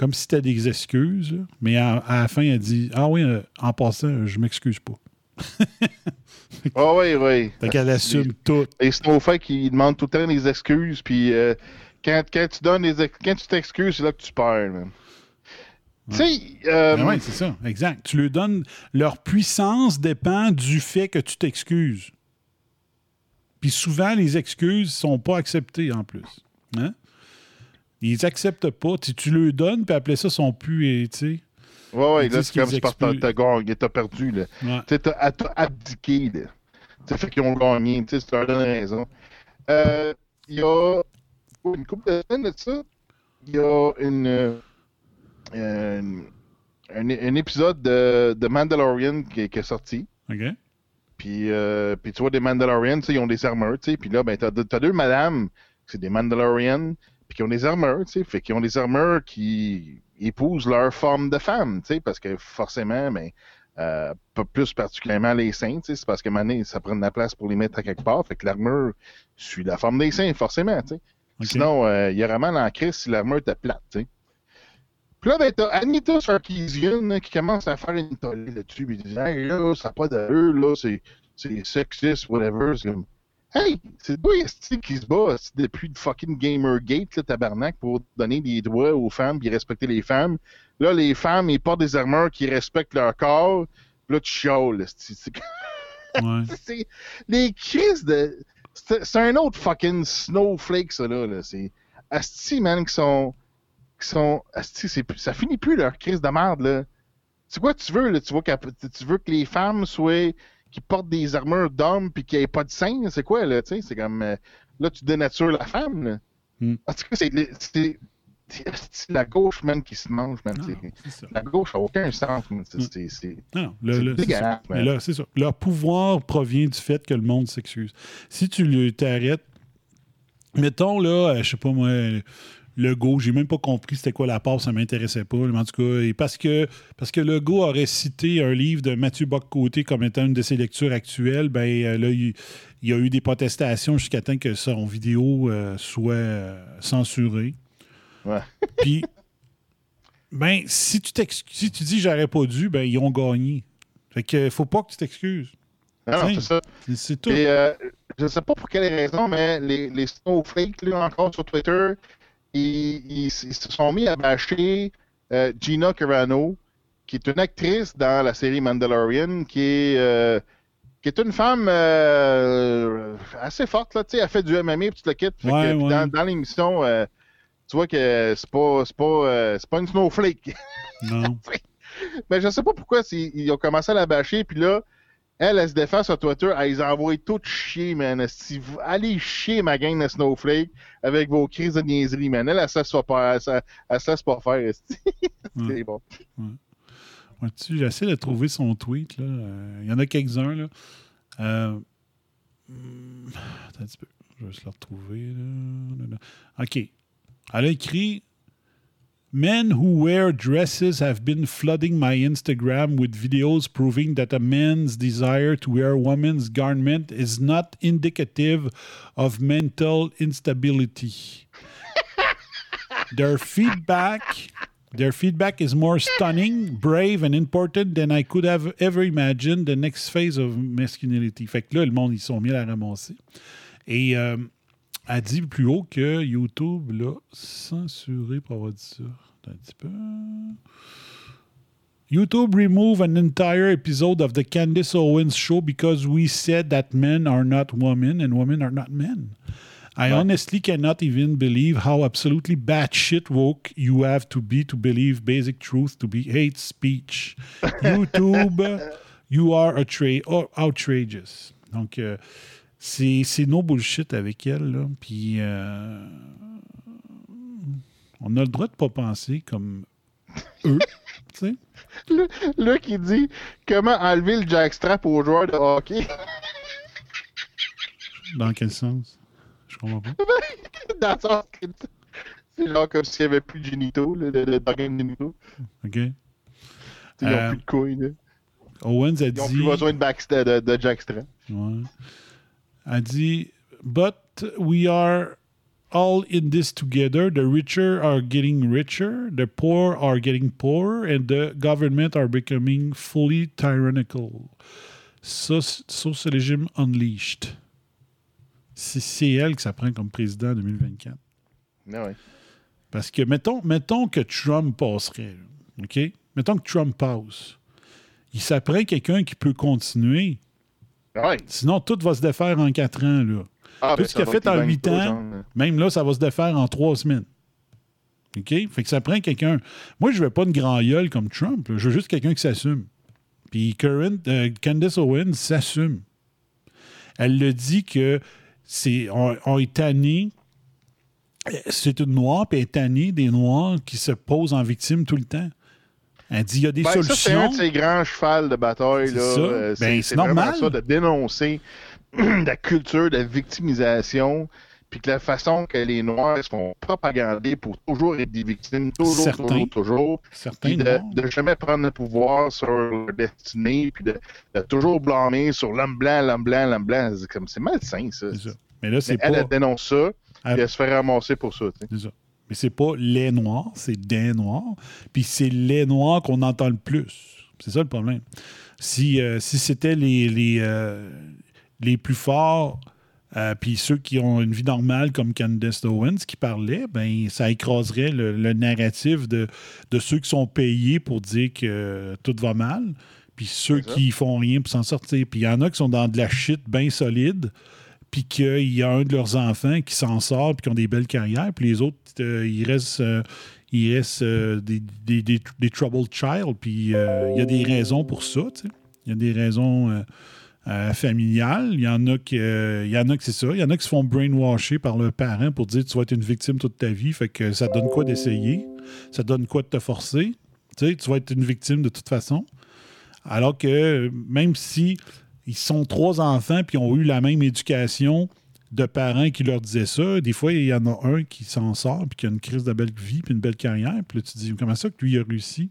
Speaker 2: comme si c'était des excuses, mais à, à la fin, elle dit Ah oui, euh, en passant, je m'excuse pas.
Speaker 3: Ah oui, oui.
Speaker 2: Fait qu'elle assume tout.
Speaker 3: Les snowflakes, ils demandent tout le temps des excuses, puis euh, quand, quand tu donnes ex- quand tu t'excuses, c'est là que tu perds, man. Tu sais, euh,
Speaker 2: Ben oui, c'est ça, exact. Tu leur donnes. Leur puissance dépend du fait que tu t'excuses. Puis souvent, les excuses ne sont pas acceptées en plus. Hein? Ils acceptent pas. Tu, tu leur donnes, puis après ça, ils sont plus. et, Tu sais.
Speaker 3: Ouais, ouais, là, c'est comme si par- t'as gagné, t'as perdu, là.
Speaker 2: Ouais.
Speaker 3: Tu t'as abdiqué, là. Ça fait qu'ils ont gagné, tu sais, tu leur donnes raison. Euh, Il y a oh, une couple de semaines de ça, il y a une, euh, une- un, un épisode de, de Mandalorian qui, est- qui est sorti.
Speaker 2: OK?
Speaker 3: Puis, euh, puis tu vois, des Mandalorians, tu sais, ils ont des armures, tu sais. Puis là, ben, t'as, deux- t'as deux madames, c'est des Mandalorians, puis qui ont des armures, tu sais. Fait qu'ils ont des armures qui épousent leur forme de femme, tu sais, parce que forcément, ben, euh, plus particulièrement les seins, c'est parce que maintenant, ça prend de la place pour les mettre à quelque part. Fait que l'armure suit la forme des seins, forcément, tu sais. Sinon, euh, il y aurait mal en crise si l'armure était plate, tu sais. Puis là, ben, t'as Anita Sarkeesian qui commence à faire une tollée là-dessus, puis il dit Hey, là, ça n'a pas d'allure, là, c'est, c'est sexiste, whatever. Hey, c'est toi, qui se bat depuis le fucking Gamergate, là, tabarnak, pour donner des droits aux femmes, puis respecter les femmes. Là, les femmes, ils portent des armures qui respectent leur corps, là, tu chiales,
Speaker 2: Ouais.
Speaker 3: les crises de. C'est un autre fucking snowflake, ça, là. là. C'est. Asti, man, qui sont. Qui sont. Asti, ça finit plus leur crise de merde, là. C'est quoi tu veux, là? Tu, tu veux que les femmes soient. Qui portent des armures d'hommes puis qu'il n'y ait pas de seins? C'est quoi, là? Tu sais, c'est comme. euh, là, tu dénatures la femme, là.
Speaker 2: Hmm.
Speaker 3: En tout cas, c'est. la gauche, même, qui se mange, man. c'est- La gauche n'a aucun sens. C'est- c'est- c'est-
Speaker 2: Non, le-
Speaker 3: c'est
Speaker 2: le- c'est
Speaker 3: dégueulasse.
Speaker 2: Mais là, c'est ça. Leur pouvoir provient du fait que le monde s'excuse. Si tu t'arrêtes, mettons là, euh, je sais pas moi, le go, j'ai même pas compris c'était quoi la part, ça m'intéressait pas. Mais en tout cas, et parce que parce que le go aurait cité un livre de Mathieu Bock-Côté comme étant une de ses lectures actuelles, ben euh, là, il, il y a eu des protestations jusqu'à temps que son vidéo euh, soit euh, censurée.
Speaker 3: Ouais.
Speaker 2: Puis, ben, si tu si tu dis j'aurais pas dû, ben, ils ont gagné. Fait que faut pas que tu t'excuses.
Speaker 3: Non, c'est ça.
Speaker 2: C'est tout.
Speaker 3: Et euh, je sais pas pour quelle raison, mais les, les snowflakes, là, encore sur Twitter, ils, ils- ils se sont mis à bâcher euh, Gina Carano, qui est une actrice dans la série Mandalorian, qui est, euh, qui est une femme euh, assez forte, là, tu sais, elle fait du MMA, puis tu le
Speaker 2: Ouais, ouais.
Speaker 3: Dans, dans l'émission, tu vois que c'est pas, pas, pas une snowflake.
Speaker 2: Non.
Speaker 3: Mais je sais pas pourquoi ils ont commencé à la bâcher, puis là, elle, elle se défend sur Twitter, elle les envoie toutes chier, man. Esti, vous- Allez chier, ma gang de Snowflake, avec vos crises de niaiserie, man. Elle, elle se laisse pas elle, se- elle se laisse pas faire, esti. C'est bon.
Speaker 2: Ouais, tu- J'essaie de trouver son tweet. là. Euh, Il y en a quelques-uns. là. Euh, hmm, attends un petit peu. Je vais juste le retrouver. là. OK. Elle a écrit Men who wear dresses have been flooding my Instagram with videos proving that a man's desire to wear a woman's garment is not indicative of mental instability. Their feedback their feedback is more stunning, brave and important than I could have ever imagined the next phase of masculinity. Fait que là, le monde, ils sont mis à la ramasser. Et euh, elle dit plus haut que YouTube l'a censuré pour avoir dit ça. Attends Un petit peu. YouTube remove an entire episode of the Candace Owens show because we said that men are not women and women are not men. I honestly cannot even believe how absolutely batshit woke you have to be to believe basic truth to be hate speech. YouTube, you are outra- outrageous. Donc, euh, c'est c'est no bullshit avec elle. Là. Puis, euh, on a le droit de pas penser comme eux. tu sais.
Speaker 3: Là, là, qui dit comment enlever le jackstrap aux joueurs de hockey?
Speaker 2: Dans quel sens? Je comprends pas.
Speaker 3: Dans le sens que c'est genre comme s'il n'y avait plus de génitaux, là, de, de, génitaux.
Speaker 2: OK.
Speaker 3: Ils n'ont
Speaker 2: Euh,
Speaker 3: plus de couilles, là.
Speaker 2: Owens a
Speaker 3: Ils n'ont
Speaker 2: dit...
Speaker 3: plus besoin de, back, de, de, de jackstrap.
Speaker 2: Ouais. Elle dit But we are all in this together. The richer are getting richer, the poor are getting poorer, and the government are becoming fully tyrannical. Soc- Socialism unleashed. C'est elle que ça prend comme président en 2024.
Speaker 3: Ah ouais.
Speaker 2: Parce que, mettons, mettons que Trump passerait, OK? Mettons que Trump passe. Il s'apprend quelqu'un qui peut continuer.
Speaker 3: Ouais.
Speaker 2: Sinon, tout va se défaire en quatre ans. Là.
Speaker 3: Ah,
Speaker 2: tout
Speaker 3: ben,
Speaker 2: ce qu'il a fait en huit ans,
Speaker 3: genre.
Speaker 2: même là, ça va se défaire en trois semaines. OK? Fait que ça prend quelqu'un. Moi, je veux pas une grand gueule comme Trump. là. Je veux juste quelqu'un qui s'assume. Puis Current, euh, Candace Owens s'assume. Elle le dit que c'est on, on est tanné. euh, C'est une noire, puis elle est tannée des noirs qui se posent en victime tout le temps. Elle dit il y a des
Speaker 3: Ben, ça, c'est
Speaker 2: solutions.
Speaker 3: un de ces grands chevals de bataille.
Speaker 2: C'est ça.
Speaker 3: Euh,
Speaker 2: Ben, normal.
Speaker 3: ça, de dénoncer la culture de victimisation, puis que la façon que les Noirs se font propagander pour toujours être des victimes, toujours,
Speaker 2: Certains.
Speaker 3: toujours, toujours.
Speaker 2: Certains
Speaker 3: de, de jamais prendre le pouvoir sur leur destinée, puis de, de toujours blâmer sur l'homme blanc, l'homme blanc, l'homme blanc. C'est comme- C'est malsain, ça.
Speaker 2: Mais là, c'est
Speaker 3: elle,
Speaker 2: pas-
Speaker 3: elle dénonce ça,
Speaker 2: Elle-
Speaker 3: puis elle se fait ramasser pour ça.
Speaker 2: C'est ça. Mais c'est pas les noirs, c'est des noirs. Puis c'est les noirs qu'on entend le plus. C'est ça le problème. Si, euh, si c'était les, les, euh, les plus forts, euh, puis ceux qui ont une vie normale comme Candace Owens qui parlaient, ben ça écraserait le, le narratif de, de ceux qui sont payés pour dire que tout va mal, puis ceux qui font rien pour s'en sortir. Puis il y en a qui sont dans de la shit bien solide, puis qu'il y a un de leurs enfants qui s'en sort, puis qui ont des belles carrières, puis les autres, euh, ils restent, euh, ils restent euh, des, des, des, troubled child, puis il y a des raisons pour ça. Il y a des raisons euh, euh, familiale. Il y en a qui, c'est ça. Il y a qui se font brainwasher par leurs parents pour dire tu vas être une victime toute ta vie. Fait que ça donne quoi d'essayer? Ça donne quoi de te forcer? Tu vas être une victime de toute façon. Alors que même si ils sont trois enfants puis ont eu la même éducation de parents qui leur disaient ça, des fois, il y en a un qui s'en sort puis qui a une crise de belle vie puis une belle carrière. Puis là, tu te dis comment ça que lui a réussi?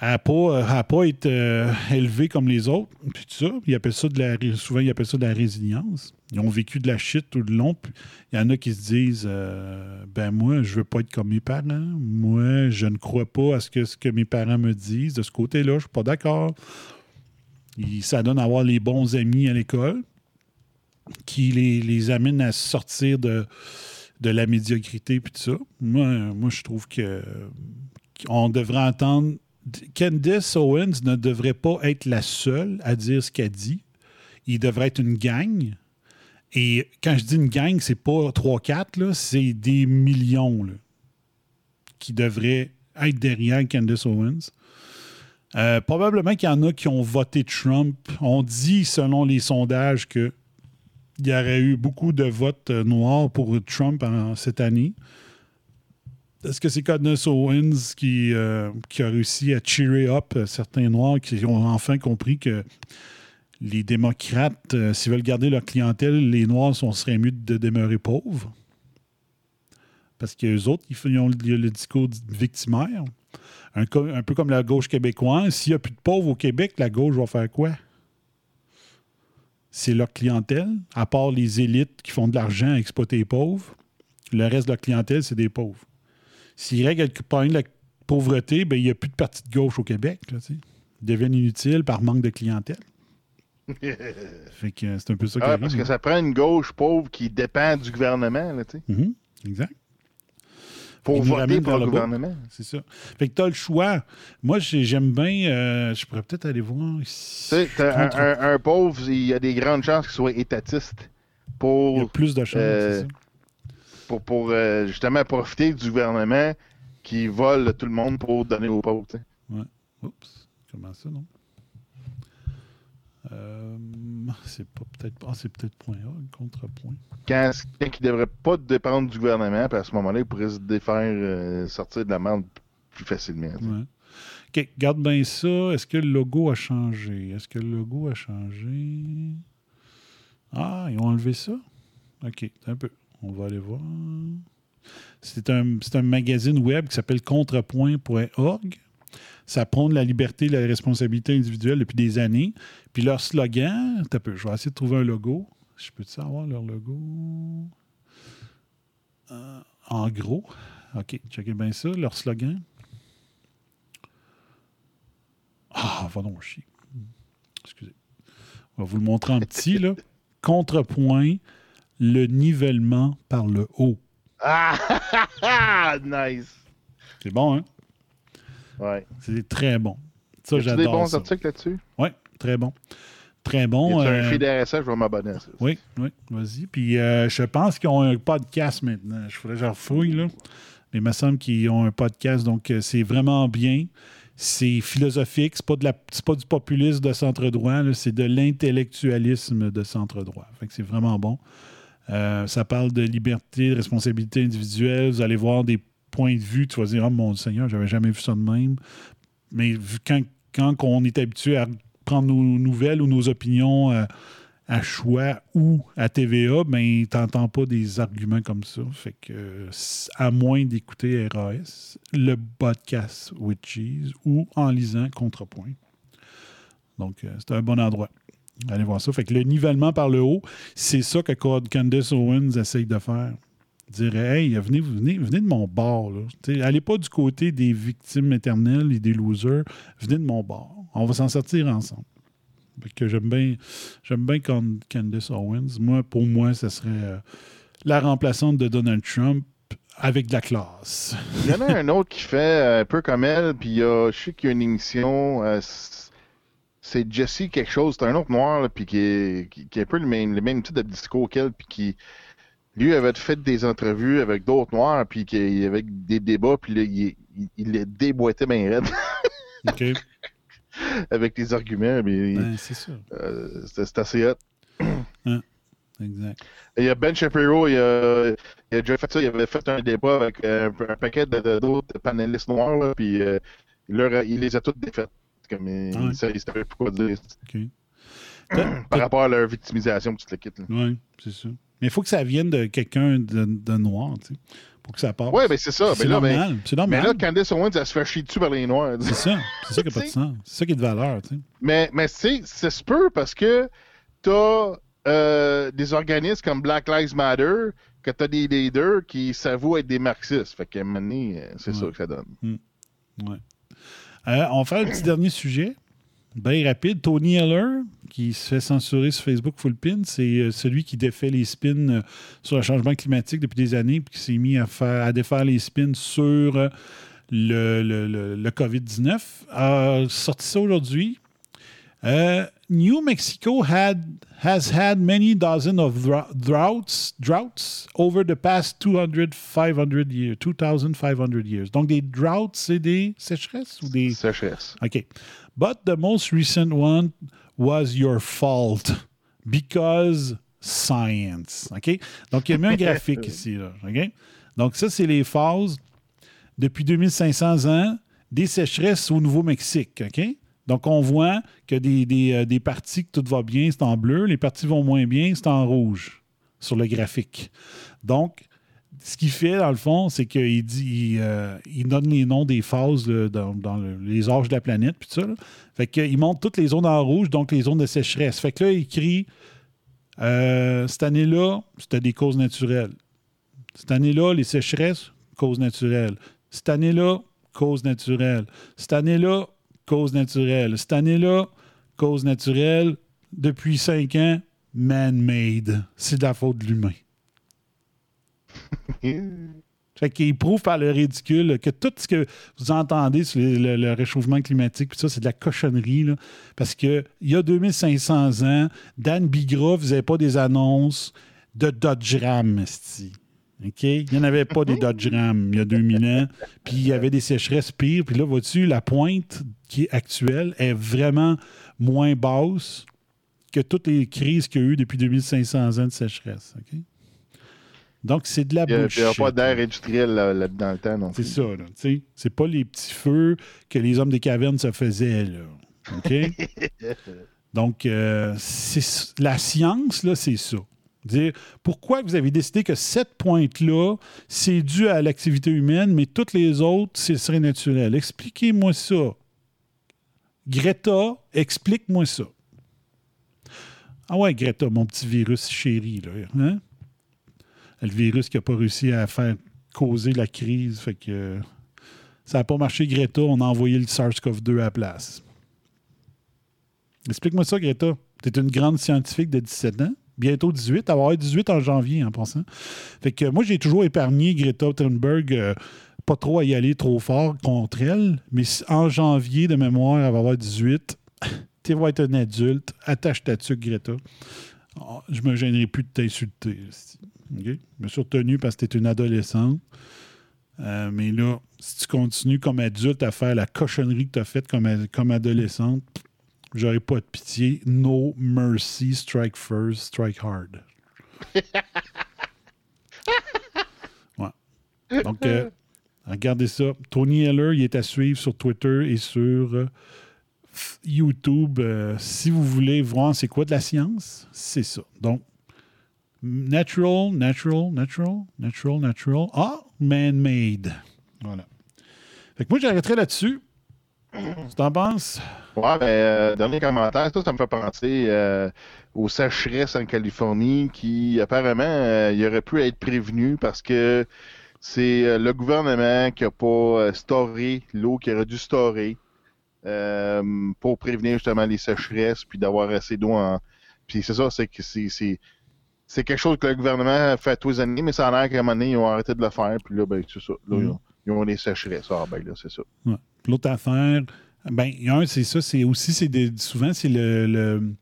Speaker 2: à pas, euh, à pas être euh, élevé comme les autres. Puis tout ça, ils appellent ça de la, souvent, ils appellent ça de la résilience. Ils ont vécu de la shit tout le long. Puis il y en a qui se disent euh, Ben, moi, je veux pas être comme mes parents. Moi, je ne crois pas à ce que, ce que mes parents me disent. De ce côté-là, je suis pas d'accord. Il- Ça donne à avoir les bons amis à l'école qui les, les amènent à sortir de, de la médiocrité puis tout ça. Moi, moi je trouve que on devrait entendre. Candice Owens ne devrait pas être la seule à dire ce qu'elle dit. Il devrait être une gang. Et quand je dis une gang, c'est pas 3-4, là, c'est des millions là, qui devraient être derrière Candice Owens. Euh, probablement qu'il y en a qui ont voté Trump. On dit, selon les sondages, qu'il y aurait eu beaucoup de votes euh, noirs pour Trump cette année. Est-ce que c'est Candace Owens qui, euh, a réussi à cheerer up certains Noirs qui ont enfin compris que les démocrates, s'ils veulent garder leur clientèle, les Noirs seraient mieux de demeurer pauvres? Parce qu'eux autres, ils font- le discours victimaire. Un, peu comme la gauche québécoise. S'il n'y a plus de pauvres au Québec, la gauche va faire quoi? C'est leur clientèle, à part les élites qui font de l'argent à exploiter les pauvres. Le reste de leur clientèle, c'est des pauvres. S'ils règlent le la pauvreté, ben, il n'y a plus de parti de gauche au Québec. Là, tu sais. Ils deviennent inutiles par manque de clientèle. Fait que euh, c'est un peu ça
Speaker 3: Ah,
Speaker 2: arrive,
Speaker 3: parce que
Speaker 2: hein.
Speaker 3: ça prend une gauche pauvre qui dépend du gouvernement, là, tu sais.
Speaker 2: Mhm, exact.
Speaker 3: Pour voter pour le
Speaker 2: le
Speaker 3: gouvernement.
Speaker 2: C'est ça. Fait que tu as le choix. Moi, j'ai- j'aime bien. euh, je pourrais peut-être aller voir.
Speaker 3: Tu sais, t'as un, un- un pauvre, il y a des grandes chances qu'il soit étatiste pour.
Speaker 2: Il y a plus de chances,
Speaker 3: euh. Pour, pour euh, justement profiter du gouvernement qui vole tout le monde pour donner aux pauvres. tu.
Speaker 2: Ouais. Oups. Comment ça, non? Euh, c'est peut-être ah, c'est peut-être point A, contrepoint.
Speaker 3: Quand, quand il ne devrait pas dépendre du gouvernement, puis à ce moment-là, il pourrait se défaire, euh, sortir de la merde plus facilement.
Speaker 2: Ouais. OK, garde bien ça. Est-ce que le logo a changé? Est-ce que le logo a changé? Ah, ils ont enlevé ça? OK, un peu. On va aller voir. C'est un, c'est un magazine web qui s'appelle contrepoint.org. Ça prône la liberté et la responsabilité individuelle depuis des années. Puis leur slogan, peu, je vais essayer de trouver un logo. Je peux savoir leur logo? Euh, en gros. OK, checkez bien ça. Leur slogan. Ah, va donc chier. Excusez. On va vous le montrer en petit, là. Contrepoint, le nivellement par le haut.
Speaker 3: Ah, nice!
Speaker 2: C'est bon, hein?
Speaker 3: Ouais.
Speaker 2: C'est très bon. Ça, j'adore
Speaker 3: des bons
Speaker 2: ça.
Speaker 3: articles là-dessus?
Speaker 2: Oui, très bon. Très bon. euh,
Speaker 3: un feed RSS, je vais m'abonner à ça.
Speaker 2: Oui, oui, vas-y. Puis euh, je pense qu'ils ont un podcast maintenant. Je faudrait que je refouille, là. Mais il me semble qu'ils ont un podcast, donc euh, c'est vraiment bien. C'est philosophique, c'est pas, de la, c'est pas du populisme de centre-droit, c'est de l'intellectualisme de centre-droit. Fait que c'est vraiment bon. Euh, ça parle de liberté, de responsabilité individuelle. Vous allez voir des points de vue. Tu vas dire, oh mon Seigneur, j'avais jamais vu ça de même. Mais quand, quand on est habitué à prendre nos nouvelles ou nos opinions euh, à choix ou à TVA, ben, tu n'entends pas des arguments comme ça. Fait que, à moins d'écouter RAS, le podcast with ou en lisant Contrepoint. Donc, euh, c'est un bon endroit. Allez voir ça. Fait que le nivellement par le haut, c'est ça que Candace Owens essaye de faire. Dire Hey, venez, venez, venez de mon bord. Là. Allez pas du côté des victimes éternelles et des losers. Venez de mon bord. On va s'en sortir ensemble. Fait que j'aime bien, j'aime bien Can- Candace Owens. Moi, pour moi, ce serait euh, la remplaçante de Donald Trump avec de la classe.
Speaker 3: Il y en a un autre qui fait euh, un peu comme elle, puis je sais qu'il y a une émission, euh, c'est Jesse quelque chose, c'est un autre noir, là, puis qui, est, qui, un peu le même, le même type de discours qu'elle, puis qui, lui, avait fait des entrevues avec d'autres noirs, puis qui avait des débats, puis là, il, il, il les déboîtait bien raide.
Speaker 2: OK.
Speaker 3: avec tes arguments, mais
Speaker 2: Ben, c'est
Speaker 3: euh, c'est assez hot.
Speaker 2: Exact.
Speaker 3: Il y a Ben Shapiro, il a, il a déjà fait ça, il avait fait un débat avec euh, un, paquet d'autres panélistes noirs, là, puis euh, il, leur il les a toutes défaites. Comme, il,
Speaker 2: Ah ouais.
Speaker 3: il savait- il savait plus quoi dire. Par rapport à leur victimisation, toute l'équipe.
Speaker 2: Oui, c'est ça. Mais il faut que ça vienne de quelqu'un de, de noir, tu sais, pour que ça passe.
Speaker 3: Oui, ben c'est ça.
Speaker 2: C'est
Speaker 3: Mais là,
Speaker 2: normal.
Speaker 3: ben-
Speaker 2: C'est
Speaker 3: Mais
Speaker 2: normal.
Speaker 3: là, Candice Owens, elle se fait chier dessus par les Noirs.
Speaker 2: C'est ça. C'est ça qui n'a pas de sens. C'est ça qui est de valeur, tu sais.
Speaker 3: Mais, mais tu sais, ça se peut parce que t'as euh, des organismes comme Black Lives Matter, que t'as des leaders qui s'avouent être des marxistes. Fait qu'à un moment donné, euh, c'est ça que ça donne.
Speaker 2: Ouais. Euh, on va faire un petit dernier sujet. Bien rapide. Tony Heller, qui se fait censurer sur Facebook Full Pin, c'est euh, celui qui défait les spins euh, sur le changement climatique depuis des années, puis qui s'est mis à, faire, à défaire les spins sur euh, le, le- le- le COVID-19, a sorti ça aujourd'hui. Euh, New Mexico had, has had many dozens of droughts, droughts over the past 200, 500 years, 2500 years. Donc, des droughts, c'est des sécheresses ou des.
Speaker 3: Sécheresses.
Speaker 2: OK. But the most recent one was your fault because science. OK? Donc, il y a mis un graphique ici. Là, OK? Donc, ça, c'est les phases depuis 2500 ans des sécheresses au Nouveau-Mexique. OK? Donc, on voit que des, des, euh, des parties que tout va bien, c'est en bleu. Les parties vont moins bien, c'est en rouge sur le graphique. Donc, ce qu'il fait, dans le fond, c'est qu'il dit, il, euh, donne les noms des phases dans, dans le- les âges de la planète, puis ça. Fait qu'il montre toutes les zones en rouge, donc les zones de sécheresse. Fait que là, il écrit euh, cette année-là, c'était des causes naturelles. Cette année-là, les sécheresses, causes naturelles. Cette année-là, causes naturelles. Cette année-là, causes naturelles. Cette année-là, causes naturelles. Depuis cinq ans, man-made. C'est de la faute de l'humain. Fait qu'il prouve par le ridicule que tout ce que vous entendez sur le, le- le réchauffement climatique, puis ça, c'est de la cochonnerie. là. parce qu'il y a 2500 ans, Dan Bigra faisait pas des annonces de Dodge Ram. OK? Il n'y en avait pas des Dodge Ram il y a 2000 ans. Puis il y avait des sécheresses pires. Puis là, vois-tu, la pointe qui est actuelle est vraiment moins basse que toutes les crises qu'il y a eu depuis 2500 ans de sécheresse. OK? Donc, c'est de la
Speaker 3: Il n'y a,
Speaker 2: bullshit.
Speaker 3: il y a pas d'air industriel là, là- dans le temps non
Speaker 2: C'est ça, sais. C'est pas les petits feux que les hommes des cavernes se faisaient, là. OK? Donc, euh, c'est- la science, là, c'est ça. Dire pourquoi vous avez décidé que cette pointe-là, c'est dû à l'activité humaine, mais toutes les autres, ce serait naturel? Expliquez-moi ça. Greta, explique-moi ça. Ah ouais, Greta, mon petit virus chéri, là. Hein? Le virus qui n'a pas réussi à faire causer la crise. Fait que ça n'a pas marché, Greta. On a envoyé le SARS-CoV-2 à la place. Explique-moi ça, Greta. Tu es une grande scientifique de 17 ans. Bientôt 18. Elle va avoir 18 en janvier, en passant. Fait que moi, j'ai toujours épargné Greta Thunberg. euh, pas trop à y aller trop fort contre elle. Mais en janvier, de mémoire, elle va avoir 18. Tu vas être un adulte. Attache ta tuque, Greta. Ah, je me gênerai plus de t'insulter. Esti. OK? Je me suis retenu parce que tu es une adolescente. Euh, mais là, si tu continues comme adulte à faire la cochonnerie que tu as faite comme, adolescente, j'aurai pas de pitié. No mercy, strike first, strike hard. Ouais. Donc, euh, regardez ça. Tony Heller, il est à suivre sur Twitter et sur euh, YouTube. Si vous voulez voir c'est quoi de la science, c'est ça. Donc, natural, natural, natural, natural, natural. Ah, man-made. Voilà. Fait que moi, j'arrêterai là-dessus. Tu t'en penses?
Speaker 3: Ouais, ben, euh, dernier commentaire, ça, ça me fait penser euh, aux sécheresses en Californie qui, apparemment, euh, il aurait pu être prévenu parce que c'est euh, le gouvernement qui n'a pas euh, storé l'eau qu'il aurait dû storer pour prévenir justement les sécheresses puis d'avoir assez d'eau en. Puis c'est ça, c'est que c'est. C'est- quelque chose que le gouvernement fait tous les années, mais ça a l'air qu'à un moment donné, ils ont arrêté de le faire, puis là, ben, c'est ça. Là, ils, ont, ils ont des sécheresses. Ah, ben là, c'est ça.
Speaker 2: Ouais. L'autre affaire, ben, il y a un, c'est ça, c'est aussi, c'est des- souvent, c'est le, le-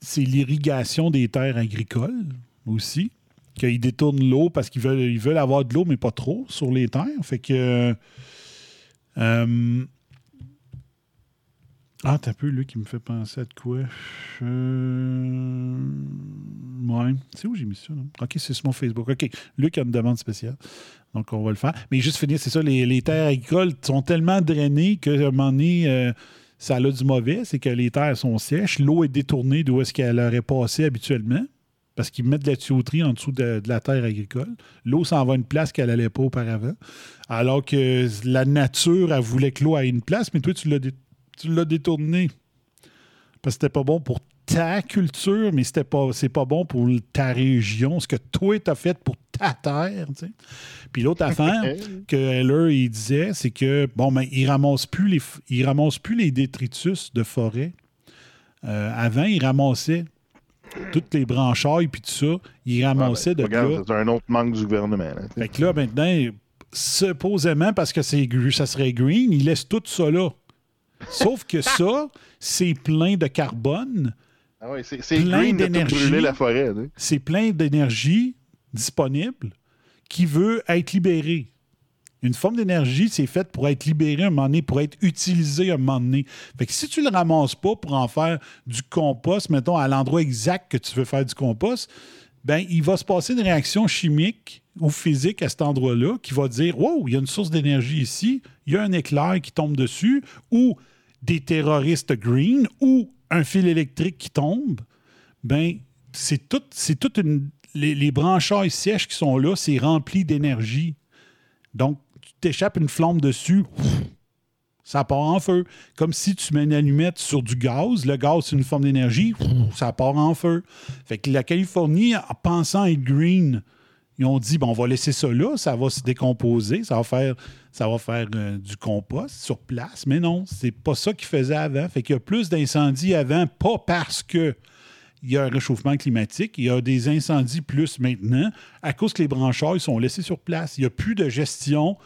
Speaker 2: c'est l'irrigation des terres agricoles aussi, qu'ils détournent l'eau parce qu'ils veulent, ils veulent avoir de l'eau, mais pas trop sur les terres. Fait que. euh, Ah, t'as peu, lui, qui me fait penser à de quoi? Euh... Ouais. C'est où j'ai mis ça? là? OK, c'est sur mon Facebook. OK. Luc a une demande spéciale. Donc, on va le faire. Mais juste finir, c'est ça, les, les terres agricoles sont tellement drainées qu'à un moment donné, euh, ça a du mauvais. C'est que les terres sont sèches. L'eau est détournée d'où est-ce qu'elle aurait passé habituellement. Parce qu'ils mettent de la tuyauterie en dessous de, la terre agricole. L'eau s'en va à une place qu'elle n'allait pas auparavant. Alors que la nature, elle voulait que l'eau ait une place, mais toi, tu l'as dé- tu l'as détourné. Parce que c'était pas bon pour ta culture, mais c'était pas, c'est pas bon pour ta région, ce que toi t'as fait pour ta terre. Puis l'autre affaire que Heller il disait, c'est que bon, ben, il ramasse plus les, il ramasse plus les détritus de forêt. Euh, avant, il ramassait toutes les branchailles puis tout ça, il ramassait de
Speaker 3: Regarde, c'est un autre manque du gouvernement. là.
Speaker 2: Fait que là, maintenant, supposément, parce que c'est ça serait green, il laisse tout ça là. Sauf que ça, c'est plein de carbone,
Speaker 3: Ah ouais, c'est
Speaker 2: plein d'énergie. c'est plein d'énergie disponible qui veut être libérée. Une forme d'énergie, c'est faite pour être libérée un moment donné, pour être utilisée un moment donné. Fait que si tu le ramasses pas pour en faire du compost, mettons, à l'endroit exact que tu veux faire du compost, ben il va se passer une réaction chimique ou physique à cet endroit-là qui va dire Wow, il y a une source d'énergie ici, il y a un éclair qui tombe dessus, ou des terroristes green, ou un fil électrique qui tombe. Ben, c'est tout, c'est toute une. Les, les branchailles sèches qui sont là, c'est rempli d'énergie. Donc, tu t'échappes une flamme dessus, ça part en feu. Comme si tu mets une allumette sur du gaz. Le gaz, c'est une forme d'énergie, ça part en feu. Fait que la Californie, en pensant être green, ils ont dit bon, on va laisser ça là, ça va se décomposer, ça va faire, euh, du compost sur place. Mais non, c'est pas ça qu'ils faisaient avant. Fait qu'il y a plus d'incendies avant, pas parce que il y a un réchauffement climatique, il y a des incendies plus maintenant, à cause que les branchailles sont laissés sur place. Il n'y a plus de gestion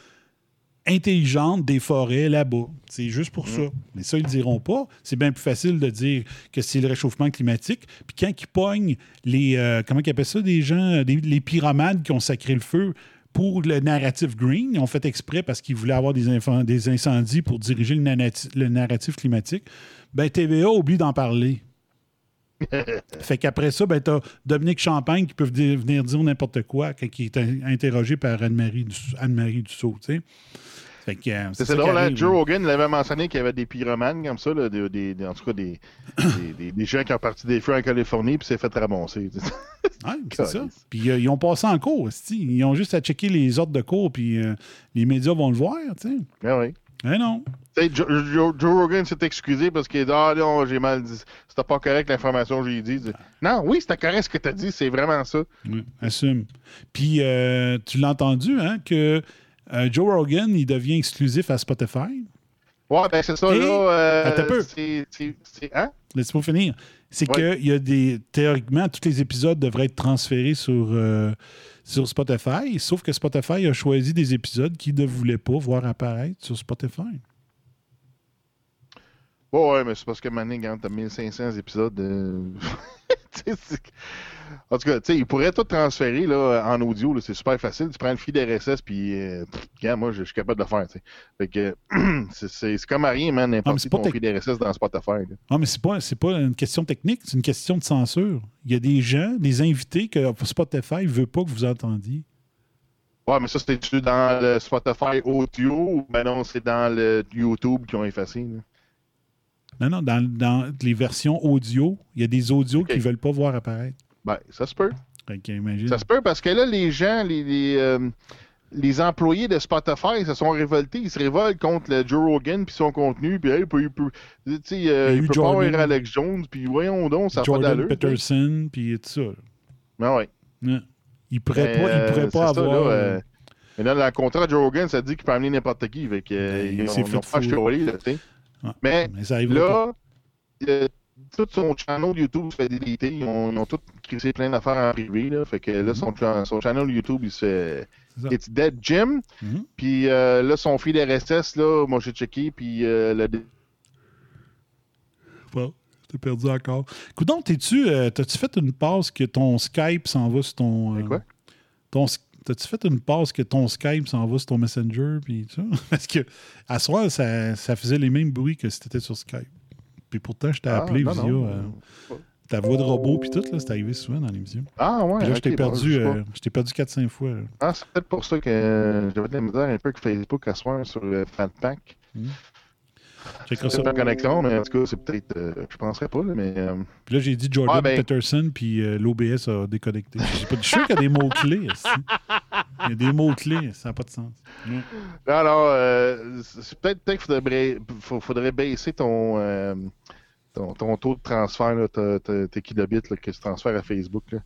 Speaker 2: intelligente des forêts là-bas. C'est juste pour ça. Mais ça, ils ne le diront pas. C'est bien plus facile de dire que c'est le réchauffement climatique. Puis quand ils pognent les. euh, comment ils appellent ça, des gens, des- les pyromades qui ont sacré le feu pour le narratif green, ils ont fait exprès parce qu'ils voulaient avoir des, incendies pour diriger le, narratif climatique. Ben, TVA oublie d'en parler. Fait qu'après ça, ben, t'as Dominique Champagne qui peut venir dire n'importe quoi quand il est in- interrogé par Anne-Marie Dussault, Anne-Marie Dussault, tu sais. Euh,
Speaker 3: C'est drôle,
Speaker 2: qui
Speaker 3: hein? Joe
Speaker 2: là.
Speaker 3: Rogan il avait mentionné qu'il y avait des pyromanes comme ça, là, des, en tout cas des, des, gens qui ont parti des feux en Californie puis s'est fait ramasser.
Speaker 2: Ouais, c'est ça. Puis euh, ils ont passé en cours. Ils ont juste à checker les ordres de cours, puis euh, les médias vont le voir.
Speaker 3: Ah oui.
Speaker 2: Mais non.
Speaker 3: Joe, Joe- Joe Rogan s'est excusé parce qu'il a dit Ah non, j'ai mal dit. C'était pas correct l'information que j'ai dit. Dit, Non, oui, c'était correct ce que tu as dit, c'est vraiment ça.
Speaker 2: Oui, assume. Puis euh, tu l'as entendu, hein, que euh, Joe Rogan, il devient exclusif à Spotify.
Speaker 3: Ouais, ben c'est ça,
Speaker 2: Et-
Speaker 3: là. euh,
Speaker 2: Attends un peu.
Speaker 3: c'est- Hein?
Speaker 2: Laisse-moi finir. C'est
Speaker 3: Ouais.
Speaker 2: que y a des. Théoriquement, tous les épisodes devraient être transférés sur, euh, sur Spotify, sauf que Spotify a choisi des épisodes qu'il ne voulait pas voir apparaître sur Spotify.
Speaker 3: Ouais, ouais, mais c'est parce que maintenant, quand t'as 1500 épisodes. euh, en tout cas, tu sais, il pourrait tout transférer là, en audio, là, c'est super facile. Tu prends le feed RSS, puis, euh, pff, moi, je suis capable de le faire. Fait que c'est- comme à rien, man, n'importe qui
Speaker 2: pas
Speaker 3: ton feed RSS dans Spotify. là.
Speaker 2: Non, mais c'est pas, c'est pas une question technique, c'est une question de censure. Il y a des gens, des invités que Spotify ne veut pas que vous entendiez.
Speaker 3: Ouais, mais ça, c'était-tu dans le Spotify audio ou ben non, c'est dans le YouTube qu'ils ont effacé? là?
Speaker 2: Non, non, dans, dans les versions audio, il y a des audios qu'ils ne veulent pas voir apparaître.
Speaker 3: Ben, ça se peut.
Speaker 2: Que, imagine.
Speaker 3: Ça se peut parce que là, les gens, les, les, euh, les employés de Spotify se sont révoltés. Ils se révoltent contre le Joe Rogan puis son contenu. Puis, hey, il peut, il peut, euh,
Speaker 2: Il
Speaker 3: peut pas
Speaker 2: Jordan-
Speaker 3: avoir Alex Jones. Puis, voyons donc, ça pas
Speaker 2: Jordan
Speaker 3: sais.
Speaker 2: Peterson, puis tout ça.
Speaker 3: Ben ouais.
Speaker 2: Ouais. Il pourrait
Speaker 3: Mais,
Speaker 2: pas, il pourrait
Speaker 3: euh,
Speaker 2: pas
Speaker 3: c'est ça,
Speaker 2: avoir.
Speaker 3: là,
Speaker 2: euh,
Speaker 3: euh, mais là, dans le contrat de Joe Rogan, ça dit qu'il peut amener n'importe qui. Fait que, euh,
Speaker 2: Ben, il
Speaker 3: ils ont,
Speaker 2: fait
Speaker 3: ils ont pas acheté là, tu sais.
Speaker 2: Ouais,
Speaker 3: Mais,
Speaker 2: mais ça
Speaker 3: là, euh, tout son channel YouTube se fait déliter. Ils ont, ils ont tous crissé plein d'affaires en privé. Là. Fait que là, son, son channel YouTube, il se fait. It's Dead Jim.
Speaker 2: Mhm.
Speaker 3: Puis euh, là, son fil RSS, là, moi j'ai checké. Puis euh, le-
Speaker 2: Bon, t'as perdu encore. Coudon, t'es-tu, euh, t'as-tu fait une passe que ton Skype s'en va sur ton. euh,
Speaker 3: quoi?
Speaker 2: ton T'as-tu fait une passe que ton Skype s'en va sur ton Messenger puis tout ça? Parce que à soir, ça, ça faisait les mêmes bruits que si t'étais sur Skype. Puis pourtant, je t'ai
Speaker 3: Ah,
Speaker 2: appelé
Speaker 3: non,
Speaker 2: via
Speaker 3: non.
Speaker 2: euh, ta voix de robot, puis tout, là, c'est arrivé souvent dans l'émission.
Speaker 3: Ah, ouais.
Speaker 2: Puis là, je t'ai
Speaker 3: ok, bon,
Speaker 2: perdu,
Speaker 3: je sais pas.
Speaker 2: euh, je t'ai perdu 4-5 fois. là.
Speaker 3: Ah, c'est peut-être pour ça que euh, j'avais de la misère un peu avec Facebook à soir sur le Fatpack. C'est pas connexion, mais en tout cas, c'est peut-être. euh, je penserais pas, là, mais. euh,
Speaker 2: Puis là, j'ai dit Jordan
Speaker 3: Ah, ben-
Speaker 2: Peterson, puis euh, l'OBS a déconnecté. Je suis sûr qu'il y a des mots-clés. ici. Il y a des mots-clés, ça n'a pas de sens. Mm.
Speaker 3: Alors, peut-être peut qu'il faudrait, baisser ton, ton, ton taux de transfert, là, ta- tes kilobits là, que tu transfères à Facebook. là.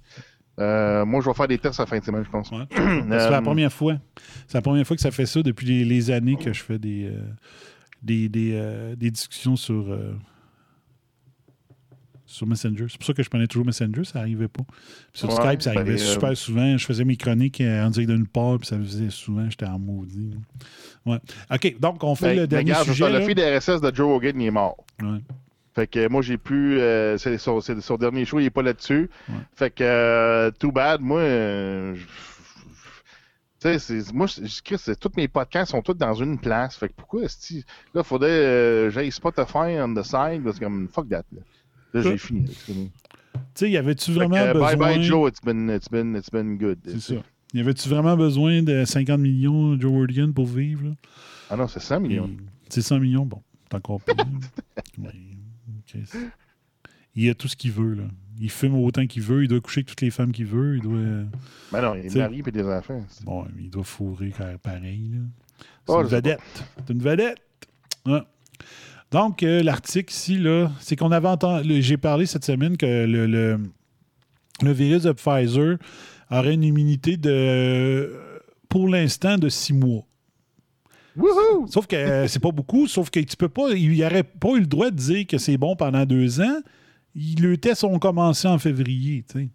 Speaker 3: Euh, moi, je vais faire des tests à la fin de semaine, je pense.
Speaker 2: Ouais. C'est la première fois. C'est la première fois que ça fait ça depuis les, les années que je fais des, euh, des, des, euh, des discussions sur, euh, sur Messenger. C'est pour ça que je prenais toujours Messenger, ça n'arrivait pas. Puis sur
Speaker 3: Ouais,
Speaker 2: Skype, ça
Speaker 3: ben,
Speaker 2: arrivait
Speaker 3: euh,
Speaker 2: super souvent. Je faisais mes chroniques en direct d'une part, puis ça faisait souvent, j'étais en maudit. Ouais. OK, donc on fait
Speaker 3: ben,
Speaker 2: le
Speaker 3: ben,
Speaker 2: dernier
Speaker 3: regarde,
Speaker 2: sujet.
Speaker 3: Le feed RSS de Joe Rogan, il est mort.
Speaker 2: Ouais.
Speaker 3: Fait que moi, j'ai pu. euh, c'est son, dernier show, il est pas là-dessus. Fait que, too bad, moi. je- sais, c'est- moi, je- tous mes podcasts sont tous dans une place. Fait que pourquoi est-ce que. Là, il faudrait. Euh, J'ai Spotify on the side. C'est comme fuck that. Là, Là, j'ai fini.
Speaker 2: Tu sais, y avait-tu vraiment
Speaker 3: que,
Speaker 2: besoin...
Speaker 3: Bye bye Joe, it's been, it's been, it's been good.
Speaker 2: C'est ça. Y avait-tu vraiment besoin de 50 millions de Joe Rogan pour vivre? là?
Speaker 3: Ah non, c'est 100 millions.
Speaker 2: C'est 100 millions, bon, c'est encore pire. Ouais, Il a tout ce qu'il veut, là. Il fume autant qu'il veut, il doit coucher avec toutes les femmes qu'il veut, il doit...
Speaker 3: Ben non, il est marié et des enfants.
Speaker 2: Bon, il doit fourrer quand même pareil. C'est
Speaker 3: Oh,
Speaker 2: une vedette. C'est une vedette. Ouais. Donc, euh, l'article ici, là, c'est qu'on avait entendu... J'ai parlé cette semaine que le, le, le virus de Pfizer aurait une immunité de... Pour l'instant, de six mois. Sauf que euh, c'est pas beaucoup, sauf que tu peux pas. Il n'aurait pas eu le droit de dire que c'est bon pendant deux ans. Le tests ont commencé en février, tu sais.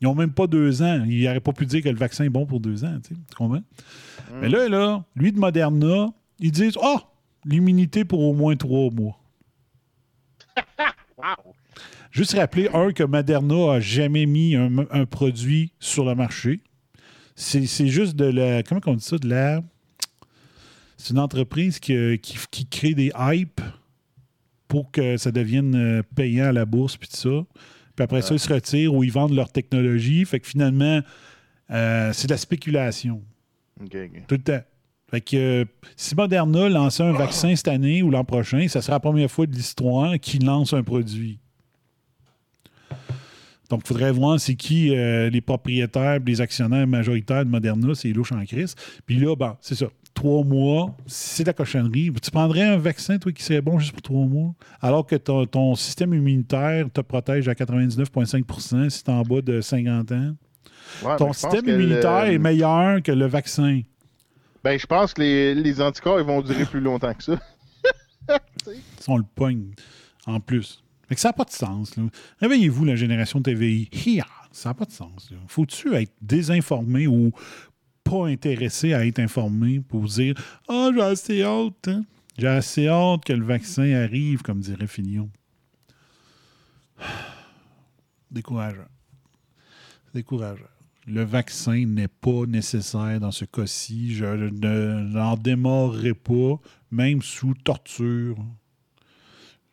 Speaker 2: Ils n'ont même pas deux ans. Il n'aurait pas pu dire que le vaccin est bon pour deux ans, tu sais. Tu comprends? Mais là, là, lui de Moderna, ils disent Ah, l'immunité pour au moins trois mois. Juste rappeler, un, que Moderna a jamais mis un, un produit sur le marché. C'est c'est juste de la. Comment on dit ça? De la. C'est une entreprise qui, qui, qui crée des hypes pour que ça devienne euh, payant à la bourse puis tout ça. Puis après ça, ils se retirent ou ils vendent leur technologie. Fait que finalement, euh, c'est de la spéculation. Tout le temps. Fait que euh, si Moderna lançait un vaccin cette année ou l'an prochain, ça sera la première fois de l'histoire qu'il lance un produit. Donc, il faudrait voir c'est qui euh, les propriétaires, les actionnaires majoritaires de Moderna, c'est louche en crise. Puis là, bon, c'est ça. Trois mois, c'est de la cochonnerie. Tu prendrais un vaccin, toi, qui serait bon juste pour trois mois, alors que ton, ton système immunitaire te protège à 99,5% si tu es en bas de 50 ans.
Speaker 3: Ouais,
Speaker 2: ton
Speaker 3: mais
Speaker 2: système
Speaker 3: le-
Speaker 2: immunitaire est meilleur que le vaccin.
Speaker 3: Ben, je pense que les, les anticorps, ils vont durer plus longtemps que ça.
Speaker 2: Si on le pogne en plus. Fait que ça n'a pas de sens. Réveillez-vous, la génération TVI. Ça n'a pas de sens. Faut-tu être désinformé ou pas intéressé à être informé pour dire Ah, j'ai assez hâte. hein? J'ai assez hâte que le vaccin arrive, comme dirait Fillon. Décourageant. Décourageant. Le vaccin n'est pas nécessaire dans ce cas-ci. Je ne- n'en démordrai pas, même sous torture.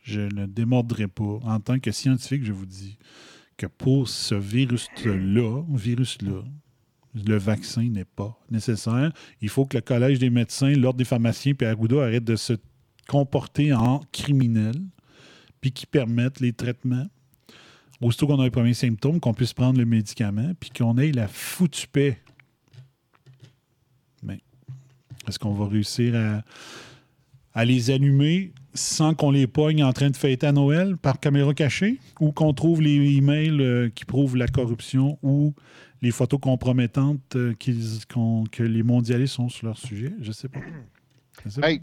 Speaker 2: Je ne démordrai pas. En tant que scientifique, je vous dis que pour ce virus-là, virus-là, le vaccin n'est pas nécessaire. Il faut que le Collège des médecins, l'Ordre des pharmaciens puis Arruda arrêtent de se comporter en criminels puis qui permettent les traitements. Aussitôt qu'on a les premiers symptômes, qu'on puisse prendre le médicament puis qu'on ait la foutue paix. Mais est-ce qu'on va réussir à, à les allumer sans qu'on les pogne en train de fêter à Noël par caméra cachée ou qu'on trouve les emails euh, qui prouvent la corruption ou les photos compromettantes euh, qu'on- que les mondialistes ont sur leur sujet? Je sais pas. Je sais pas.
Speaker 3: Hey,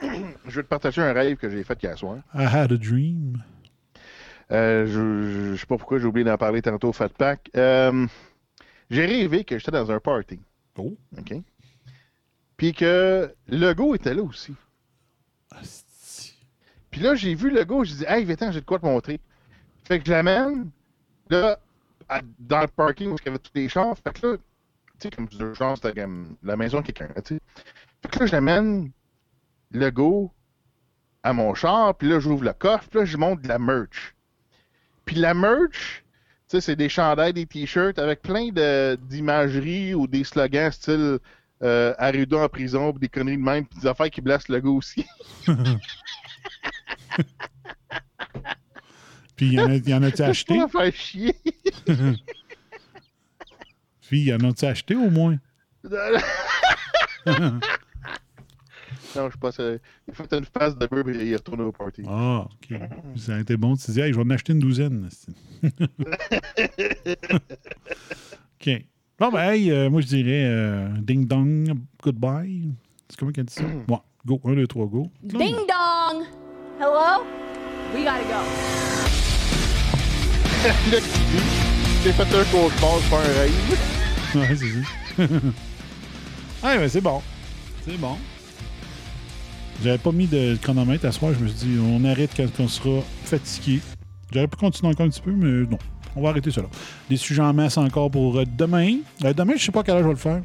Speaker 3: je vais te partager un rêve que j'ai fait hier soir.
Speaker 2: I had a dream.
Speaker 3: Euh, je, je sais pas pourquoi j'ai oublié d'en parler tantôt au Fat Pack. Euh, j'ai rêvé que j'étais dans un party.
Speaker 2: Oh.
Speaker 3: OK? Puis que le go était là aussi. Puis là, j'ai vu le go, j'ai dit, hey, Vétan, j'ai de quoi te montrer. Fait que je l'amène, là, à- dans le parking où il y avait tous les chars. Fait que là, tu sais, comme deux chars, c'était comme la maison de quelqu'un, tu sais. Fait que là, je l'amène, le go, à mon char, puis là, j'ouvre le coffre, puis là, je monte de la merch. Puis la merch, tu sais, c'est des chandails, des t-shirts avec plein de- d'imagerie ou des slogans style euh, Arruda en prison, puis des conneries de même, puis des affaires qui blessent le gars aussi.
Speaker 2: Puis, il y en a- il y en a-tu acheté?
Speaker 3: Pour faire chier.
Speaker 2: Puis, il y en a-tu acheté au moins?
Speaker 3: Non, je pense qu'il a fait une phase de beurre et il est retourné au party.
Speaker 2: Ah, OK. Ça a été bon. Tu te dis, hey, je vais en acheter une douzaine. OK. Bon, ben, hey, euh, moi, je dirais euh, ding dong, goodbye. C'est comment qu'elle dit ça? Ouais, go. Un, deux, trois, go.
Speaker 11: Ding dong! Hello? We gotta go.
Speaker 3: J'ai fait un cauchemar, c'est pas un rêve.
Speaker 2: Ouais, c'est ça. ah, ben, c'est bon. C'est bon. J'avais pas mis de chronomètre à soir. Je me suis dit, on arrête quand on sera fatigué. J'aurais pu continuer encore un petit peu, mais non. On va arrêter cela. Des sujets en masse encore pour euh, demain. Euh, demain, je sais pas à quelle heure je vais le faire.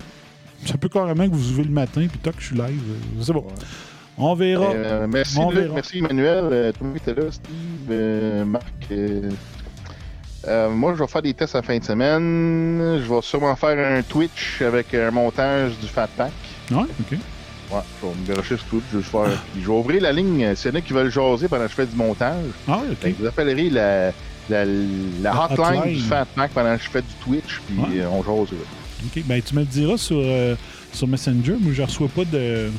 Speaker 2: Ça peut carrément que vous ouvrez le matin, puis toc, je suis live. Euh, C'est bon. On verra.
Speaker 3: Euh, merci,
Speaker 2: On
Speaker 3: Luc,
Speaker 2: verra.
Speaker 3: merci Emmanuel. Euh, toi qui étais là, Steve, euh, Marc. Euh, moi, je vais faire des tests à la fin de semaine. Je vais sûrement faire un Twitch avec un montage du Fat Pack.
Speaker 2: Ouais, OK.
Speaker 3: Ouais, je vais me garocher sur Twitch. Je vais, faire- puis je vais ouvrir la ligne euh, s'il y en a qui veulent jaser pendant que je fais du montage.
Speaker 2: Ah, OK.
Speaker 3: Fait que vous appellerez la, la, la
Speaker 2: La
Speaker 3: hotline,
Speaker 2: hotline.
Speaker 3: du Fat Pack pendant que je fais du Twitch, puis
Speaker 2: Ouais.
Speaker 3: euh, on jase.
Speaker 2: OK. Ben, tu me le diras sur, euh, sur Messenger. Moi, je reçois pas de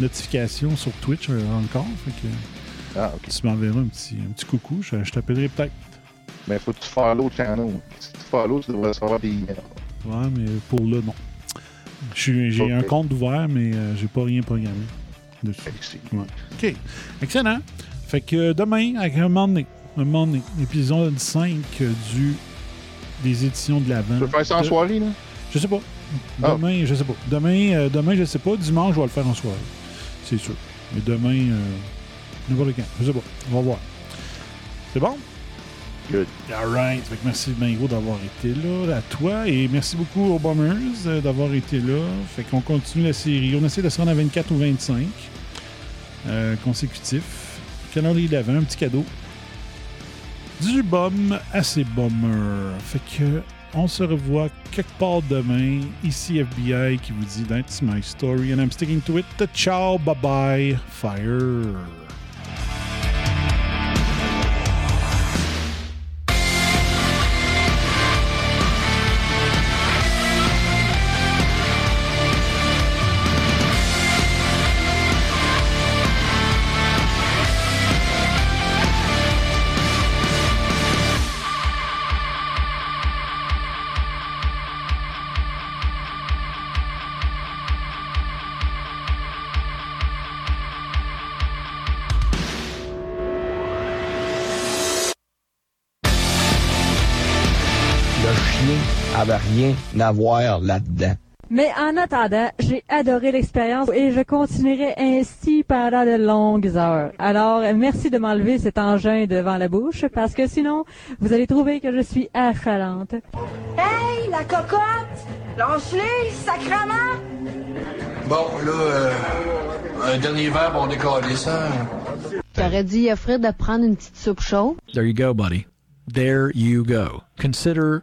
Speaker 2: notification sur Twitch euh, encore. Fait que
Speaker 3: Ah, ok.
Speaker 2: tu m'enverras un petit, un petit coucou. Je, je t'appellerai peut-être.
Speaker 3: Mais faut que tu follow le channel. Si tu follow, tu devrais recevoir des emails.
Speaker 2: Ouais, mais pour là, non. J'ai un compte ouvert, mais euh, j'ai pas rien programmé dessus. Ouais. OK. Excellent. Fait que euh, demain, avec un moment donné, un moment donné, épisode 5 euh, du, des éditions de l'Avent.
Speaker 3: Tu veux faire ça en soirée, là?
Speaker 2: Je sais pas.
Speaker 3: Ah.
Speaker 2: Demain, je sais pas. Demain, euh, demain, je sais pas. Dimanche, je vais le faire en soirée. C'est sûr. Mais demain, euh, n'importe quand. Je sais pas. On va voir. C'est bon?
Speaker 3: Good.
Speaker 2: All right. Fait que merci Bingo d'avoir été là, à toi. Et merci beaucoup aux Bombers euh, d'avoir été là. Fait qu'on continue la série. On essaie de se rendre à 24 ou 25 euh, consécutifs. Calendrier d'avant, un petit cadeau. Du bum à ses bombers. Fait que on se revoit quelque part demain. Ici FBI qui vous dit That's my story and I'm sticking to it. Ciao, bye bye, fire.
Speaker 12: Rien à voir là-dedans.
Speaker 13: Mais en attendant, j'ai adoré l'expérience et je continuerai ainsi pendant de longues heures. Alors, merci de m'enlever cet engin devant la bouche parce que sinon, vous allez trouver que je suis affalante.
Speaker 14: Hey, la cocotte! Lâche-les, sacrement!
Speaker 15: Bon, là, euh, un dernier verre, on décolle ça.
Speaker 16: T'aurais dit à Fred de prendre une petite soupe chaude?
Speaker 17: There you go, buddy. There you go. Consider